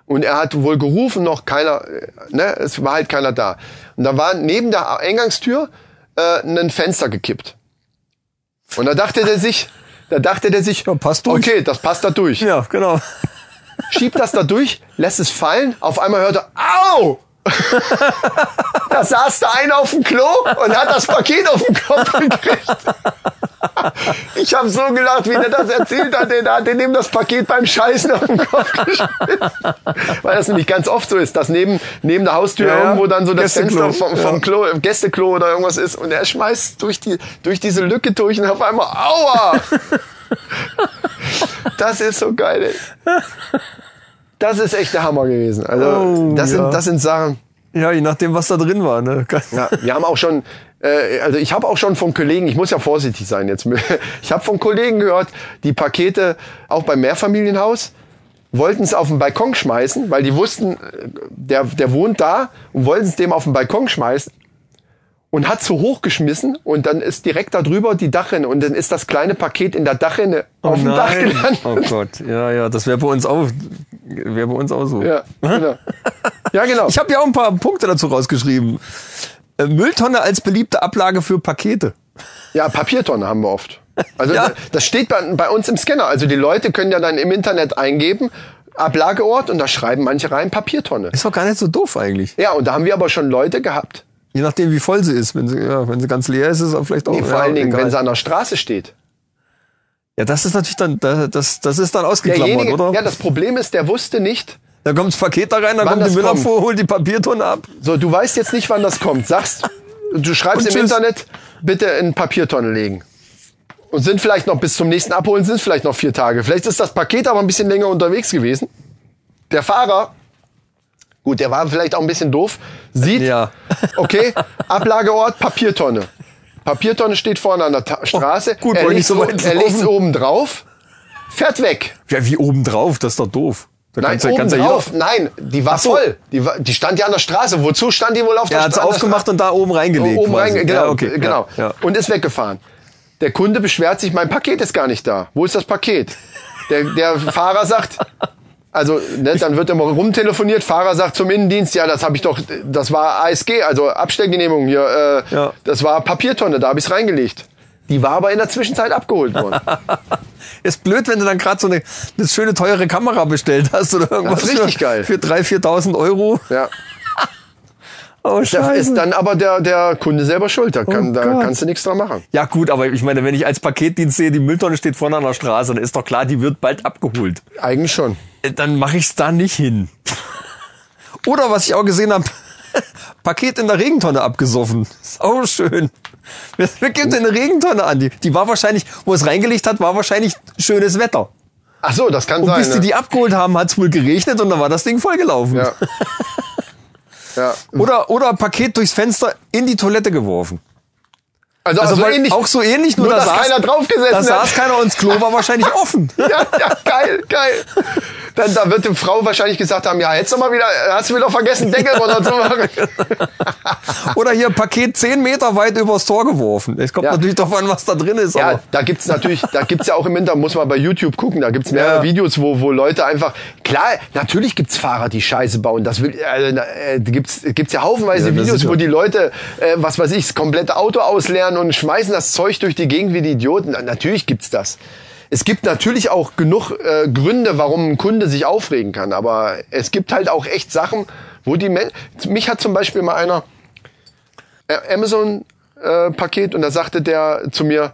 [SPEAKER 1] Und er hat wohl gerufen, noch keiner, äh, ne, es war halt keiner da. Und da war neben der Eingangstür äh, ein Fenster gekippt. Und da dachte der sich, da dachte der sich,
[SPEAKER 2] Ja, passt durch.
[SPEAKER 1] okay, das passt da durch.
[SPEAKER 2] Ja, genau.
[SPEAKER 1] Schiebt das da durch, lässt es fallen, auf einmal hört er, au! da saß da einer auf dem Klo und hat das Paket auf den Kopf gekriegt. Ich habe so gelacht, wie der das erzählt hat. Der hat dem das Paket beim Scheißen auf den Kopf geschmissen. Weil das nämlich ganz oft so ist, dass neben, neben der Haustür
[SPEAKER 2] Ja,
[SPEAKER 1] irgendwo dann so das
[SPEAKER 2] Gästeklo.
[SPEAKER 1] Fenster vom, vom
[SPEAKER 2] Ja.
[SPEAKER 1] Klo, Gästeklo oder irgendwas ist und er schmeißt durch, die, durch diese Lücke durch und auf einmal, aua! Das ist so geil, ey. Das ist echt der Hammer gewesen. Also,
[SPEAKER 2] Oh,
[SPEAKER 1] das,
[SPEAKER 2] ja.
[SPEAKER 1] sind, das sind Sachen.
[SPEAKER 2] Ja, je nachdem, was da drin war. Ne?
[SPEAKER 1] Ja, wir haben auch schon, äh, also ich habe auch schon von Kollegen, ich muss ja vorsichtig sein jetzt, ich habe von Kollegen gehört, die Pakete auch beim Mehrfamilienhaus wollten es auf den Balkon schmeißen, weil die wussten, äh, der, der wohnt da und wollten es dem auf den Balkon schmeißen und hat zu hoch geschmissen und dann ist direkt da drüber die Dachrinne und dann ist das kleine Paket in der Dachrinne auf dem Dach gelandet.
[SPEAKER 2] Oh Gott, ja, ja, das wäre bei uns auch, wäre bei uns auch so.
[SPEAKER 1] Ja, genau. Ja, genau.
[SPEAKER 2] Ich habe ja auch ein paar Punkte dazu rausgeschrieben. Äh, Mülltonne als beliebte Ablage für Pakete.
[SPEAKER 1] Ja, Papiertonne haben wir oft. Also
[SPEAKER 2] Ja.
[SPEAKER 1] das steht bei, bei uns im Scanner. Also die Leute können ja dann im Internet eingeben, Ablageort und da schreiben manche rein Papiertonne.
[SPEAKER 2] Ist doch gar nicht so doof eigentlich.
[SPEAKER 1] Ja, und da haben wir aber schon Leute gehabt.
[SPEAKER 2] Je nachdem, wie voll sie ist. Wenn sie, ja, wenn sie ganz leer ist, ist es auch vielleicht auch.
[SPEAKER 1] Nee, vor
[SPEAKER 2] ja,
[SPEAKER 1] allen Dingen,
[SPEAKER 2] egal.
[SPEAKER 1] wenn sie an der Straße steht.
[SPEAKER 2] ja, das ist natürlich dann, da- das, das ist dann ausgeklammert, oder?
[SPEAKER 1] ja, das Problem ist, der wusste nicht,
[SPEAKER 2] da kommt das Paket da rein, dann kommt die Müllabfuhr,
[SPEAKER 1] kommt.
[SPEAKER 2] holt die Papiertonne ab.
[SPEAKER 1] so, du weißt jetzt nicht, wann das kommt. Sagst, du schreibst
[SPEAKER 2] Und
[SPEAKER 1] im
[SPEAKER 2] tschüss.
[SPEAKER 1] Internet, bitte in Papiertonne legen. Und sind vielleicht noch bis zum nächsten Abholen, sind vielleicht noch vier Tage. Vielleicht ist das Paket aber ein bisschen länger unterwegs gewesen. Der Fahrer, gut, der war vielleicht auch ein bisschen doof, sieht,
[SPEAKER 2] Ja.
[SPEAKER 1] okay, Ablageort, Papiertonne. Papiertonne steht vorne an der Ta Straße.
[SPEAKER 2] Oh, gut,
[SPEAKER 1] er legt
[SPEAKER 2] so
[SPEAKER 1] er
[SPEAKER 2] laufen.
[SPEAKER 1] oben drauf, fährt weg.
[SPEAKER 2] Ja, wie oben drauf, das ist doch doof. Da
[SPEAKER 1] Nein,
[SPEAKER 2] ja-
[SPEAKER 1] oben
[SPEAKER 2] ja
[SPEAKER 1] drauf. Nein, die war
[SPEAKER 2] so.
[SPEAKER 1] voll. Die, war, die stand ja an der Straße. Wozu stand die wohl auf der
[SPEAKER 2] Er hat sie
[SPEAKER 1] Straße?
[SPEAKER 2] aufgemacht und da oben reingelegt.
[SPEAKER 1] Oben rein, genau,
[SPEAKER 2] ja, okay.
[SPEAKER 1] genau. Und ist weggefahren. Der Kunde beschwert sich, mein Paket ist gar nicht da. Wo ist das Paket? Der, der Fahrer sagt, also ne, dann wird immer rumtelefoniert. Fahrer sagt zum Innendienst, ja, das habe ich doch, das war ASG, also Abstellgenehmigung hier. Äh,
[SPEAKER 2] Ja.
[SPEAKER 1] Das war Papiertonne, da habe ich's reingelegt. Die war aber in der Zwischenzeit abgeholt worden.
[SPEAKER 2] Ist blöd, wenn du dann gerade so eine, eine schöne teure Kamera bestellt hast oder irgendwas.
[SPEAKER 1] Das ist richtig
[SPEAKER 2] für,
[SPEAKER 1] geil.
[SPEAKER 2] Für 3.000, 4.000 Euro.
[SPEAKER 1] Ja.
[SPEAKER 2] Oh,
[SPEAKER 1] Da ist dann aber der, der Kunde selber schuld. Da, kann,
[SPEAKER 2] Oh
[SPEAKER 1] da kannst du nichts dran machen.
[SPEAKER 2] Ja gut, aber ich meine, wenn ich als Paketdienst sehe, die Mülltonne steht vorne an der Straße, dann ist doch klar, die wird bald abgeholt.
[SPEAKER 1] Eigentlich schon.
[SPEAKER 2] Äh, Dann mache ich's da nicht hin. Oder was ich auch gesehen habe, Paket in der Regentonne abgesoffen. Auch schön. Wer, wer gibt denn eine Regentonne an? Die, die war wahrscheinlich, wo es reingelegt hat, war wahrscheinlich schönes Wetter.
[SPEAKER 1] Ach so, das kann
[SPEAKER 2] Und
[SPEAKER 1] sein.
[SPEAKER 2] bis die
[SPEAKER 1] ne?
[SPEAKER 2] die abgeholt haben, hat's wohl geregnet und dann war das Ding vollgelaufen.
[SPEAKER 1] Ja. ja.
[SPEAKER 2] Oder, oder Paket durchs Fenster in die Toilette geworfen.
[SPEAKER 1] Also,
[SPEAKER 2] Also
[SPEAKER 1] also
[SPEAKER 2] weil
[SPEAKER 1] ähnlich,
[SPEAKER 2] auch so ähnlich, nur,
[SPEAKER 1] nur
[SPEAKER 2] da
[SPEAKER 1] dass
[SPEAKER 2] saß,
[SPEAKER 1] keiner draufgesessen
[SPEAKER 2] Da
[SPEAKER 1] hat.
[SPEAKER 2] saß keiner und das Klo war wahrscheinlich offen.
[SPEAKER 1] ja, ja, geil, geil. Dann, da wird die Frau wahrscheinlich gesagt haben, ja, hättest du mal wieder, hast du wieder vergessen, Deckel runter zu machen.
[SPEAKER 2] Oder hier Paket 10 Meter weit übers Tor geworfen. Es kommt
[SPEAKER 1] Ja.
[SPEAKER 2] natürlich darauf an, was da drin ist.
[SPEAKER 1] Ja,
[SPEAKER 2] aber
[SPEAKER 1] da gibt's natürlich, da gibt's ja auch im Internet, muss man bei YouTube gucken, da gibt's mehrere
[SPEAKER 2] Ja.
[SPEAKER 1] Videos, wo, wo Leute einfach, klar, natürlich gibt's Fahrer, die Scheiße bauen, das will, äh, äh, gibt's, gibt's ja haufenweise Videos, wo die Leute, äh, was weiß ich, das komplette Auto ausleeren und schmeißen das Zeug durch die Gegend wie die Idioten. Na, Natürlich gibt's das. Es gibt natürlich auch genug äh, Gründe, warum ein Kunde sich aufregen kann, aber es gibt halt auch echt Sachen, wo die Men mich hat zum Beispiel mal einer äh, Amazon äh, Paket und da sagte der zu mir,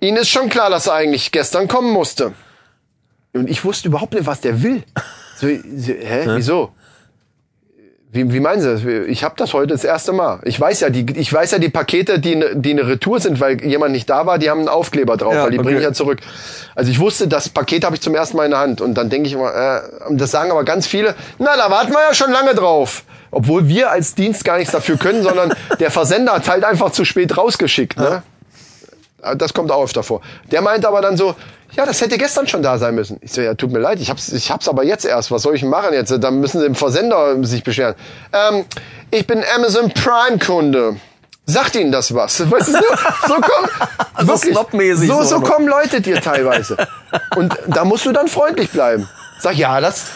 [SPEAKER 1] Ihnen ist schon klar, dass er eigentlich gestern kommen musste. Und ich wusste überhaupt nicht, was der will. So, so, hä, wieso? Wie, wie meinen Sie das? Ich habe das heute das erste Mal. Ich weiß ja, die, ich weiß ja die Pakete, die, ne- die eine Retour sind, weil jemand nicht da war, die haben einen Aufkleber drauf,
[SPEAKER 2] Ja,
[SPEAKER 1] weil die
[SPEAKER 2] okay.
[SPEAKER 1] bringe ich ja zurück. Also ich wusste, das Paket habe ich zum ersten Mal in der Hand. Und dann denke ich immer, äh, das sagen aber ganz viele, na, da warten wir ja schon lange drauf. Obwohl wir als Dienst gar nichts dafür können, sondern der Versender hat halt einfach zu spät rausgeschickt. Ne? Das kommt auch öfter vor. Der meint aber dann so, ja, das hätte gestern schon da sein müssen. Ich so, ja, tut mir leid, ich hab's, ich hab's aber jetzt erst. Was soll ich machen jetzt? Dann müssen sie im Versender sich beschweren. Ähm, ich bin Amazon Prime Kunde. Sagt Ihnen das was? Weißt du, so, so kommen,
[SPEAKER 2] So
[SPEAKER 1] wirklich, so,
[SPEAKER 2] so,
[SPEAKER 1] so
[SPEAKER 2] ne?
[SPEAKER 1] kommen Leute dir teilweise. Und da musst du dann freundlich bleiben. Sag, ja, das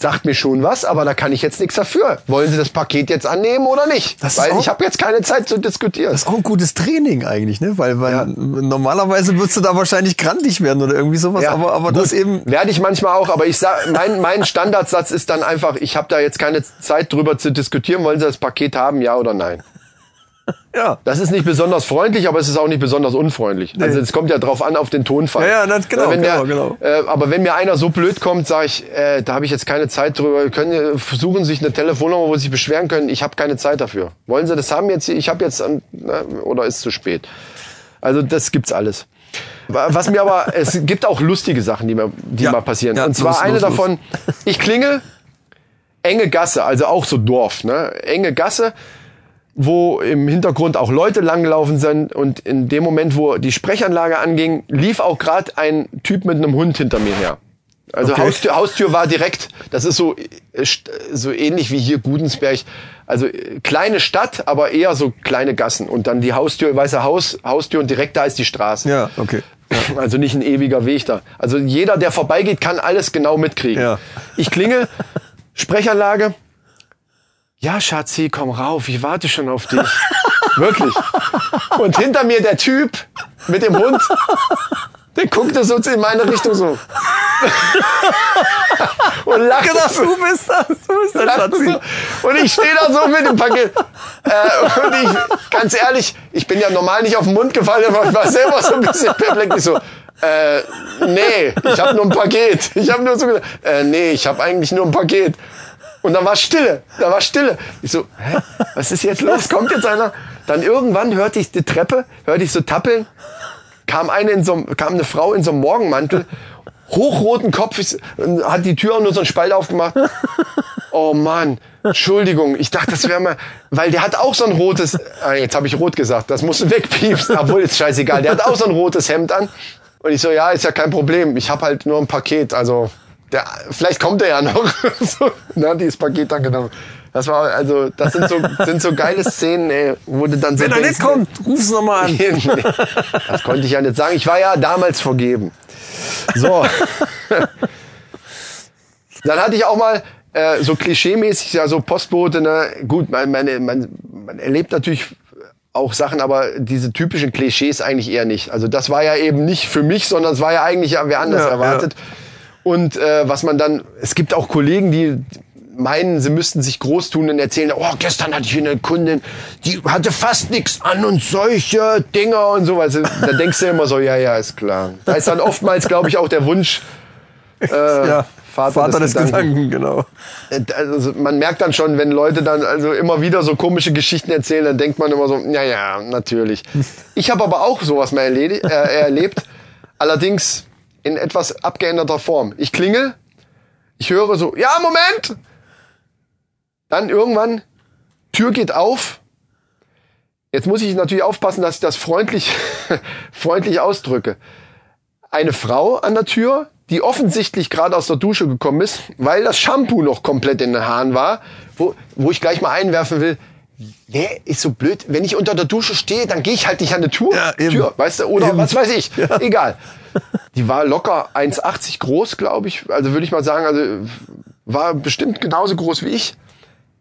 [SPEAKER 1] sagt mir schon was, aber da kann ich jetzt nichts dafür. Wollen Sie das Paket jetzt annehmen oder nicht?
[SPEAKER 2] Das
[SPEAKER 1] Weil
[SPEAKER 2] auch-
[SPEAKER 1] ich habe jetzt keine Zeit zu diskutieren.
[SPEAKER 2] das ist auch ein gutes Training eigentlich, ne? Weil, weil normalerweise würdest du da wahrscheinlich grantig werden oder irgendwie sowas,
[SPEAKER 1] Ja,
[SPEAKER 2] aber, aber
[SPEAKER 1] gut,
[SPEAKER 2] das eben.
[SPEAKER 1] Werde ich manchmal auch, aber ich sag, mein, mein Standardsatz ist dann einfach, ich habe da jetzt keine Zeit drüber zu diskutieren, wollen Sie das Paket haben, ja oder nein?
[SPEAKER 2] Ja.
[SPEAKER 1] Das ist nicht besonders freundlich, aber es ist auch nicht besonders unfreundlich. Also es kommt ja drauf an, auf den Tonfall.
[SPEAKER 2] Ja, ja, das- genau,
[SPEAKER 1] wenn der,
[SPEAKER 2] genau, genau.
[SPEAKER 1] Äh, aber wenn mir einer so blöd kommt, sage ich, äh, da habe ich jetzt keine Zeit drüber. Können äh, versuchen sich eine Telefonnummer, wo sie sich beschweren können. Ich habe keine Zeit dafür. Wollen Sie das haben jetzt? Ich habe jetzt an, na, oder ist zu spät. Also das gibt's alles. Was mir aber, es gibt auch lustige Sachen, die mir, die
[SPEAKER 2] Ja,
[SPEAKER 1] mal passieren.
[SPEAKER 2] ja,
[SPEAKER 1] Und zwar
[SPEAKER 2] los,
[SPEAKER 1] eine
[SPEAKER 2] los, los.
[SPEAKER 1] davon, ich klingel, enge Gasse, also auch so Dorf, ne? Enge Gasse, wo im Hintergrund auch Leute langgelaufen sind und in dem Moment, wo die Sprechanlage anging, lief auch gerade ein Typ mit einem Hund hinter mir her. Also
[SPEAKER 2] Okay.
[SPEAKER 1] Haustür, Haustür war direkt, das ist so, äh, so ähnlich wie hier Gudensberg. Also äh, kleine Stadt, aber eher so kleine Gassen. Und dann die Haustür, weiße Haus, Haustür und direkt da ist die Straße.
[SPEAKER 2] Ja, okay.
[SPEAKER 1] Also nicht ein ewiger Weg da. Also jeder, der vorbeigeht, kann alles genau mitkriegen.
[SPEAKER 2] Ja.
[SPEAKER 1] Ich klingel, Sprechanlage. Ja, Schatzi, komm rauf, ich warte schon auf dich. Wirklich. Und hinter mir der Typ mit dem Hund. Der guckte so in meine Richtung so. und lachte
[SPEAKER 2] Genau,
[SPEAKER 1] so.
[SPEAKER 2] du bist das, du bist
[SPEAKER 1] lachte
[SPEAKER 2] Schatzi.
[SPEAKER 1] so. Und ich stehe da so mit dem Paket. Äh, und ich, ganz ehrlich, ich bin ja normal nicht auf den Mund gefallen, aber ich war selber so ein bisschen perplex. Ich so, äh, nee, ich habe nur ein Paket. Ich habe nur so gesagt, äh, nee, ich habe eigentlich nur ein Paket. Und dann war Stille, da war Stille. Ich so, hä, was ist jetzt los? Kommt jetzt einer? Dann irgendwann hörte ich die Treppe, hörte ich so tappeln, kam eine in so einem- kam eine Frau in so einem Morgenmantel, hochroten Kopf, hat die Tür nur so einen Spalt aufgemacht. Oh Mann, Entschuldigung, ich dachte, das wäre mal, weil der hat auch so ein rotes, ah, jetzt habe ich rot gesagt, das musst du wegpiepsen, obwohl ist scheißegal, der hat auch so ein rotes Hemd an. Und ich so, ja, ist ja kein Problem, ich habe halt nur ein Paket, also der, vielleicht kommt er ja noch. so, na, dieses Paket dann genommen. Das war, also, das sind so, sind so geile Szenen, ey, wo du dann so
[SPEAKER 2] Wenn er nicht kommt, ruf's nochmal an.
[SPEAKER 1] Nee, nee. Das konnte ich ja nicht sagen. Ich war ja damals vergeben. So. Dann hatte ich auch mal äh, so klischeemäßig, ja, so Postbote, ne? Gut, man, man, man, man erlebt natürlich auch Sachen, aber diese typischen Klischees eigentlich eher nicht. Also das war ja eben nicht für mich, sondern es war ja eigentlich ja, wer anders
[SPEAKER 2] Ja,
[SPEAKER 1] erwartet. Und äh, was man dann, es gibt auch Kollegen, die meinen, sie müssten sich groß tun und erzählen, oh, gestern hatte ich eine Kundin, die hatte fast nichts an und solche Dinger und sowas. Da denkst du immer so, ja, ja, ist klar. Da ist dann oftmals, glaube ich, auch der Wunsch, äh,
[SPEAKER 2] Ja,
[SPEAKER 1] Vater,
[SPEAKER 2] Vater,
[SPEAKER 1] des,
[SPEAKER 2] des,
[SPEAKER 1] Gedanken.
[SPEAKER 2] Gedanken. genau.
[SPEAKER 1] Also man merkt dann schon, wenn Leute dann also immer wieder so komische Geschichten erzählen, dann denkt man immer so, ja, ja, natürlich. Ich habe aber auch sowas mal äh, erlebt, allerdings in etwas abgeänderter Form. Ich klingel, ich höre so, ja, Moment! Dann irgendwann, Tür geht auf. Jetzt muss ich natürlich aufpassen, dass ich das freundlich, freundlich ausdrücke. Eine Frau an der Tür, die offensichtlich gerade aus der Dusche gekommen ist, weil das Shampoo noch komplett in den Haaren war, wo, wo ich gleich mal einwerfen will, wer ist so blöd, wenn ich unter der Dusche stehe, dann gehe ich halt nicht an die Tür,
[SPEAKER 2] Ja, eben.
[SPEAKER 1] Tür weißt du, oder
[SPEAKER 2] Eben.
[SPEAKER 1] was weiß ich, egal. Die war locker 1,80 groß, glaube ich, also würde ich mal sagen, also war bestimmt genauso groß wie ich,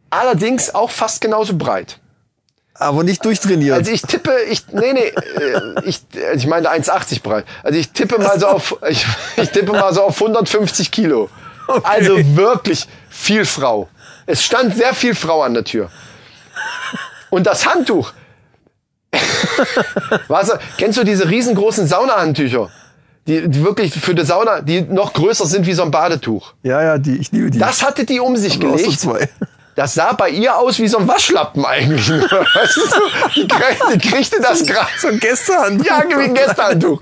[SPEAKER 1] allerdings auch fast genauso breit.
[SPEAKER 2] Aber nicht durchtrainiert.
[SPEAKER 1] Also ich tippe, ich, nee, nee, äh, ich, äh, ich meine 1,80 breit. Also ich tippe mal so auf, ich, ich tippe mal so auf 150 Kilo. Also wirklich viel Frau. Es stand sehr viel Frau an der Tür. Und das Handtuch. Was, kennst du diese riesengroßen Saunahandtücher? Die, die wirklich für die Sauna, die noch größer sind wie so ein Badetuch.
[SPEAKER 2] ja, ja, die, ich liebe die.
[SPEAKER 1] Das hatte die um sich
[SPEAKER 2] Aber auch so
[SPEAKER 1] gelegt.
[SPEAKER 2] zwei.
[SPEAKER 1] Das sah bei ihr aus wie so ein Waschlappen eigentlich. Weißt du, die, krieg- die kriegte das gerade.
[SPEAKER 2] So ein Gästehandtuch.
[SPEAKER 1] Ja, wie ein Gästehandtuch.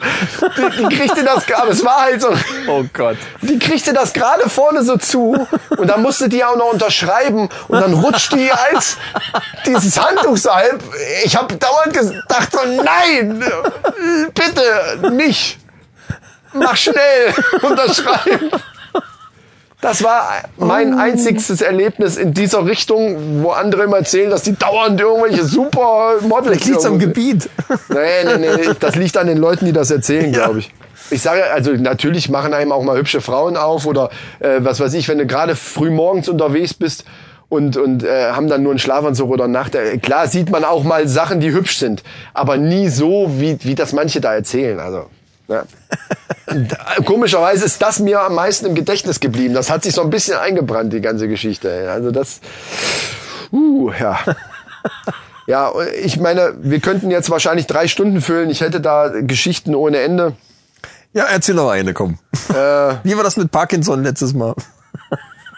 [SPEAKER 1] Die, die kriegte das, aber es war halt so,
[SPEAKER 2] Oh Gott.
[SPEAKER 1] die kriegte das gerade vorne so zu und dann musste die auch noch unterschreiben und dann rutschte die als dieses Handtuch so halb. Ich habe dauernd gedacht so, nein, bitte nicht. Mach schnell, unterschreiben. Das war mein einziges Erlebnis in dieser Richtung, wo andere immer erzählen, dass die dauernd irgendwelche super Models
[SPEAKER 2] Vielleicht liegt's am Gebiet.
[SPEAKER 1] Nee, nee, nee, das liegt an den Leuten, die das erzählen,
[SPEAKER 2] Ja.
[SPEAKER 1] glaube ich. Ich sage, also natürlich machen einem auch mal hübsche Frauen auf oder äh, was weiß ich, wenn du gerade früh morgens unterwegs bist und, und äh, haben dann nur einen Schlafanzug oder Nacht. Äh, klar sieht man auch mal Sachen, die hübsch sind, aber nie so, wie, wie das manche da erzählen. Also, ja. Komischerweise ist das mir am meisten im Gedächtnis geblieben. Das hat sich so ein bisschen eingebrannt, die ganze Geschichte. Also das, uh, ja. Ja, ich meine, wir könnten jetzt wahrscheinlich drei Stunden füllen. Ich hätte da Geschichten ohne Ende.
[SPEAKER 2] Ja, erzähl noch eine, komm.
[SPEAKER 1] Äh,
[SPEAKER 2] Wie war das mit Parkinson letztes Mal?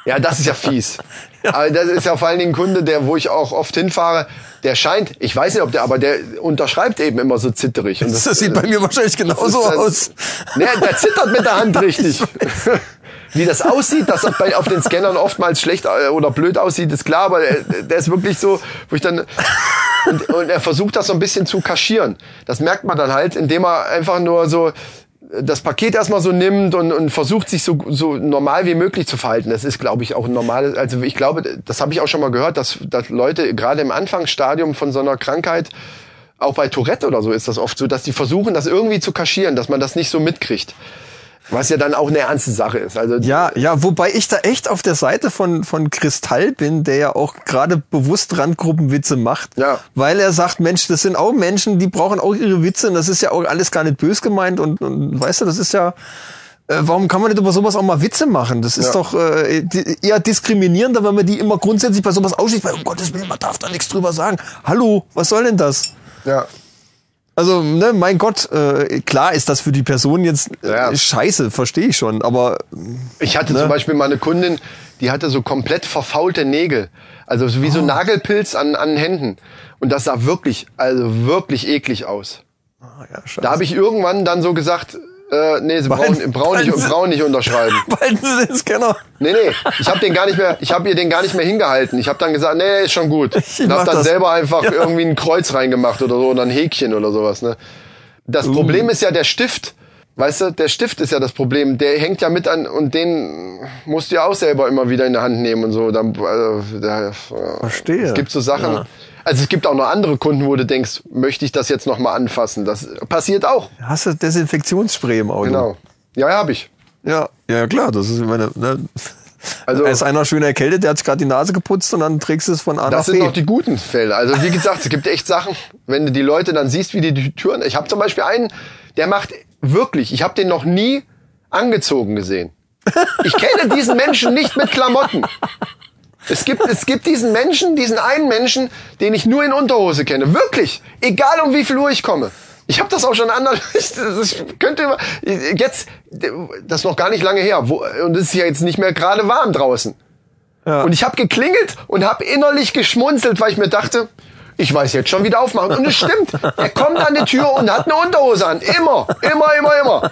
[SPEAKER 1] ja, das ist ja fies. Aber das ist ja vor allen Dingen ein Kunde, der, wo ich auch oft hinfahre, der scheint, ich weiß nicht, ob der, aber der unterschreibt eben immer so zitterig. Und
[SPEAKER 2] Das, sieht bei mir wahrscheinlich genauso
[SPEAKER 1] äh,
[SPEAKER 2] aus.
[SPEAKER 1] Nee, der zittert mit der Hand richtig. Wie das aussieht, dass das bei, auf den Scannern oftmals schlecht äh, oder blöd aussieht, ist klar, aber der, der ist wirklich so, wo ich dann, und, und er versucht das so ein bisschen zu kaschieren. Das merkt man dann halt, indem er einfach nur so das Paket erstmal so nimmt und, und versucht sich so, so normal wie möglich zu verhalten. Das ist, glaube ich, auch ein normales, also ich glaube, das habe ich auch schon mal gehört, dass, dass Leute gerade im Anfangsstadium von so einer Krankheit auch bei Tourette oder so ist das oft so, dass die versuchen, das irgendwie zu kaschieren, dass man das nicht so mitkriegt. Was ja dann auch eine ernste Sache ist. Also
[SPEAKER 2] Ja, ja, wobei ich da echt auf der Seite von, von Kristall bin, der ja auch gerade bewusst Randgruppenwitze macht.
[SPEAKER 1] Ja.
[SPEAKER 2] Weil er sagt, Mensch, das sind auch Menschen, die brauchen auch ihre Witze und das ist ja auch alles gar nicht bös gemeint und, und weißt du, das ist ja, äh, warum kann man nicht über sowas auch mal Witze machen? Das ist
[SPEAKER 1] Ja.
[SPEAKER 2] doch äh, eher diskriminierender, wenn man die immer grundsätzlich bei sowas ausschließt, weil um Gottes Willen, man darf da nichts drüber sagen. Hallo, was soll denn das?
[SPEAKER 1] ja.
[SPEAKER 2] Also, ne, mein Gott, äh, klar ist das für die Person jetzt äh,
[SPEAKER 1] Ja.
[SPEAKER 2] scheiße, verstehe ich schon, aber
[SPEAKER 1] Ich hatte
[SPEAKER 2] Ne?
[SPEAKER 1] zum Beispiel mal eine Kundin, die hatte so komplett verfaulte Nägel. Also so wie
[SPEAKER 2] Oh.
[SPEAKER 1] so Nagelpilz an, an Händen. Und das sah wirklich, also wirklich eklig aus.
[SPEAKER 2] ja, scheiße.
[SPEAKER 1] Da habe ich irgendwann dann so gesagt, äh, nee, sie brauchen,
[SPEAKER 2] Weil-
[SPEAKER 1] brauchen, nicht, brauchen nicht unterschreiben.
[SPEAKER 2] Behalten Sie den Scanner.
[SPEAKER 1] Nee, nee, ich habe den gar nicht mehr, ich habe ihr den gar nicht mehr hingehalten. Ich habe dann gesagt, nee, ist schon gut.
[SPEAKER 2] Ich
[SPEAKER 1] Und habe dann
[SPEAKER 2] das.
[SPEAKER 1] selber einfach irgendwie ein Kreuz reingemacht oder so oder ein Häkchen oder sowas. Ne? Das
[SPEAKER 2] Uh.
[SPEAKER 1] Problem ist ja der Stift. Weißt du, der Stift ist ja das Problem. Der hängt ja mit an und den musst du ja auch selber immer wieder in der Hand nehmen und so. Dann, also, da,
[SPEAKER 2] Verstehe.
[SPEAKER 1] Es gibt so Sachen.
[SPEAKER 2] Ja.
[SPEAKER 1] Also es gibt auch noch andere Kunden, wo du denkst, möchte ich das jetzt noch mal anfassen? Das passiert auch.
[SPEAKER 2] Hast du Desinfektionsspray im Auto?
[SPEAKER 1] Genau. Ja, ja, habe ich.
[SPEAKER 2] Ja, ja klar, das ist meine. Ne?
[SPEAKER 1] Also
[SPEAKER 2] Da ist einer schön erkältet, der hat sich gerade die Nase geputzt und dann trägst du es von A nach
[SPEAKER 1] Das sind noch die guten Fälle. Also wie gesagt, es gibt echt Sachen, wenn du die Leute dann siehst, wie die die Türen. Ich habe zum Beispiel einen, der macht wirklich. Ich habe den noch nie angezogen gesehen. Ich kenne diesen Menschen nicht mit Klamotten. Es gibt, es gibt diesen Menschen, diesen einen Menschen, den ich nur in Unterhose kenne. Wirklich. Egal um wie viel Uhr ich komme. Ich habe das auch schon anders. Das könnte jetzt, das ist noch gar nicht lange her. Wo, und es ist ja jetzt nicht mehr gerade warm draußen.
[SPEAKER 2] Ja.
[SPEAKER 1] Und ich habe geklingelt und habe innerlich geschmunzelt, weil ich mir dachte, ich weiß jetzt schon wieder aufmachen. Und es stimmt. Er kommt an die Tür und hat eine Unterhose an. Immer, immer, immer, immer.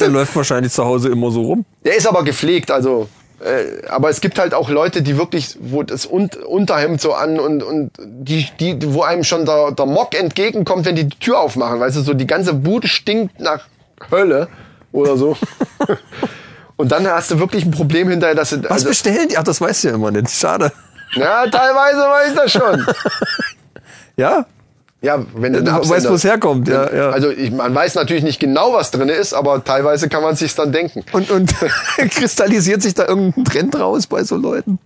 [SPEAKER 2] der läuft wahrscheinlich zu Hause immer so rum.
[SPEAKER 1] Der ist aber gepflegt, also. Äh, aber es gibt halt auch Leute, die wirklich, wo das Un Unterhemd so an und, und die, die, wo einem schon der, der Mock entgegenkommt, wenn die die Tür aufmachen. Weißt du, so die ganze Bude stinkt nach Hölle oder so. und dann hast du wirklich ein Problem hinterher, dass du.
[SPEAKER 2] Was
[SPEAKER 1] also,
[SPEAKER 2] bestellen die? Ach, das weißt du ja immer nicht. Schade.
[SPEAKER 1] ja, teilweise weiß ich das schon.
[SPEAKER 2] Ja,
[SPEAKER 1] Ja, wenn du
[SPEAKER 2] du
[SPEAKER 1] einen
[SPEAKER 2] weißt, wo es herkommt. Ja, ja.
[SPEAKER 1] Also ich, man weiß natürlich nicht genau, was drin ist, aber teilweise kann man sich's dann denken.
[SPEAKER 2] und, und kristallisiert sich da irgendein Trend raus bei so Leuten?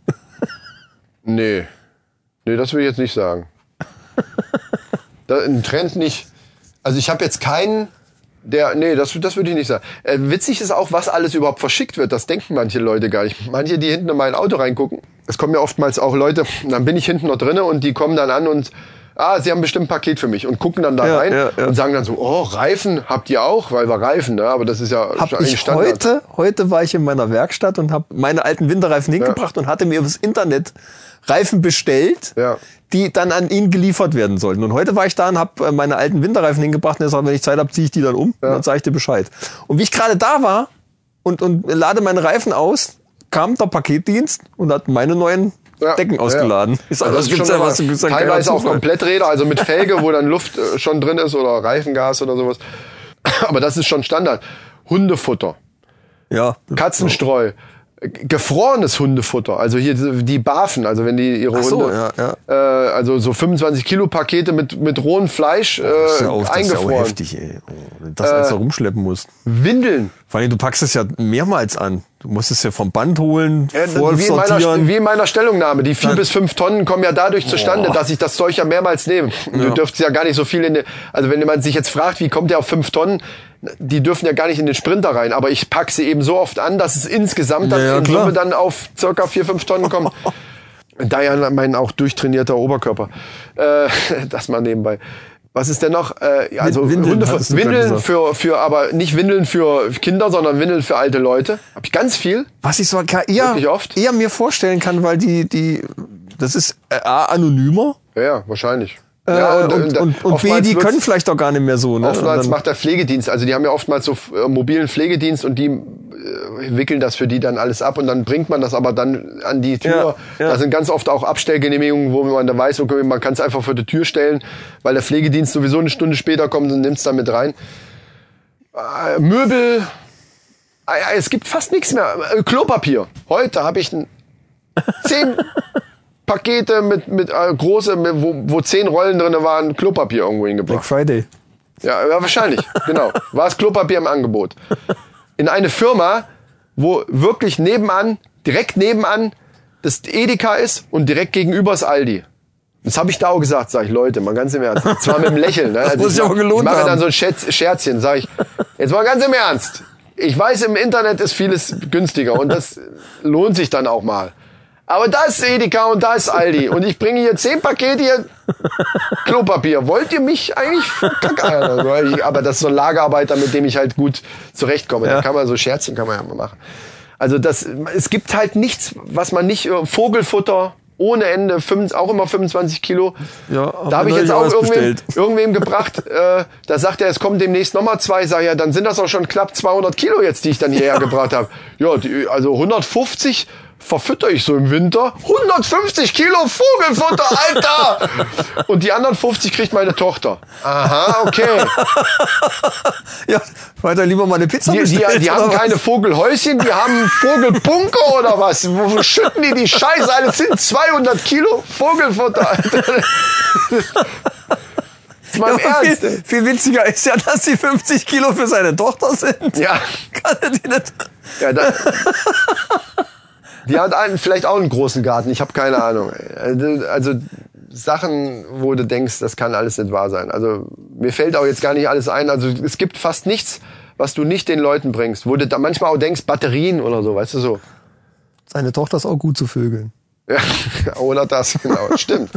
[SPEAKER 1] Nee. Nee, das will ich jetzt nicht sagen. da, ein Trend nicht. Also ich habe jetzt keinen, der. Nee, das, das würde ich nicht sagen. Äh, witzig ist auch, was alles überhaupt verschickt wird. Das denken manche Leute gar nicht. Manche, die hinten in mein Auto reingucken. Es kommen ja oftmals auch Leute, dann bin ich hinten noch drinne und die kommen dann an und. Ah, sie haben bestimmt ein Paket für mich und gucken dann da
[SPEAKER 2] Ja,
[SPEAKER 1] rein
[SPEAKER 2] ja, ja.
[SPEAKER 1] und sagen dann so, oh, Reifen habt ihr auch, weil wir Reifen, ne? aber das ist ja
[SPEAKER 2] Hab
[SPEAKER 1] eigentlich
[SPEAKER 2] ich
[SPEAKER 1] Standard.
[SPEAKER 2] heute, heute war ich in meiner Werkstatt und habe meine alten Winterreifen hingebracht und hatte mir übers Internet Reifen bestellt, die dann an ihn geliefert werden sollten. Und heute war ich da und habe meine alten Winterreifen hingebracht und er sagt, wenn ich Zeit habe, ziehe ich die dann um und dann sage ich dir Bescheid. Und wie ich gerade da war und, und lade meine Reifen aus, kam der Paketdienst und hat meine neuen
[SPEAKER 1] Ja,
[SPEAKER 2] Decken
[SPEAKER 1] ja.
[SPEAKER 2] ausgeladen. Ich sag,
[SPEAKER 1] Also
[SPEAKER 2] das
[SPEAKER 1] ist
[SPEAKER 2] gibt's
[SPEAKER 1] schon
[SPEAKER 2] ja was. ist ja ein geiler
[SPEAKER 1] teilweise auch. Kompletträder, also mit Felge, wo dann Luft äh, schon drin ist oder Reifengas oder sowas. Aber das ist schon Standard. Hundefutter,
[SPEAKER 2] Ja.
[SPEAKER 1] Katzenstreu, gefrorenes Hundefutter, also hier die Bafen, also wenn die ihre
[SPEAKER 2] Ach so,
[SPEAKER 1] Hunde,
[SPEAKER 2] ja, ja.
[SPEAKER 1] Äh, also so 25 Kilo Pakete mit mit rohem Fleisch äh,
[SPEAKER 2] Das ist ja auch, das ist ja
[SPEAKER 1] eingefroren.
[SPEAKER 2] heftig, ey. Oh, das alles da rumschleppen musst.
[SPEAKER 1] Windeln.
[SPEAKER 2] Vor allem, du packst es ja mehrmals an. Du musst es ja vom Band holen,
[SPEAKER 1] Ja, wie, in meiner, wie in meiner Stellungnahme. Die vier
[SPEAKER 2] Dann-
[SPEAKER 1] bis fünf Tonnen kommen ja dadurch zustande, dass ich das Zeug ja mehrmals nehme. Und Du dürft ja gar nicht so viel in den, also wenn man sich jetzt fragt, wie kommt der auf fünf Tonnen, die dürfen ja gar nicht in den Sprinter rein, aber ich pack sie eben so oft an, dass es insgesamt dann
[SPEAKER 2] Ja, ja,
[SPEAKER 1] in. Summe dann auf circa vier, fünf Tonnen kommt. Da ja mein auch durchtrainierter Oberkörper. Äh, das mal nebenbei. Was ist denn noch? Äh, also
[SPEAKER 2] Windeln
[SPEAKER 1] Hunde,
[SPEAKER 2] gerade
[SPEAKER 1] Windeln für, für, aber nicht Windeln für Kinder, sondern Windeln für alte Leute. Hab ich ganz viel.
[SPEAKER 2] Was ich so eher, eher mir vorstellen kann, weil die, die, das ist äh, anonymer.
[SPEAKER 1] Ja, wahrscheinlich.
[SPEAKER 2] Äh,
[SPEAKER 1] ja,
[SPEAKER 2] und, und, und, B,
[SPEAKER 1] oftmals
[SPEAKER 2] die können vielleicht auch gar nicht mehr so. Ne? Und
[SPEAKER 1] Oftmals macht der Pflegedienst, also die haben ja oftmals so äh, mobilen Pflegedienst und die äh, wickeln das für die dann alles ab und dann bringt man das aber dann an die Tür.
[SPEAKER 2] Ja, ja.
[SPEAKER 1] Da sind ganz oft auch Abstellgenehmigungen, wo man dann weiß, okay, man kann es einfach vor die Tür stellen, weil der Pflegedienst sowieso eine Stunde später kommt und nimmt es dann mit rein. Äh, Möbel, ja, es gibt fast nichts mehr. Äh, Klopapier. Heute habe ich ein zehn Pakete mit, mit äh, große, mit, wo, wo zehn Rollen drin waren, Klopapier irgendwo hingebracht.
[SPEAKER 2] Black Friday.
[SPEAKER 1] Ja, ja wahrscheinlich, genau. War das Klopapier im Angebot. in eine Firma, wo wirklich nebenan, direkt nebenan das Edeka ist und direkt gegenüber ist Aldi. Das habe ich da auch gesagt, sag ich, Leute, mal ganz im Ernst. Zwar mit einem Lächeln. Ne? Also
[SPEAKER 2] muss
[SPEAKER 1] ich,
[SPEAKER 2] aber gelohnt
[SPEAKER 1] ich mache
[SPEAKER 2] haben.
[SPEAKER 1] dann so ein Scherz, Scherzchen, sag ich, jetzt mal ganz im Ernst. Ich weiß, im Internet ist vieles günstiger und das lohnt sich dann auch mal. Aber da ist Edeka und da ist Aldi und ich bringe hier zehn Pakete hier Klopapier. Wollt ihr mich eigentlich verkackeiern? Aber das ist so ein Lagerarbeiter, mit dem ich halt gut zurechtkomme. Da
[SPEAKER 2] Ja.
[SPEAKER 1] kann man so Scherzchen kann man ja mal machen. Also das, es gibt halt nichts, was man nicht, äh, Vogelfutter ohne Ende, 25, auch immer 25 Kilo.
[SPEAKER 2] Ja,
[SPEAKER 1] da habe ich jetzt
[SPEAKER 2] auch
[SPEAKER 1] irgendwem, irgendwem gebracht, äh, da sagt er, es kommen demnächst nochmal zwei, sag ja, dann sind das auch schon knapp 200 Kilo jetzt, die ich dann hierher gebracht habe. Ja, die, also 150 verfütter ich so im Winter. 150 Kilo Vogelfutter, Alter! Und die anderen 50 kriegt meine Tochter. Aha, okay.
[SPEAKER 2] Ja, weiter lieber mal eine Pizza
[SPEAKER 1] Die, die, die haben
[SPEAKER 2] was?
[SPEAKER 1] keine Vogelhäuschen, die haben Vogelbunker oder was? Wo schütten die die Scheiße? Alles sind 200 Kilo Vogelfutter, Alter.
[SPEAKER 2] Ja, viel, viel witziger ist ja, dass die 50 Kilo für seine Tochter sind.
[SPEAKER 1] Ja.
[SPEAKER 2] Kann er die nicht?
[SPEAKER 1] Ja, da, die hat einen, vielleicht auch einen großen Garten, ich habe keine Ahnung. Also, also Sachen, wo du denkst, das kann alles nicht wahr sein. Also mir fällt auch jetzt gar nicht alles ein. Also es gibt fast nichts, was du nicht den Leuten bringst. Wo du da manchmal auch denkst, Batterien oder so, weißt du so.
[SPEAKER 2] Seine Tochter ist auch gut zu vögeln.
[SPEAKER 1] Ja, oder das, genau, stimmt.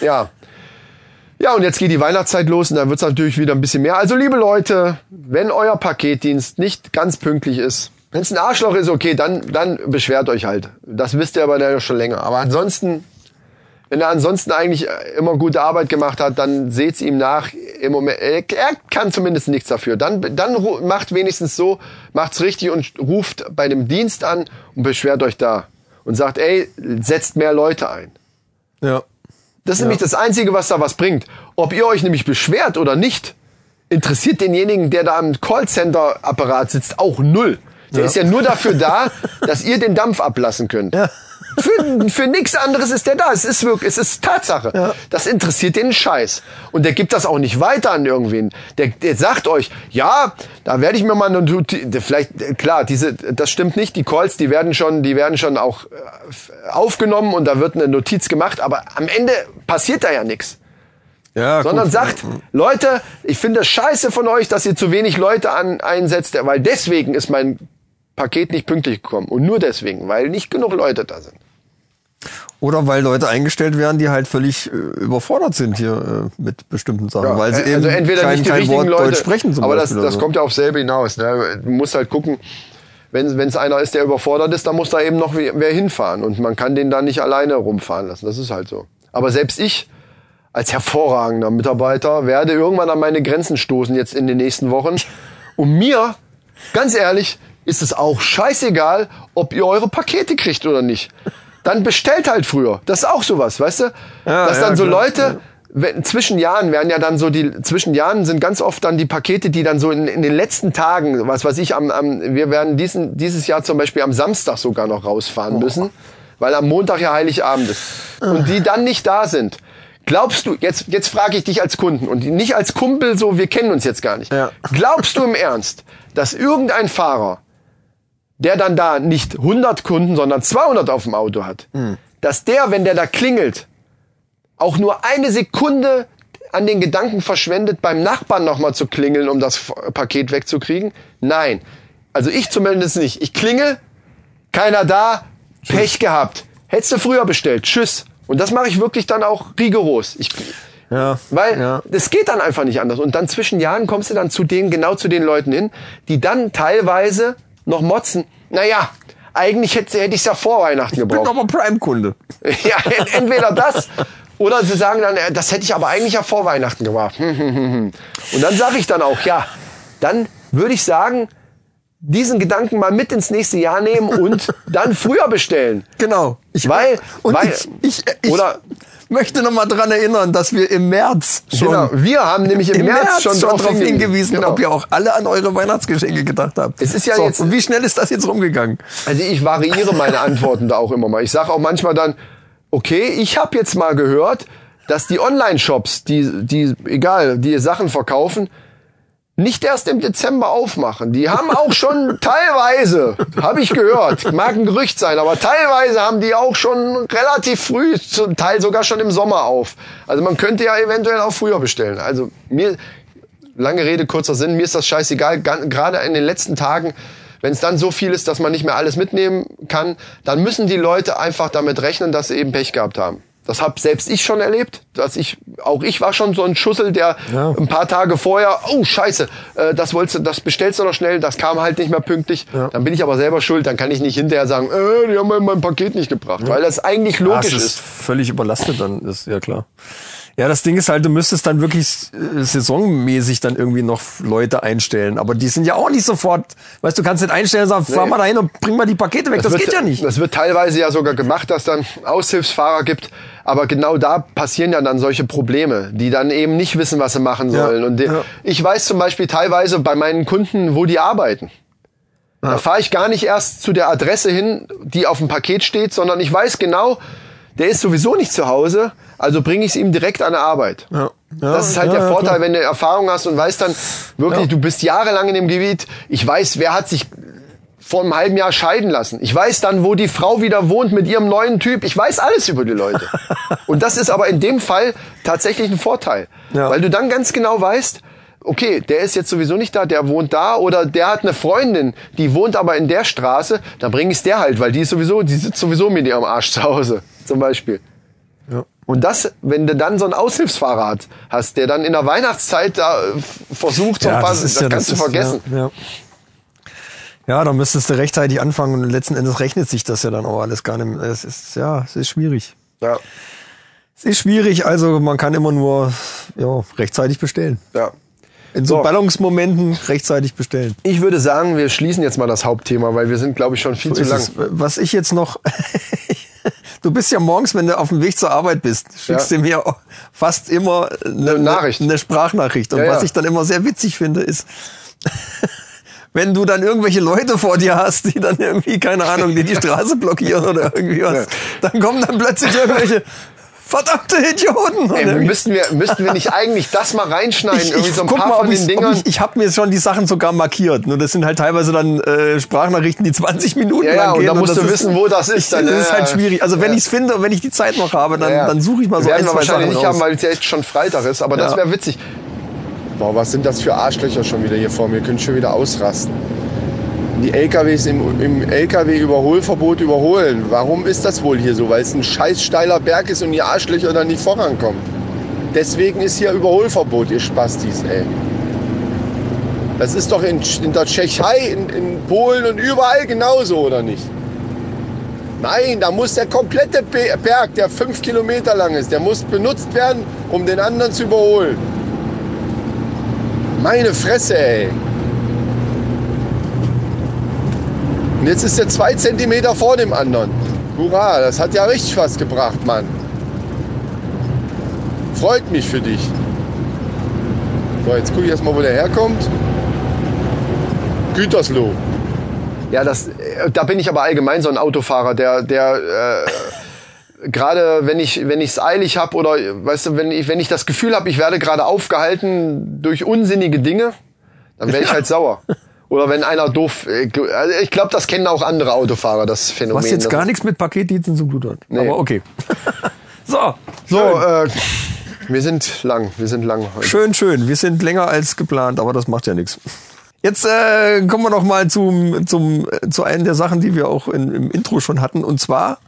[SPEAKER 1] Ja. Ja, und jetzt geht die Weihnachtszeit los und dann wird's natürlich wieder ein bisschen mehr. Also, liebe Leute, wenn euer Paketdienst nicht ganz pünktlich ist, wenn's ein Arschloch ist, okay, dann, dann beschwert euch halt. Das wisst ihr aber ja schon länger. Aber ansonsten, wenn er ansonsten eigentlich immer gute Arbeit gemacht hat, dann seht's ihm nach. Im Moment, er er kann zumindest nichts dafür. Dann, dann macht wenigstens so, macht's richtig und ruft bei dem Dienst an und beschwert euch da und sagt, ey, setzt mehr Leute ein.
[SPEAKER 2] Ja.
[SPEAKER 1] Das ist nämlich das Einzige, was da was bringt. Ob ihr euch nämlich beschwert oder nicht, interessiert denjenigen, der da am Callcenter-Apparat sitzt, auch null. Der ist ja nur dafür da, dass ihr den Dampf ablassen könnt. Für, für nichts anderes ist der da. Es ist wirklich, es ist Tatsache. Das interessiert den Scheiß. Und der gibt das auch nicht weiter an irgendwen. Der, der sagt euch, ja, da werde ich mir mal eine vielleicht klar, diese das stimmt nicht, die Calls, die werden schon, die werden schon auch äh, aufgenommen und da wird eine Notiz gemacht, aber am Ende passiert da ja nichts
[SPEAKER 2] Ja,
[SPEAKER 1] sondern
[SPEAKER 2] gut.
[SPEAKER 1] sagt, Leute, ich finde es scheiße von euch, dass ihr zu wenig Leute an, einsetzt, weil deswegen ist mein Paket nicht pünktlich gekommen. Und nur deswegen, weil nicht genug Leute da sind.
[SPEAKER 2] Oder weil Leute eingestellt werden, die halt völlig äh, überfordert sind hier äh, mit bestimmten Sachen,
[SPEAKER 1] Ja,
[SPEAKER 2] weil sie
[SPEAKER 1] also
[SPEAKER 2] eben
[SPEAKER 1] entweder
[SPEAKER 2] kein,
[SPEAKER 1] nicht die
[SPEAKER 2] kein
[SPEAKER 1] richtigen
[SPEAKER 2] Wort
[SPEAKER 1] Leute,
[SPEAKER 2] Deutsch sprechen zum
[SPEAKER 1] aber das,
[SPEAKER 2] Beispiel.
[SPEAKER 1] das
[SPEAKER 2] oder so.
[SPEAKER 1] kommt ja auf selbe hinaus. Ne? Du musst halt gucken, wenn es einer ist, der überfordert ist, dann muss da eben noch wer wer hinfahren. Und man kann den da nicht alleine rumfahren lassen. Das ist halt so. Aber selbst ich als hervorragender Mitarbeiter werde irgendwann an meine Grenzen stoßen jetzt in den nächsten Wochen. Und mir, ganz ehrlich, ist es auch scheißegal, ob ihr eure Pakete kriegt oder nicht. Dann bestellt halt früher. Das ist auch sowas, weißt du?
[SPEAKER 2] Ja,
[SPEAKER 1] Dass
[SPEAKER 2] ja,
[SPEAKER 1] dann so
[SPEAKER 2] klar.
[SPEAKER 1] Leute, wenn, zwischen Jahren werden ja dann so die, zwischen Jahren sind ganz oft dann die Pakete, die dann so in, in den letzten Tagen, was weiß ich, am, am, wir werden diesen, dieses Jahr zum Beispiel am Samstag sogar noch rausfahren müssen, weil am Montag ja Heiligabend ist. Und die dann nicht da sind. Glaubst du, jetzt, jetzt frage ich dich als Kunden und nicht als Kumpel, so, wir kennen uns jetzt gar nicht.
[SPEAKER 2] Ja.
[SPEAKER 1] Glaubst du im Ernst, dass irgendein Fahrer, der dann da nicht 100 Kunden, sondern 200 auf dem Auto hat, dass der, wenn der da klingelt, auch nur eine Sekunde an den Gedanken verschwendet, beim Nachbarn nochmal zu klingeln, um das Paket wegzukriegen? Nein. Also ich zumindest nicht. Ich klingel, keiner da, Pech gehabt. Hättest du früher bestellt. Tschüss. Und das mache ich wirklich dann auch rigoros. Ich,
[SPEAKER 2] Ja,
[SPEAKER 1] weil
[SPEAKER 2] ja.
[SPEAKER 1] das geht dann einfach nicht anders. Und dann zwischen Jahren kommst du dann zu den, genau zu den Leuten hin, die dann teilweise noch motzen. Naja, eigentlich hätte, hätte ich es ja vor Weihnachten
[SPEAKER 2] Ich bin
[SPEAKER 1] gebraucht.
[SPEAKER 2] aber Prime-Kunde.
[SPEAKER 1] Ja, ent- entweder das oder sie sagen dann, äh, das hätte ich aber eigentlich ja vor Weihnachten gemacht. Und dann sage ich dann auch, ja, dann würde ich sagen, diesen Gedanken mal mit ins nächste Jahr nehmen und dann früher bestellen.
[SPEAKER 2] Genau. Ich,
[SPEAKER 1] Weil-
[SPEAKER 2] und
[SPEAKER 1] weil-
[SPEAKER 2] ich, ich, ich
[SPEAKER 1] oder-
[SPEAKER 2] möchte noch mal dran erinnern, dass wir im März schon,
[SPEAKER 1] Genau, wir haben nämlich im,
[SPEAKER 2] im
[SPEAKER 1] März, schon
[SPEAKER 2] darauf
[SPEAKER 1] drauf
[SPEAKER 2] hingewiesen,
[SPEAKER 1] Genau.
[SPEAKER 2] ob ihr auch alle an eure Weihnachtsgeschenke gedacht habt.
[SPEAKER 1] Es ist ja
[SPEAKER 2] so,
[SPEAKER 1] jetzt-
[SPEAKER 2] Und wie schnell ist das jetzt rumgegangen?
[SPEAKER 1] Also ich variiere meine Antworten da auch immer mal. Ich sage auch manchmal dann, okay, ich habe jetzt mal gehört, dass die Online-Shops, die, die, egal, die Sachen verkaufen, nicht erst im Dezember aufmachen. Die haben auch schon teilweise, habe ich gehört, mag ein Gerücht sein, aber teilweise haben die auch schon relativ früh, zum Teil sogar schon im Sommer auf. Also man könnte ja eventuell auch früher bestellen. Also mir, lange Rede, kurzer Sinn, mir ist das scheißegal. Gerade in den letzten Tagen, wenn es dann so viel ist, dass man nicht mehr alles mitnehmen kann, dann müssen die Leute einfach damit rechnen, dass sie eben Pech gehabt haben. Das hab selbst ich schon erlebt, dass ich auch ich war schon so ein Schussel, der
[SPEAKER 2] Ja.
[SPEAKER 1] ein paar Tage vorher, oh Scheiße, äh, das wolltest du, das bestellst du noch schnell, das kam halt nicht mehr pünktlich. Dann bin ich aber selber schuld, dann kann ich nicht hinterher sagen, äh, die haben mir mein Paket nicht gebracht, weil das eigentlich logisch
[SPEAKER 2] es ist
[SPEAKER 1] ist.
[SPEAKER 2] völlig überlastet dann, ist ja klar. Ja, das Ding ist halt, du müsstest dann wirklich äh, saisonmäßig dann irgendwie noch Leute einstellen. Aber die sind ja auch nicht sofort, weißt du, kannst nicht einstellen und sagen, fahr mal dahin und bring mal die Pakete weg. Das,
[SPEAKER 1] wird,
[SPEAKER 2] geht ja nicht.
[SPEAKER 1] Das wird teilweise ja sogar gemacht, dass dann Aushilfsfahrer gibt. Aber genau da passieren ja dann solche Probleme, die dann eben nicht wissen, was sie machen
[SPEAKER 2] Ja,
[SPEAKER 1] sollen. Und die,
[SPEAKER 2] ja.
[SPEAKER 1] ich weiß zum Beispiel teilweise bei meinen Kunden, wo die arbeiten. Da fahre ich gar nicht erst zu der Adresse hin, die auf dem Paket steht, sondern ich weiß genau, der ist sowieso nicht zu Hause, also bringe ich es ihm direkt an der Arbeit.
[SPEAKER 2] Ja. Ja,
[SPEAKER 1] das ist halt
[SPEAKER 2] ja,
[SPEAKER 1] der Vorteil,
[SPEAKER 2] klar.
[SPEAKER 1] wenn du Erfahrung hast und weißt dann wirklich, du bist jahrelang in dem Gebiet. Ich weiß, wer hat sich vor einem halben Jahr scheiden lassen. Ich weiß dann, wo die Frau wieder wohnt mit ihrem neuen Typ. Ich weiß alles über die Leute. und das ist aber in dem Fall tatsächlich ein Vorteil.
[SPEAKER 2] Ja.
[SPEAKER 1] Weil du dann ganz genau weißt, okay, der ist jetzt sowieso nicht da, der wohnt da oder der hat eine Freundin, die wohnt aber in der Straße, dann bring ich's der halt, weil die ist sowieso, die sitzt sowieso mit ihrem Arsch zu Hause, zum Beispiel.
[SPEAKER 2] Ja.
[SPEAKER 1] Und das, wenn du dann so einen Aushilfsfahrer hast, der dann in der Weihnachtszeit da versucht, ein paar, das, kannst du
[SPEAKER 2] ist-
[SPEAKER 1] vergessen.
[SPEAKER 2] Ja, ja. ja, da müsstest du rechtzeitig anfangen und letzten Endes rechnet sich das ja dann auch alles gar nicht mehr. Es ist, ja, es ist schwierig.
[SPEAKER 1] Ja,
[SPEAKER 2] Es ist schwierig, also man kann immer nur ja, rechtzeitig bestellen.
[SPEAKER 1] ja.
[SPEAKER 2] In so,
[SPEAKER 1] So.
[SPEAKER 2] Ballungsmomenten rechtzeitig bestellen.
[SPEAKER 1] Ich würde sagen, wir schließen jetzt mal das Hauptthema, weil wir sind, glaube ich, schon viel
[SPEAKER 2] So
[SPEAKER 1] zu lang.
[SPEAKER 2] es. Was ich jetzt noch, du bist ja morgens, wenn du auf dem Weg zur Arbeit bist, schickst
[SPEAKER 1] Ja.
[SPEAKER 2] du mir fast immer eine,
[SPEAKER 1] Eine Nachricht.
[SPEAKER 2] eine Sprachnachricht. Und
[SPEAKER 1] Ja,
[SPEAKER 2] was
[SPEAKER 1] ja.
[SPEAKER 2] ich dann immer sehr witzig finde, ist, wenn du dann irgendwelche Leute vor dir hast, die dann irgendwie, keine Ahnung, die die Straße blockieren oder irgendwie was, dann kommen dann plötzlich irgendwelche verdammte Idioten. Und
[SPEAKER 1] Ey, müssten wir, müssten wir nicht eigentlich das mal reinschneiden?
[SPEAKER 2] ich,
[SPEAKER 1] irgendwie so ein
[SPEAKER 2] guck
[SPEAKER 1] paar
[SPEAKER 2] mal,
[SPEAKER 1] von den Dingern.
[SPEAKER 2] ich, ich habe mir schon die Sachen sogar markiert. Nur das sind halt teilweise dann äh, Sprachnachrichten, die 20 Minuten
[SPEAKER 1] Ja, ja,
[SPEAKER 2] lang
[SPEAKER 1] und
[SPEAKER 2] gehen.
[SPEAKER 1] da musst du wissen, wo das ist dann,
[SPEAKER 2] das
[SPEAKER 1] ja,
[SPEAKER 2] ist halt schwierig. Also wenn
[SPEAKER 1] Ja.
[SPEAKER 2] ich es finde und wenn ich die Zeit noch habe, dann,
[SPEAKER 1] Ja,
[SPEAKER 2] dann suche ich mal so
[SPEAKER 1] Werden
[SPEAKER 2] ein,
[SPEAKER 1] wir
[SPEAKER 2] zwei
[SPEAKER 1] wahrscheinlich
[SPEAKER 2] Sachen
[SPEAKER 1] nicht
[SPEAKER 2] raus.
[SPEAKER 1] haben, weil es ja echt schon Freitag ist. Aber das wäre witzig. Boah, was sind das für Arschlöcher schon wieder hier vor mir? Können schon wieder ausrasten. Die LKWs im, im LKW-Überholverbot überholen. Warum ist das wohl hier so? Weil es ein scheiß steiler Berg ist und die Arschlöcher dann nicht vorankommen. Deswegen ist hier Überholverbot, ihr Spastis, ey. Das ist doch in, in der Tschechei, in, in Polen und überall genauso, oder nicht? Nein, da muss der komplette Be- Berg, der fünf Kilometer lang ist, der muss benutzt werden, um den anderen zu überholen. Meine Fresse, ey. Und jetzt ist er zwei Zentimeter vor dem anderen. Hurra, das hat ja richtig was gebracht, Mann. Freut mich für dich. So, jetzt gucke ich erstmal, wo der herkommt. Gütersloh. Ja, das, äh, da bin ich aber allgemein so ein Autofahrer, der, der äh, gerade wenn ich wenn ich es eilig habe oder weißt du, wenn ich wenn ich das Gefühl habe, ich werde gerade aufgehalten durch unsinnige Dinge, dann werde ich halt sauer. Oder wenn einer doof, äh, also ich glaube, das kennen auch andere Autofahrer, das Phänomen.
[SPEAKER 2] Was jetzt gar nichts mit Paketdiensten zu tun hat.
[SPEAKER 1] Nee.
[SPEAKER 2] Aber okay. so,
[SPEAKER 1] So, äh, wir sind lang, wir sind lang heute.
[SPEAKER 2] schön, schön. Wir sind länger als geplant, aber das macht ja nichts. Jetzt äh, kommen wir noch mal zum, zum, äh, zu einer der Sachen, die wir auch in, im Intro schon hatten. Und zwar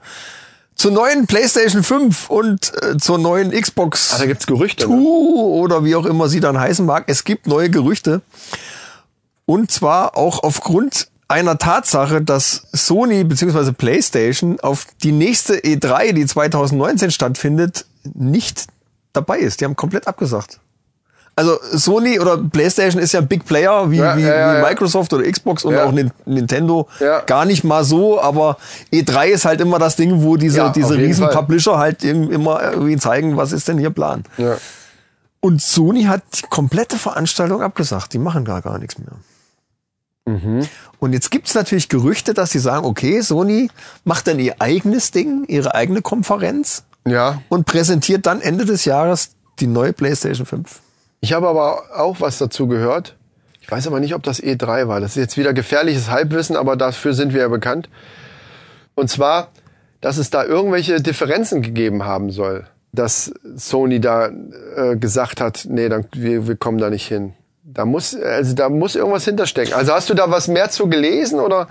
[SPEAKER 2] zur neuen PlayStation 5 und äh, zur neuen Xbox
[SPEAKER 1] Ah, da gibt's Gerüchte. Ne?
[SPEAKER 2] Two oder wie auch immer sie dann heißen mag. Es gibt neue Gerüchte. Und zwar auch aufgrund einer Tatsache, dass Sony bzw. PlayStation auf die nächste E3, die 2019 stattfindet, nicht dabei ist. Die haben komplett abgesagt. Also Sony oder PlayStation ist ja ein Big Player wie,
[SPEAKER 1] Ja,
[SPEAKER 2] wie,
[SPEAKER 1] ja, ja,
[SPEAKER 2] wie. Microsoft oder Xbox und auch Nin- Nintendo.
[SPEAKER 1] Ja.
[SPEAKER 2] Gar nicht mal so, aber E3 ist halt immer das Ding, wo diese, diese riesen
[SPEAKER 1] Fall.
[SPEAKER 2] Publisher halt im- immer irgendwie zeigen, was ist denn hier Plan. Und Sony hat die komplette Veranstaltung abgesagt. Die machen gar, gar nichts mehr. Und jetzt gibt's natürlich Gerüchte, dass sie sagen, okay, Sony macht dann ihr eigenes Ding, ihre eigene Konferenz
[SPEAKER 1] ja.
[SPEAKER 2] und präsentiert dann Ende des Jahres die neue PlayStation 5.
[SPEAKER 1] Ich habe aber auch was dazu gehört. Ich weiß aber nicht, ob das E3 war. Das ist jetzt wieder gefährliches Halbwissen, aber dafür sind wir ja bekannt. Und zwar, dass es da irgendwelche Differenzen gegeben haben soll. Dass Sony da äh, gesagt hat, nee, dann, wir, wir kommen da nicht hin. Da muss, also da muss irgendwas hinterstecken. Also hast du da was mehr zu gelesen oder?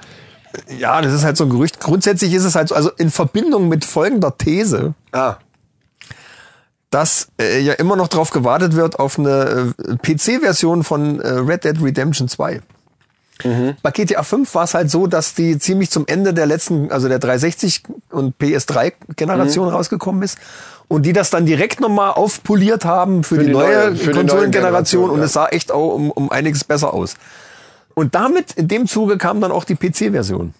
[SPEAKER 2] Ja, das ist halt so ein Gerücht. Grundsätzlich ist es halt so, also in Verbindung mit folgender These,
[SPEAKER 1] Ah,
[SPEAKER 2] dass äh, ja immer noch drauf gewartet wird auf eine äh, PC-Version von äh, Red Dead Redemption 2. Bei GTA 5 war es halt so, dass die ziemlich zum Ende der letzten, also der 360 und PS3-Generation rausgekommen ist und die das dann direkt nochmal aufpoliert haben für, die,
[SPEAKER 1] die
[SPEAKER 2] neue,
[SPEAKER 1] neue- für
[SPEAKER 2] Konsolengeneration
[SPEAKER 1] Generation,
[SPEAKER 2] und es sah echt auch um, um einiges besser aus. Und damit, in dem Zuge kam dann auch die PC-Version.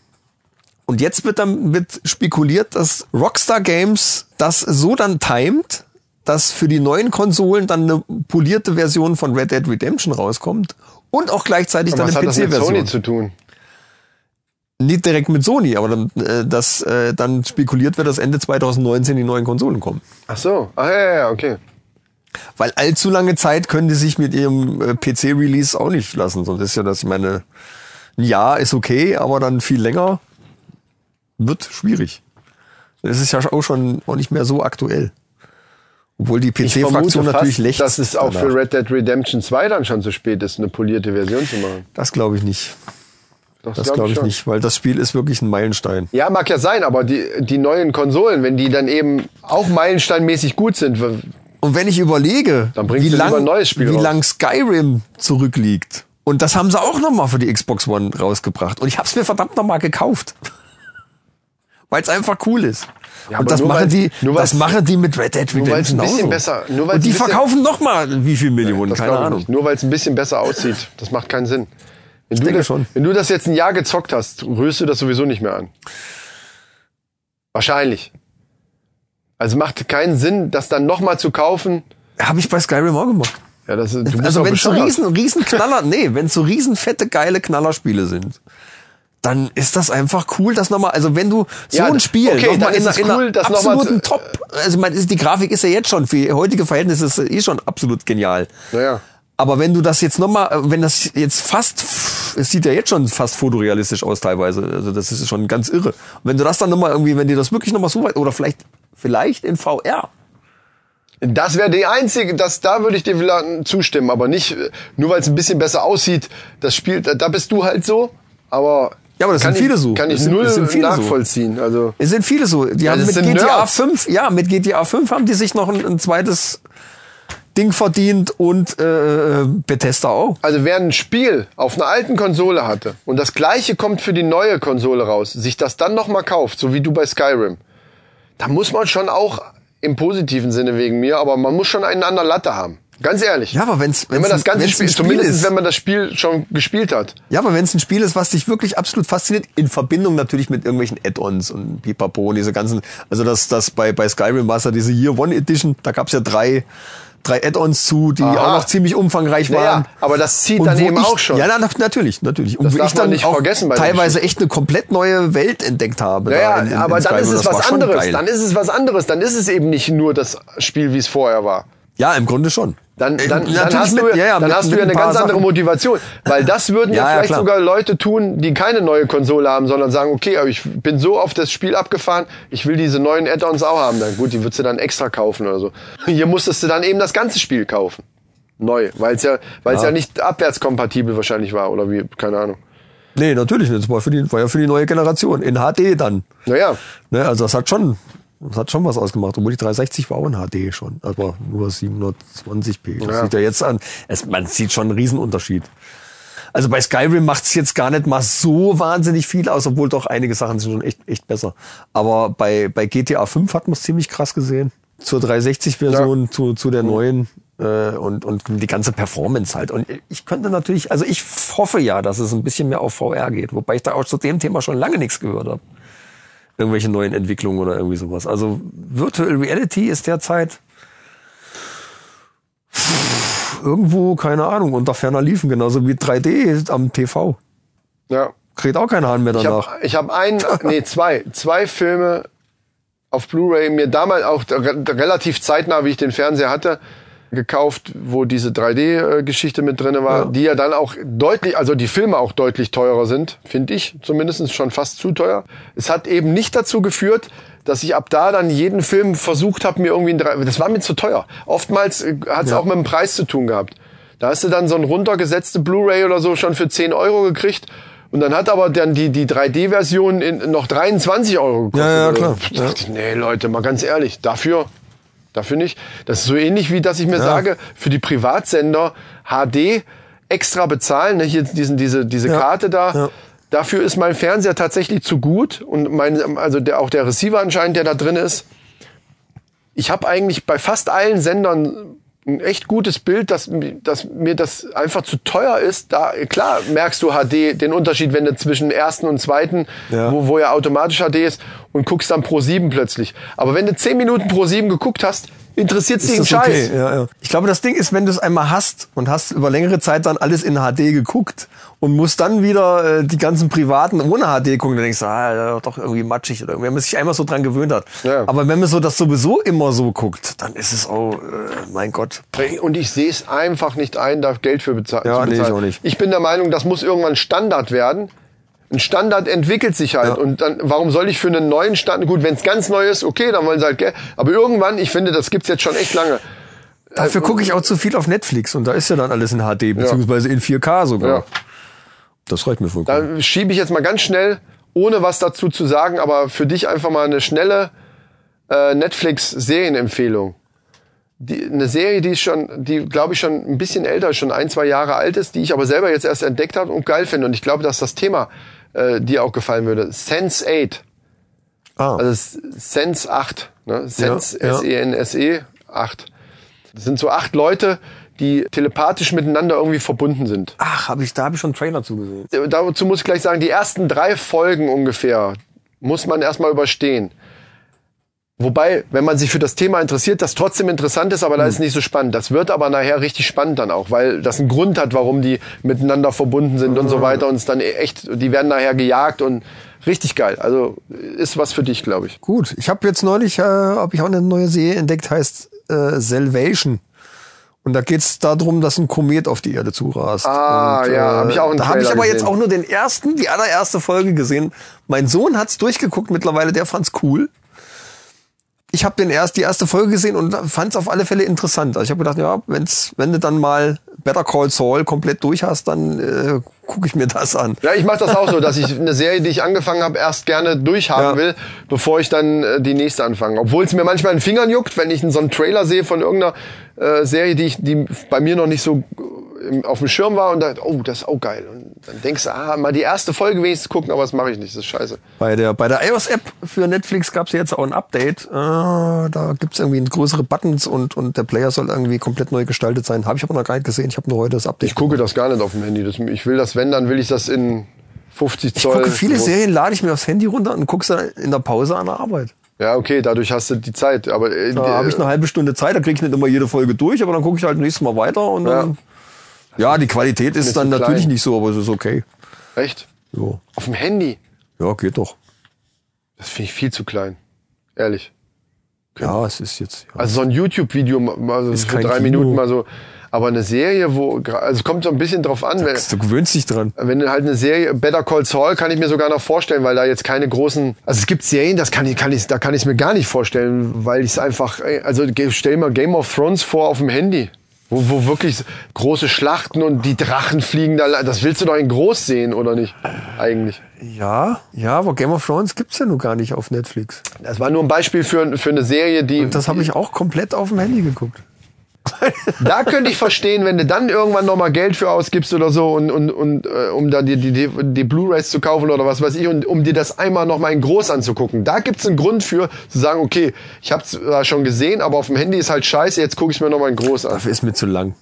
[SPEAKER 2] Und jetzt wird dann wird spekuliert, dass Rockstar Games das so dann timet, dass für die neuen Konsolen dann eine polierte Version von Red Dead Redemption rauskommt und auch gleichzeitig
[SPEAKER 1] aber
[SPEAKER 2] dann
[SPEAKER 1] was
[SPEAKER 2] eine
[SPEAKER 1] hat das mit Sony
[SPEAKER 2] PC-Version.
[SPEAKER 1] zu tun?
[SPEAKER 2] Nicht direkt mit Sony, aber dann, äh, dass äh, dann spekuliert wird, dass Ende 2019 die neuen Konsolen kommen.
[SPEAKER 1] Ach so, ah, ja, ja, okay.
[SPEAKER 2] Weil allzu lange Zeit können die sich mit ihrem äh, PC-Release auch nicht lassen. Sonst ist ja das, ich meine, ein Jahr ist okay, aber dann viel länger wird schwierig. Das ist ja auch schon auch nicht mehr so aktuell. Obwohl die PC-Fraktion natürlich lächzt.
[SPEAKER 1] dass es auch
[SPEAKER 2] danach.
[SPEAKER 1] für Red Dead Redemption 2 dann schon zu spät ist, eine polierte Version zu machen.
[SPEAKER 2] Das glaube ich nicht. Das
[SPEAKER 1] glaub
[SPEAKER 2] glaube ich
[SPEAKER 1] schon.
[SPEAKER 2] nicht, weil das Spiel ist wirklich ein Meilenstein.
[SPEAKER 1] Ja, mag ja sein, aber die, die neuen Konsolen, wenn die dann eben auch meilensteinmäßig gut sind,
[SPEAKER 2] Und wenn ich überlege, wie lang, wie
[SPEAKER 1] raus.
[SPEAKER 2] lang Skyrim zurückliegt. Und das haben sie auch nochmal für die Xbox One rausgebracht. Und ich habe es mir verdammt nochmal gekauft. Weil es einfach cool ist.
[SPEAKER 1] Ja,
[SPEAKER 2] und das
[SPEAKER 1] nur
[SPEAKER 2] machen
[SPEAKER 1] weil's-
[SPEAKER 2] die,
[SPEAKER 1] nur
[SPEAKER 2] das machen die mit Red Dead
[SPEAKER 1] Nur
[SPEAKER 2] Redemption
[SPEAKER 1] ein bisschen besser- nur
[SPEAKER 2] Und die verkaufen nochmal wie viel Millionen,
[SPEAKER 1] das
[SPEAKER 2] keine
[SPEAKER 1] glaub
[SPEAKER 2] Ahnung.
[SPEAKER 1] nicht. Nur weil es ein bisschen besser aussieht. Das macht keinen Sinn. Wenn du,
[SPEAKER 2] denke
[SPEAKER 1] das-
[SPEAKER 2] schon.
[SPEAKER 1] wenn du das jetzt ein Jahr gezockt hast, rührst du das sowieso nicht mehr an. Wahrscheinlich. Also macht keinen Sinn, das dann nochmal zu kaufen.
[SPEAKER 2] Habe ich bei Skyrim auch gemacht.
[SPEAKER 1] Ja, das, du bist
[SPEAKER 2] also wenn es so riesen, riesen Knaller, nee, wenn so riesen fette geile Knallerspiele sind, dann ist das einfach cool, das nochmal, also wenn du so
[SPEAKER 1] Ja,
[SPEAKER 2] ein Spiel
[SPEAKER 1] okay,
[SPEAKER 2] nochmal in,
[SPEAKER 1] es
[SPEAKER 2] in
[SPEAKER 1] cool,
[SPEAKER 2] einer absoluten Top, also ich meine, die Grafik ist ja jetzt schon für heutige Verhältnisse ist eh schon absolut genial.
[SPEAKER 1] Naja.
[SPEAKER 2] Aber wenn du das jetzt nochmal, wenn das jetzt fast, es sieht ja jetzt schon fast fotorealistisch aus teilweise, also das ist schon ganz irre. Und wenn du das dann nochmal irgendwie, wenn dir das wirklich nochmal so weit, oder vielleicht, vielleicht in VR,
[SPEAKER 1] Das wäre die einzige, das, da würde ich dir vielleicht zustimmen, aber nicht, äh, nur weil es ein bisschen besser aussieht, das Spiel, da, bist du halt so, aber.
[SPEAKER 2] Ja, aber das
[SPEAKER 1] kann
[SPEAKER 2] sind viele
[SPEAKER 1] ich,
[SPEAKER 2] so.
[SPEAKER 1] Kann ich null
[SPEAKER 2] sind viele so.
[SPEAKER 1] nachvollziehen. Also,
[SPEAKER 2] Es sind viele so. Die haben mit GTA
[SPEAKER 1] Nerds.
[SPEAKER 2] 5, ja, mit GTA 5 haben die sich noch ein, ein zweites Ding verdient und äh, Bethesda auch.
[SPEAKER 1] also wer ein Spiel auf einer alten Konsole hatte und das gleiche kommt für die neue Konsole raus, sich das dann nochmal kauft, so wie du bei Skyrim, da muss man schon auch im positiven Sinne wegen mir, aber man muss schon einen an der Latte haben. Ganz ehrlich.
[SPEAKER 2] Ja, aber wenn's,
[SPEAKER 1] wenn man
[SPEAKER 2] wenn's
[SPEAKER 1] das ganze
[SPEAKER 2] wenn's
[SPEAKER 1] Spiel,
[SPEAKER 2] Spiel
[SPEAKER 1] zumindest
[SPEAKER 2] ist,
[SPEAKER 1] wenn man das Spiel schon gespielt hat.
[SPEAKER 2] ja, aber wenn es ein Spiel ist, was dich wirklich absolut fasziniert, in Verbindung natürlich mit irgendwelchen Add-ons und Pipapo und diese ganzen, also das, das bei, bei Skyrim war es ja diese Year One Edition, da gab's ja drei, drei Add-ons zu, die
[SPEAKER 1] Aha.
[SPEAKER 2] auch noch ziemlich umfangreich
[SPEAKER 1] Naja,
[SPEAKER 2] waren.
[SPEAKER 1] aber das zieht dann eben
[SPEAKER 2] ich,
[SPEAKER 1] auch schon.
[SPEAKER 2] Ja, na, na, natürlich, natürlich. Und
[SPEAKER 1] Das
[SPEAKER 2] wo
[SPEAKER 1] darf
[SPEAKER 2] ich
[SPEAKER 1] man
[SPEAKER 2] dann
[SPEAKER 1] nicht vergessen
[SPEAKER 2] teilweise echt eine komplett neue Welt entdeckt habe.
[SPEAKER 1] Naja,
[SPEAKER 2] da in, in,
[SPEAKER 1] aber
[SPEAKER 2] in
[SPEAKER 1] dann
[SPEAKER 2] Skyrim.
[SPEAKER 1] ist es was anderes. Dann ist es was anderes. Dann ist es eben nicht nur das Spiel, wie es vorher war.
[SPEAKER 2] Ja, im Grunde schon.
[SPEAKER 1] Dann,
[SPEAKER 2] Äh,
[SPEAKER 1] dann, dann
[SPEAKER 2] natürlich
[SPEAKER 1] hast, du,
[SPEAKER 2] mit- ja, ja,
[SPEAKER 1] dann
[SPEAKER 2] mit-
[SPEAKER 1] hast du ja
[SPEAKER 2] ein
[SPEAKER 1] eine ganz andere
[SPEAKER 2] Sachen.
[SPEAKER 1] Motivation. Weil das würden ja,
[SPEAKER 2] Ja, ja,
[SPEAKER 1] vielleicht sogar Leute tun, die keine neue Konsole haben, sondern sagen, okay, aber ich bin so auf das Spiel abgefahren, ich will diese neuen Add-ons auch haben. Dann gut, die würdest du dann extra kaufen oder so. Hier musstest du dann eben das ganze Spiel kaufen. Neu. Weil es ja, weil es ja nicht abwärtskompatibel wahrscheinlich war oder wie, keine Ahnung.
[SPEAKER 2] Nee, natürlich nicht. Das war, für die, war ja für die neue Generation. In HD dann.
[SPEAKER 1] Naja,
[SPEAKER 2] Ne, also das hat schon, das hat schon was ausgemacht. Obwohl die 360 war auch in HD schon. Aber nur 720p. Das
[SPEAKER 1] Ja.
[SPEAKER 2] sieht ja jetzt an. Es, man sieht schon einen Riesenunterschied. Also bei Skyrim macht's jetzt gar nicht mal so wahnsinnig viel aus, obwohl doch einige Sachen sind schon echt, echt besser. Aber bei, bei GTA 5 hat man es ziemlich krass gesehen. Zur 360-Version, zu, zu der neuen äh, und, und die ganze Performance halt. Und ich könnte natürlich, also ich hoffe ja, dass es ein bisschen mehr auf VR geht, wobei ich da auch zu dem Thema schon lange nichts gehört habe irgendwelche neuen Entwicklungen oder irgendwie sowas. Also Virtual Reality ist derzeit irgendwo, keine Ahnung, unter ferner Liefen, genauso wie 3D am TV.
[SPEAKER 1] ja.
[SPEAKER 2] Kriegt auch keiner Hahn mehr
[SPEAKER 1] Ich
[SPEAKER 2] danach.
[SPEAKER 1] habe ich hab ein, nee, zwei, zwei Filme auf Blu-ray mir damals auch re relativ zeitnah, wie ich den Fernseher hatte, gekauft, wo diese 3D-Geschichte mit drinne war, die ja dann auch deutlich, also die Filme auch deutlich teurer sind, finde ich zumindest schon fast zu teuer. Es hat eben nicht dazu geführt, dass ich ab da dann jeden Film versucht habe, mir irgendwie ein 3 das war mir zu teuer. Oftmals hat es auch mit dem Preis zu tun gehabt. Da hast du dann so ein runtergesetzte Blu-ray oder so schon für 10 Euro gekriegt. Und dann hat aber dann die, die 3D-Version in noch 23 Euro gekostet.
[SPEAKER 2] Ja, ja, klar.
[SPEAKER 1] Ich dachte, nee, Leute, mal ganz ehrlich, dafür, dafür nicht. Das ist so ähnlich wie, dass ich mir sage, für die Privatsender HD extra bezahlen, ne, hier diesen, diese, diese Karte da.
[SPEAKER 2] Ja.
[SPEAKER 1] Dafür ist mein Fernseher tatsächlich zu gut und mein, also der, auch der Receiver anscheinend, der da drin ist. Ich habe eigentlich bei fast allen Sendern ein echt gutes Bild, dass, dass mir das einfach zu teuer ist. Da klar merkst du HD den Unterschied, wenn du zwischen ersten und zweiten,
[SPEAKER 2] Ja.
[SPEAKER 1] wo, wo ja automatisch HD ist, und guckst dann pro 7 plötzlich. Aber wenn du 10 Minuten pro 7 geguckt hast, interessiert dich ein Scheiß.
[SPEAKER 2] okay? Ja, ja. Ich glaube, das Ding ist, wenn du es einmal hast und hast über längere Zeit dann alles in HD geguckt und musst dann wieder äh, die ganzen privaten ohne HD gucken, dann denkst du, ah, ja, doch irgendwie matschig oder irgendwie, wenn man sich einmal so dran gewöhnt hat.
[SPEAKER 1] Ja.
[SPEAKER 2] Aber wenn man so das sowieso immer so guckt, dann ist es auch, äh, mein Gott.
[SPEAKER 1] Und ich sehe es einfach nicht ein, da Geld für beza
[SPEAKER 2] Ja,
[SPEAKER 1] zu
[SPEAKER 2] nee, ich
[SPEAKER 1] bezahlen.
[SPEAKER 2] auch nicht.
[SPEAKER 1] Ich bin der Meinung, das muss irgendwann Standard werden. Ein Standard entwickelt sich halt. Und dann, warum soll ich für einen neuen Standard, gut, wenn es ganz neu ist, okay, dann wollen sie halt Geld. Aber irgendwann, ich finde, das gibt's jetzt schon echt lange.
[SPEAKER 2] Dafür gucke ich auch zu viel auf Netflix und da ist ja dann alles in HD, beziehungsweise in 4K sogar.
[SPEAKER 1] Ja.
[SPEAKER 2] Das reicht mir vollkommen.
[SPEAKER 1] Da schiebe ich jetzt mal ganz schnell, ohne was dazu zu sagen, aber für dich einfach mal eine schnelle äh, Netflix-Serienempfehlung. Die, eine Serie, die ist schon, die glaube ich schon ein bisschen älter, ist, schon ein, zwei Jahre alt ist, die ich aber selber jetzt erst entdeckt habe und geil finde. Und ich glaube, dass das Thema äh, dir auch gefallen würde. Sense 8.
[SPEAKER 2] ah.
[SPEAKER 1] Also Sense 8. Ne? Sense,
[SPEAKER 2] Ja, ja.
[SPEAKER 1] S-E-N-S-E 8. Das sind so acht Leute, die telepathisch miteinander irgendwie verbunden sind.
[SPEAKER 2] Ach, hab ich, da habe ich schon einen Trailer zugesehen.
[SPEAKER 1] dazu muss ich gleich sagen, die ersten drei Folgen ungefähr muss man erstmal überstehen. Wobei, wenn man sich für das Thema interessiert, das trotzdem interessant ist, aber da ist nicht so spannend. Das wird aber nachher richtig spannend dann auch, weil das einen Grund hat, warum die miteinander verbunden sind und so weiter und es dann echt, die werden nachher gejagt und richtig geil. Also ist was für dich, glaube ich.
[SPEAKER 2] Gut, ich habe jetzt neulich, äh, habe ich auch eine neue Serie entdeckt, heißt äh, Salvation. Und da geht's darum, dass ein Komet auf die Erde zurast.
[SPEAKER 1] Ah,
[SPEAKER 2] und,
[SPEAKER 1] ja, hab ich auch einen
[SPEAKER 2] Da habe ich aber jetzt
[SPEAKER 1] gesehen.
[SPEAKER 2] auch nur den ersten, die allererste Folge gesehen. Mein Sohn hat's durchgeguckt mittlerweile, der fand's cool. Ich habe den erst die erste Folge gesehen und fand's auf alle Fälle interessant. Also ich habe gedacht, ja, wenn's, wenn du dann mal Better Call Saul komplett durch hast, dann äh, gucke ich mir das an.
[SPEAKER 1] Ja, ich mache das auch so, dass ich eine Serie, die ich angefangen habe, erst gerne durchhaben
[SPEAKER 2] Ja.
[SPEAKER 1] will, bevor ich dann äh, die nächste anfange. Obwohl es mir manchmal in den Fingern juckt, wenn ich so einen Trailer sehe von irgendeiner äh, Serie, die, ich, die bei mir noch nicht so äh, im- auf dem Schirm war und dachte, oh, das ist auch geil. Und dann denkst du, ah, mal die erste Folge wenigstens gucken, aber das mache ich nicht, das ist scheiße.
[SPEAKER 2] Bei der, bei der iOS-App für Netflix gab's jetzt auch ein Update. Äh, da gibt's irgendwie größere Buttons und, und der Player soll irgendwie komplett neu gestaltet sein. Habe ich aber noch gar nicht gesehen. Ich habe nur heute das Update.
[SPEAKER 1] Ich gucke das gar nicht auf dem Handy. Das, ich will das, wenn, dann will ich das in 50
[SPEAKER 2] Ich
[SPEAKER 1] Zoll.
[SPEAKER 2] gucke viele
[SPEAKER 1] groß-
[SPEAKER 2] Serien, lade ich mir aufs Handy runter und gucke sie in der Pause an der Arbeit.
[SPEAKER 1] Ja, okay, dadurch hast du die Zeit. Aber äh,
[SPEAKER 2] Da habe ich eine halbe Stunde Zeit, da kriege ich nicht immer jede Folge durch, aber dann gucke ich halt nächstes Mal weiter und dann. Ja, die Qualität ist dann natürlich nicht so, aber es ist okay.
[SPEAKER 1] echt?
[SPEAKER 2] Ja,
[SPEAKER 1] Auf dem Handy?
[SPEAKER 2] ja geht doch.
[SPEAKER 1] Das finde ich viel zu klein. Ehrlich.
[SPEAKER 2] Ja, es ist jetzt. Ja.
[SPEAKER 1] Also so ein YouTube-Video mal so
[SPEAKER 2] Ist
[SPEAKER 1] für drei
[SPEAKER 2] Kino.
[SPEAKER 1] Minuten mal so. Aber eine Serie, wo, also es kommt so ein bisschen drauf an, wenn,
[SPEAKER 2] du gewöhnst dich dran.
[SPEAKER 1] wenn halt eine Serie, Better Call Saul kann ich mir sogar noch vorstellen, weil da jetzt keine großen, also es gibt Serien, das kann ich, kann ich, da kann ich es mir gar nicht vorstellen, weil ich es einfach, ey, also stell mal Game of Thrones vor auf dem Handy. Wo, wo wirklich große Schlachten und die Drachen fliegen da, das willst du doch in groß sehen, oder nicht? Eigentlich.
[SPEAKER 2] Ja, ja, aber Game of Thrones gibt's ja nur gar nicht auf Netflix.
[SPEAKER 1] Das war nur ein Beispiel für, für eine Serie, die.
[SPEAKER 2] Und das habe ich auch komplett auf dem Handy geguckt.
[SPEAKER 1] Da könnte ich verstehen, wenn du dann irgendwann nochmal Geld für ausgibst oder so und, und, und äh, um da die, die, die, die Blu-Rays zu kaufen oder was weiß ich und um dir das einmal nochmal in groß anzugucken. Da gibt's einen Grund für, zu sagen, okay, ich habe zwar schon gesehen, aber auf dem Handy ist halt scheiße, jetzt gucke ich mir nochmal in groß an.
[SPEAKER 2] Dafür ist mir zu lang.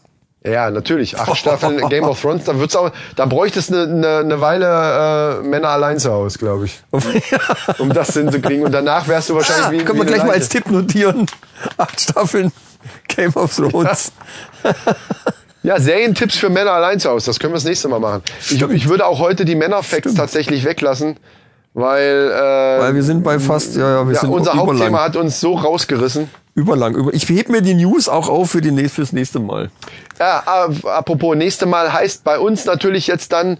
[SPEAKER 1] Ja, natürlich. Acht Staffeln Game of Thrones, da wird's auch, da bräuchtest eine, eine, eine Weile äh, Männer allein zu Hause, glaube ich. Um das hinzukriegen. Und danach wärst du wahrscheinlich
[SPEAKER 2] Ah,
[SPEAKER 1] wie.
[SPEAKER 2] können wir gleich mal
[SPEAKER 1] Leiche.
[SPEAKER 2] als Tipp notieren. Acht Staffeln Game of Thrones.
[SPEAKER 1] Ja, Serientipps für Männer allein zu Hause. Das können wir das nächste Mal machen. Ich, ich würde auch heute die Männerfacts tatsächlich weglassen, weil, äh,
[SPEAKER 2] Weil wir sind bei fast, ja, ja, wir
[SPEAKER 1] ja,
[SPEAKER 2] sind
[SPEAKER 1] unser
[SPEAKER 2] überlang.
[SPEAKER 1] Hauptthema hat uns so rausgerissen.
[SPEAKER 2] überlang. Über, ich heb mir die News auch auf für die nächste, fürs nächste Mal.
[SPEAKER 1] Ja, äh, apropos, nächste Mal heißt bei uns natürlich jetzt dann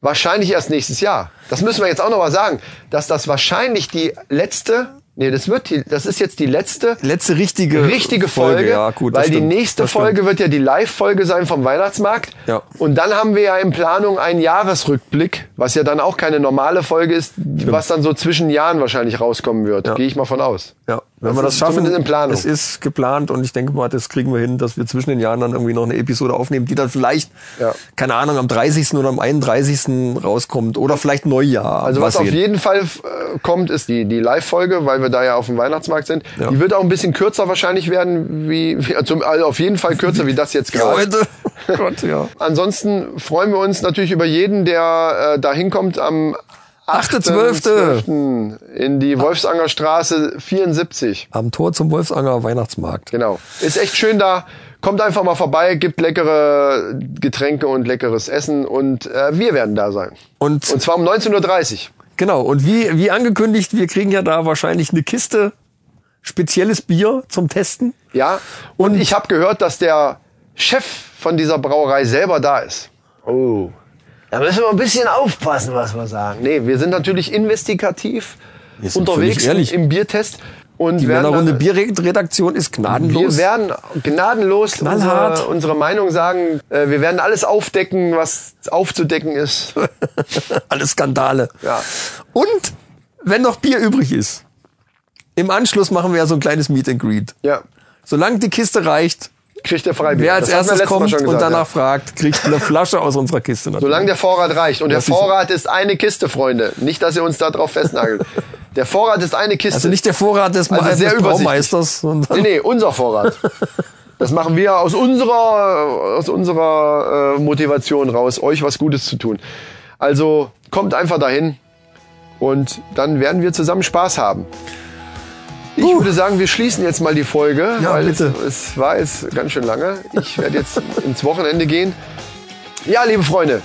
[SPEAKER 1] wahrscheinlich erst nächstes Jahr. Das müssen wir jetzt auch noch mal sagen, dass das wahrscheinlich die letzte, nee, das wird die, das ist jetzt die letzte
[SPEAKER 2] Letzte richtige,
[SPEAKER 1] richtige Folge,
[SPEAKER 2] Ja, gut,
[SPEAKER 1] weil die
[SPEAKER 2] stimmt.
[SPEAKER 1] nächste
[SPEAKER 2] stimmt.
[SPEAKER 1] Folge wird ja die Live-Folge sein vom Weihnachtsmarkt.
[SPEAKER 2] Ja.
[SPEAKER 1] Und dann haben wir ja in Planung einen Jahresrückblick, was ja dann auch keine normale Folge ist, was dann so zwischen Jahren wahrscheinlich rauskommen wird.
[SPEAKER 2] Ja.
[SPEAKER 1] Gehe ich mal von aus.
[SPEAKER 2] Ja, wenn
[SPEAKER 1] Das
[SPEAKER 2] wir das
[SPEAKER 1] ist
[SPEAKER 2] schaffen,
[SPEAKER 1] zumindest in Planung.
[SPEAKER 2] es ist geplant und ich denke mal, das kriegen wir hin, dass wir zwischen den Jahren dann irgendwie noch eine Episode aufnehmen, die dann vielleicht,
[SPEAKER 1] Ja.
[SPEAKER 2] keine Ahnung, am 30. oder am 31. rauskommt oder vielleicht Neujahr.
[SPEAKER 1] Also
[SPEAKER 2] Mal
[SPEAKER 1] was auf jeden Fall äh, kommt, ist die, die Live-Folge, weil wir da ja auf dem Weihnachtsmarkt sind.
[SPEAKER 2] Ja.
[SPEAKER 1] Die wird auch ein bisschen kürzer wahrscheinlich werden, wie, wie also auf jeden Fall kürzer wie das jetzt gerade.
[SPEAKER 2] heute. Gott, ja.
[SPEAKER 1] Ansonsten freuen wir uns natürlich über jeden, der äh, da hinkommt am
[SPEAKER 2] 8.12..
[SPEAKER 1] 8.12. in die Wolfsanger Straße 74.
[SPEAKER 2] Am Tor zum Wolfsanger Weihnachtsmarkt.
[SPEAKER 1] Genau. Ist echt schön da. Kommt einfach mal vorbei, gibt leckere Getränke und leckeres Essen und äh, wir werden da sein.
[SPEAKER 2] Und,
[SPEAKER 1] Und zwar um 19.30 Uhr.
[SPEAKER 2] genau, und wie, wie angekündigt, wir kriegen ja da wahrscheinlich eine Kiste spezielles Bier zum Testen.
[SPEAKER 1] Ja. Und, ich habe gehört, dass der Chef von dieser Brauerei selber da ist. Oh. Da müssen wir ein bisschen aufpassen, was wir sagen. Nee, wir sind natürlich investigativ
[SPEAKER 2] sind
[SPEAKER 1] unterwegs im Biertest. Und
[SPEAKER 2] Die
[SPEAKER 1] werden
[SPEAKER 2] Männerrunde Bierredaktion ist gnadenlos.
[SPEAKER 1] Wir werden gnadenlos
[SPEAKER 2] Knallhart.
[SPEAKER 1] unsere, unsere Meinung sagen. Äh, Wir werden alles aufdecken, was aufzudecken ist.
[SPEAKER 2] Alle Skandale.
[SPEAKER 1] Ja.
[SPEAKER 2] Und wenn noch Bier übrig ist, im Anschluss machen wir ja so ein kleines Meet and Greet.
[SPEAKER 1] Ja,
[SPEAKER 2] Solange die Kiste reicht,
[SPEAKER 1] kriegt der Freibier.
[SPEAKER 2] wer als
[SPEAKER 1] Das
[SPEAKER 2] erstes kommt
[SPEAKER 1] schon
[SPEAKER 2] und
[SPEAKER 1] gesagt,
[SPEAKER 2] danach
[SPEAKER 1] ja.
[SPEAKER 2] fragt, kriegt eine Flasche aus unserer Kiste. natürlich.
[SPEAKER 1] Solange der Vorrat reicht. Und der
[SPEAKER 2] Das ist-
[SPEAKER 1] Vorrat ist eine Kiste, Freunde. Nicht, dass ihr uns da drauf festnagelt. Der Vorrat ist eine Kiste.
[SPEAKER 2] also nicht der Vorrat des,
[SPEAKER 1] Also
[SPEAKER 2] des
[SPEAKER 1] sehr
[SPEAKER 2] sondern
[SPEAKER 1] Nee, nee, unser Vorrat. Das machen wir aus unserer, aus unserer äh, Motivation raus, euch was Gutes zu tun. Also kommt einfach dahin und dann werden wir zusammen Spaß haben. Ich würde sagen, wir schließen jetzt mal die Folge,
[SPEAKER 2] Ja,
[SPEAKER 1] weil
[SPEAKER 2] bitte.
[SPEAKER 1] Es, es war jetzt ganz schön lange. Ich werde jetzt ins Wochenende gehen. Ja, liebe Freunde,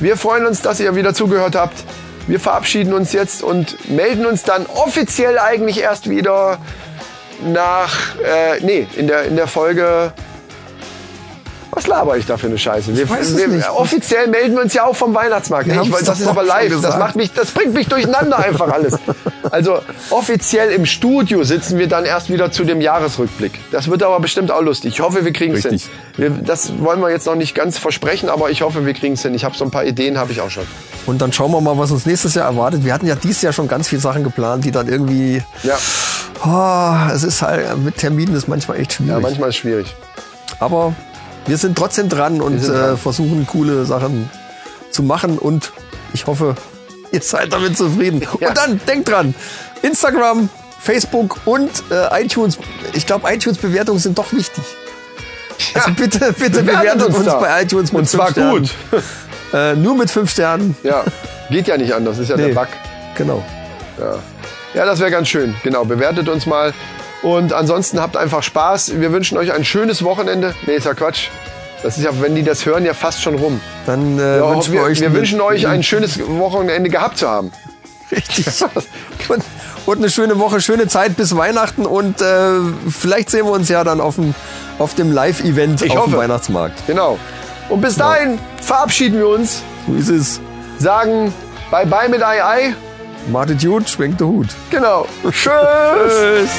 [SPEAKER 1] wir freuen uns, dass ihr wieder zugehört habt. Wir verabschieden uns jetzt und melden uns dann offiziell eigentlich erst wieder nach, äh, nee, in der, in der Folge. Was laber ich da für eine Scheiße? Wir, wir. Offiziell melden wir uns ja auch vom Weihnachtsmarkt. Ich, das
[SPEAKER 2] doch
[SPEAKER 1] ist aber live. Das macht mich, das bringt mich durcheinander einfach alles. Also offiziell im Studio sitzen wir dann erst wieder zu dem Jahresrückblick. Das wird aber bestimmt auch lustig. Ich hoffe, wir kriegen es hin. Wir, das wollen wir jetzt noch nicht ganz versprechen, aber ich hoffe, wir kriegen es hin. Ich habe so ein paar Ideen, habe ich auch schon.
[SPEAKER 2] Und dann schauen wir mal, was uns nächstes Jahr erwartet. Wir hatten ja dieses Jahr schon ganz viele Sachen geplant, die dann irgendwie,
[SPEAKER 1] Ja,
[SPEAKER 2] oh, es ist halt, mit Terminen ist manchmal echt schwierig.
[SPEAKER 1] ja manchmal ist es schwierig.
[SPEAKER 2] Aber wir sind trotzdem dran und äh,
[SPEAKER 1] dran.
[SPEAKER 2] versuchen coole Sachen zu machen und ich hoffe, ihr seid damit zufrieden.
[SPEAKER 1] Ja.
[SPEAKER 2] Und dann denkt dran, Instagram, Facebook und äh, iTunes. Ich glaube, iTunes-Bewertungen sind doch wichtig. Also bitte, bitte
[SPEAKER 1] Bewertet
[SPEAKER 2] uns,
[SPEAKER 1] uns
[SPEAKER 2] bei iTunes mit
[SPEAKER 1] Und zwar gut.
[SPEAKER 2] Äh, nur mit fünf Sternen.
[SPEAKER 1] Ja, geht ja nicht anders. Ist ja der
[SPEAKER 2] Nee.
[SPEAKER 1] Bug.
[SPEAKER 2] Genau.
[SPEAKER 1] Ja, das wäre ganz schön. Genau, bewertet uns mal. Und ansonsten habt einfach Spaß. Wir wünschen euch ein schönes Wochenende. Nee, ist ja Quatsch. Das ist ja, wenn die das hören, ja fast schon rum.
[SPEAKER 2] Dann äh,
[SPEAKER 1] Ja,
[SPEAKER 2] wünschen
[SPEAKER 1] wir,
[SPEAKER 2] euch
[SPEAKER 1] wir wünschen euch ein schönes Wochenende gehabt zu haben.
[SPEAKER 2] Richtig. und, und eine schöne Woche, schöne Zeit bis Weihnachten und äh, vielleicht sehen wir uns ja dann auf dem, auf dem Live-Event auf dem
[SPEAKER 1] hoffe.
[SPEAKER 2] Weihnachtsmarkt.
[SPEAKER 1] Genau. Und bis dahin verabschieden wir uns,
[SPEAKER 2] So ist es.
[SPEAKER 1] sagen Bye bye mit Ei Ei.
[SPEAKER 2] Macht es gut, schwenkt der Hut.
[SPEAKER 1] Genau.
[SPEAKER 2] Tschüss.